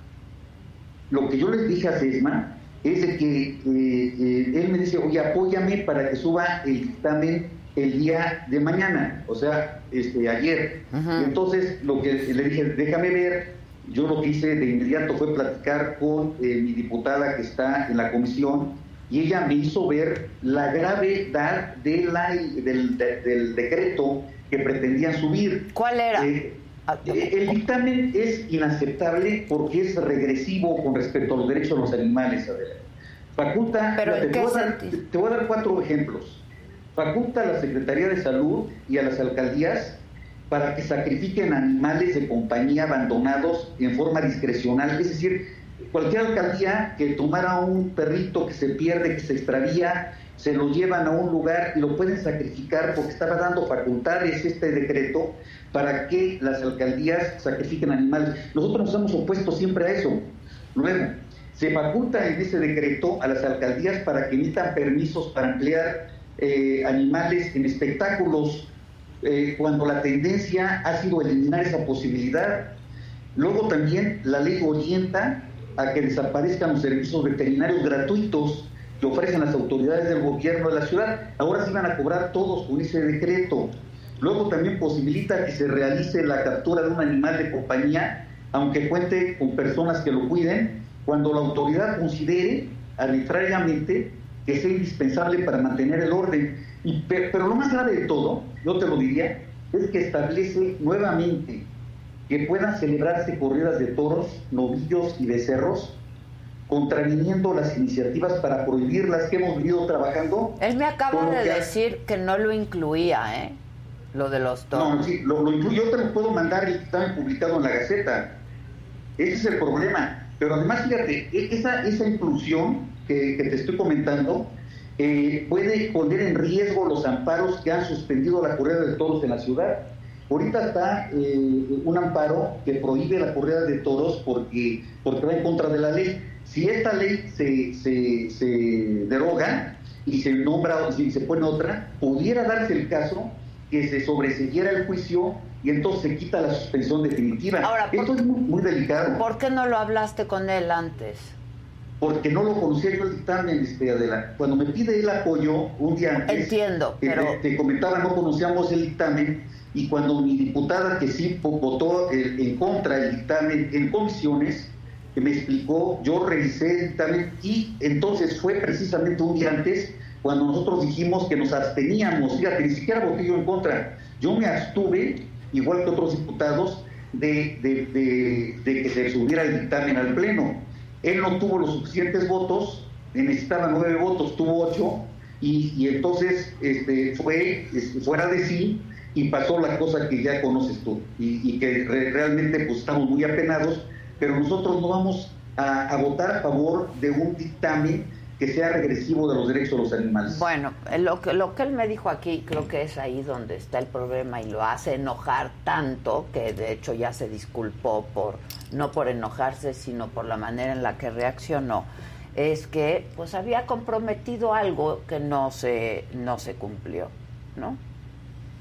Lo que yo les dije a Sesma es de que él me dice, oye, apóyame para que suba el dictamen el día de mañana, o sea, este, ayer. Entonces, lo que le dije, déjame ver, yo lo que hice de inmediato fue platicar con eh, mi diputada que está en la comisión y ella me hizo ver la gravedad de la, del, del decreto que pretendían subir. ¿Cuál era? Eh, eh, el dictamen es inaceptable porque es regresivo con respecto a los derechos de los animales, Faculta, ¿Pero te, te voy a dar cuatro ejemplos. Faculta a la Secretaría de Salud y a las alcaldías para que sacrifiquen animales de compañía abandonados en forma discrecional. Es decir, cualquier alcaldía que tomara un perrito que se pierde, que se extravía, se lo llevan a un lugar y lo pueden sacrificar porque estaba dando facultades este decreto para que las alcaldías sacrifiquen animales. Nosotros nos hemos opuesto siempre a eso. Luego, se faculta en ese decreto a las alcaldías para que emitan permisos para emplear eh, animales en espectáculos, eh, cuando la tendencia ha sido eliminar esa posibilidad. Luego también la ley orienta a que desaparezcan los servicios veterinarios gratuitos que ofrecen las autoridades del gobierno de la ciudad. Ahora sí van a cobrar todos con ese decreto. Luego también posibilita que se realice la captura de un animal de compañía, aunque cuente con personas que lo cuiden, cuando la autoridad considere arbitrariamente que sea indispensable para mantener el orden. Y, pero lo más grave de todo, yo te lo diría, es que establece nuevamente que puedan celebrarse corridas de toros, novillos y becerros, contraviniendo las iniciativas para prohibirlas que hemos venido trabajando. Él me acaba de decir que no lo incluía, ¿eh? Lo de los toros. No, sí, lo, lo Yo te lo puedo mandar y está publicado en la Gaceta. Ese es el problema. Pero además, fíjate, e-, esa, esa inclusión que, te estoy comentando eh, puede poner en riesgo los amparos que han suspendido la corrida de toros en la ciudad. Ahorita está eh, un amparo que prohíbe la corrida de toros porque, porque va en contra de la ley. Si esta ley se, se, se deroga y se nombra, si se pone otra, pudiera darse el caso que se sobreseyera el juicio y entonces se quita la suspensión definitiva. Ahora, Esto es muy, muy delicado. ¿Por qué no lo hablaste con él antes? Porque no lo conocía yo el dictamen, este, Adela. Cuando me pide el apoyo un día antes, Entiendo, que pero- te, te comentaba, no conocíamos el dictamen, y cuando mi diputada, que sí vo- votó eh, en contra del dictamen en comisiones, me explicó, yo revisé el dictamen, y entonces fue precisamente un día antes cuando nosotros dijimos que nos absteníamos, fíjate, ni siquiera voté yo en contra, yo me abstuve, igual que otros diputados, de, de- de- que se subiera el dictamen al Pleno. Él no tuvo los suficientes votos, necesitaba nueve votos, tuvo ocho, y, y entonces este, fue fuera de sí y pasó la cosa que ya conoces tú, y, y que re- realmente pues estamos muy apenados, pero nosotros no vamos a, a votar a favor de un dictamen que sea regresivo de los derechos de los animales. Bueno, eh, lo que, lo que él me dijo aquí, creo que es ahí donde está el problema y lo hace enojar tanto que de hecho ya se disculpó por, no por enojarse, sino por la manera en la que reaccionó, es que pues había comprometido algo que no se, no se cumplió, ¿no?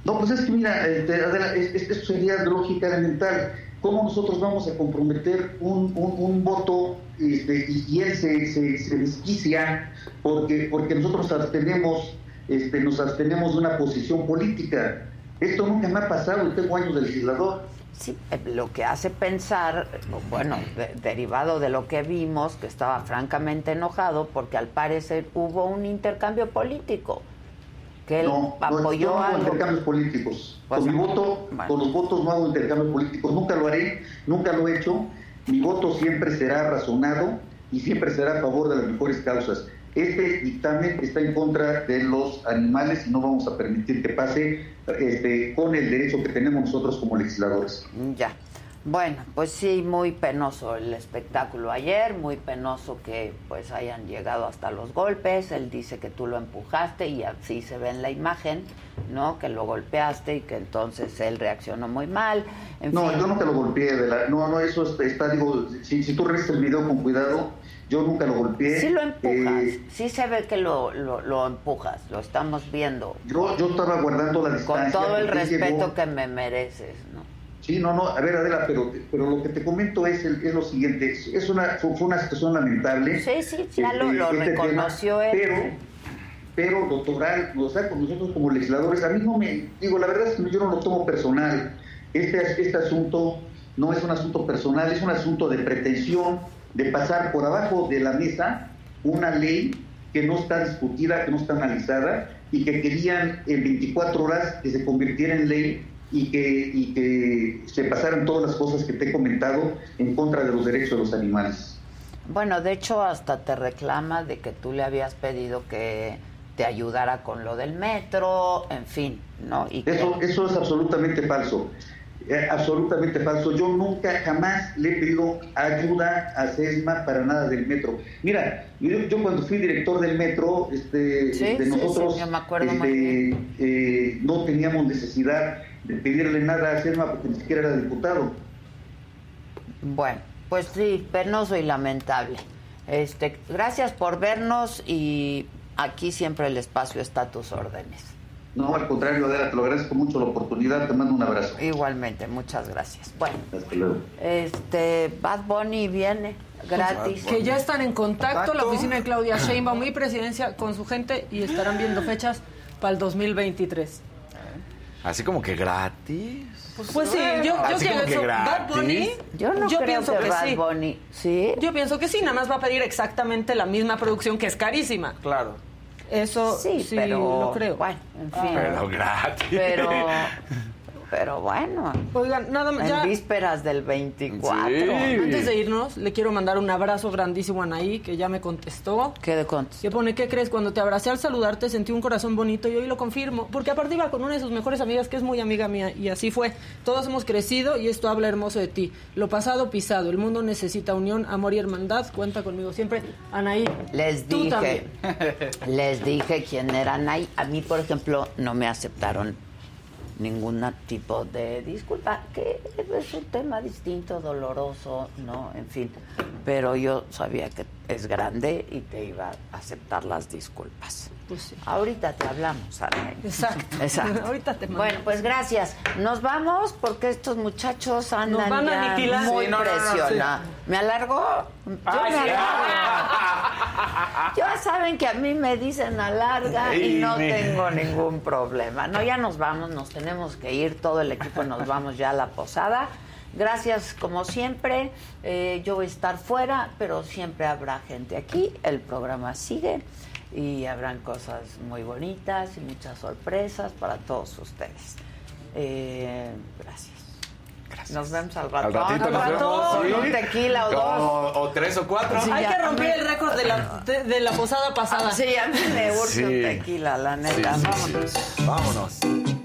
No, pues es que mira, es- esto sería lógica elemental. ¿Cómo nosotros vamos a comprometer un, un- un voto este, y, él se, se, se desquicia porque, porque nosotros abstenemos, este, nos abstenemos de una posición política? Esto nunca me ha pasado, tengo años de legislador. Sí, eh, lo que hace pensar, bueno, de- derivado de lo que vimos, que estaba francamente enojado porque al parecer hubo un intercambio político, que él No, no, apoyó yo no hago algo. intercambios políticos. Pues, con mi voto, bueno. con los votos no hago intercambios políticos. Nunca lo haré, nunca lo he hecho. Mi voto siempre será razonado y siempre será a favor de las mejores causas. Este dictamen está en contra de los animales y no vamos a permitir que pase este, con el derecho que tenemos nosotros como legisladores. Ya. Bueno, pues sí, muy penoso el espectáculo ayer, muy penoso que pues hayan llegado hasta los golpes. Él dice que tú lo empujaste y así se ve en la imagen, ¿no? Que lo golpeaste y que entonces él reaccionó muy mal. En No, fin. yo no te lo golpeé, de la- no, no, eso está, está, digo, si, si tú revisas el video con cuidado, yo nunca lo golpeé. Sí lo empujas, Eh, sí se ve que lo, lo, lo empujas, lo estamos viendo. yo, yo estaba guardando la Con distancia. todo el respeto llegó- que me mereces, ¿no? Sí, no, no, a ver, Adela, pero, pero lo que te comento es, el- es lo siguiente, es, una, fue una situación lamentable. Sí, sí, ya lo, lo este tema, reconoció él. Pero, pero doctoral, o sea, con nosotros como legisladores, a mí no me, digo, la verdad es que yo no lo tomo personal. Este, este asunto no es un asunto personal, es un asunto de pretensión, de pasar por abajo de la mesa una ley que no está discutida, que no está analizada y que querían en 24 horas que se convirtiera en ley y que, y que se pasaran todas las cosas que te he comentado en contra de los derechos de los animales. Bueno, de hecho hasta te reclama de que tú le habías pedido que te ayudara con lo del metro, en fin, ¿no? Y que- Eso, eso es absolutamente falso. Eh, absolutamente falso. Yo nunca, jamás le he pedido ayuda a SESMA para nada del metro. Mira, yo, yo cuando fui director del metro, este, Sí, sí, nosotros sí, yo me acuerdo este, eh, no teníamos necesidad de pedirle nada a SESMA porque ni siquiera era diputado. Bueno, pues sí, penoso y lamentable. Este, gracias por vernos y aquí siempre el espacio está a tus órdenes. No, al contrario, Adela, te lo agradezco mucho la oportunidad. Te mando un abrazo. Igualmente, muchas gracias. Bueno, Hasta luego. este, Bad Bunny viene gratis. Que ya están en contacto, la oficina de Claudia Sheinbaum y presidencia con su gente y estarán viendo fechas para el 2023. Así como que gratis. Pues sí, yo, yo Así quiero como que eso. Bad. Bunny, Yo no creo pienso que que, Bad sí. Bunny, ¿sí? Yo pienso que sí, nada más va a pedir exactamente la misma producción que es carísima. Claro. Eso sí, Sí, pero lo creo. Bueno, en fin. Pero gratis. Pero, pero bueno. Oigan, nada más. En ya- vísperas del 24. Antes de irnos, le quiero mandar un abrazo grandísimo a Anaí, que ya me contestó. ¿Qué de contestó? Que pone, ¿qué crees? Cuando te abracé al saludarte sentí un corazón bonito y hoy lo confirmo. Porque aparte iba con una de sus mejores amigas, que es muy amiga mía, y así fue. Todos hemos crecido y esto habla hermoso de ti. Lo pasado pisado. El mundo necesita unión, amor y hermandad. Cuenta conmigo siempre. Anaí, Les tú dije, también. *laughs* les dije quién eran ahí. A mí, por ejemplo, no me aceptaron ningún tipo de disculpa, que es un tema distinto, doloroso, ¿no? En fin, pero yo sabía que es grande y te iba a aceptar las disculpas. Pues sí. Ahorita te hablamos, Ana. Exacto. Exacto. Ahorita te mando. Bueno, pues gracias. Nos vamos porque estos muchachos andan van a ya aniquilar. muy Sí, no, no, no, presionados. ¿Me alargó? Yo Ay, me alargo. Ya saben que a mí me dicen alarga y no tengo ningún problema. No, ya nos vamos, nos tenemos que ir. Todo el equipo nos vamos ya a la posada. Gracias, como siempre. Eh, yo voy a estar fuera, pero siempre habrá gente aquí. El programa sigue y habrán cosas muy bonitas y muchas sorpresas para todos ustedes. Eh, gracias. Nos vemos al rato. Al ratito nos vemos. Con sí. un tequila o dos. O, o tres o cuatro. Sí, Hay ya que romper el récord de la, de, de la posada pasada. Sí, a mí me urge Sí. un tequila, la neta. Sí, sí, Vámonos. sí. Vámonos.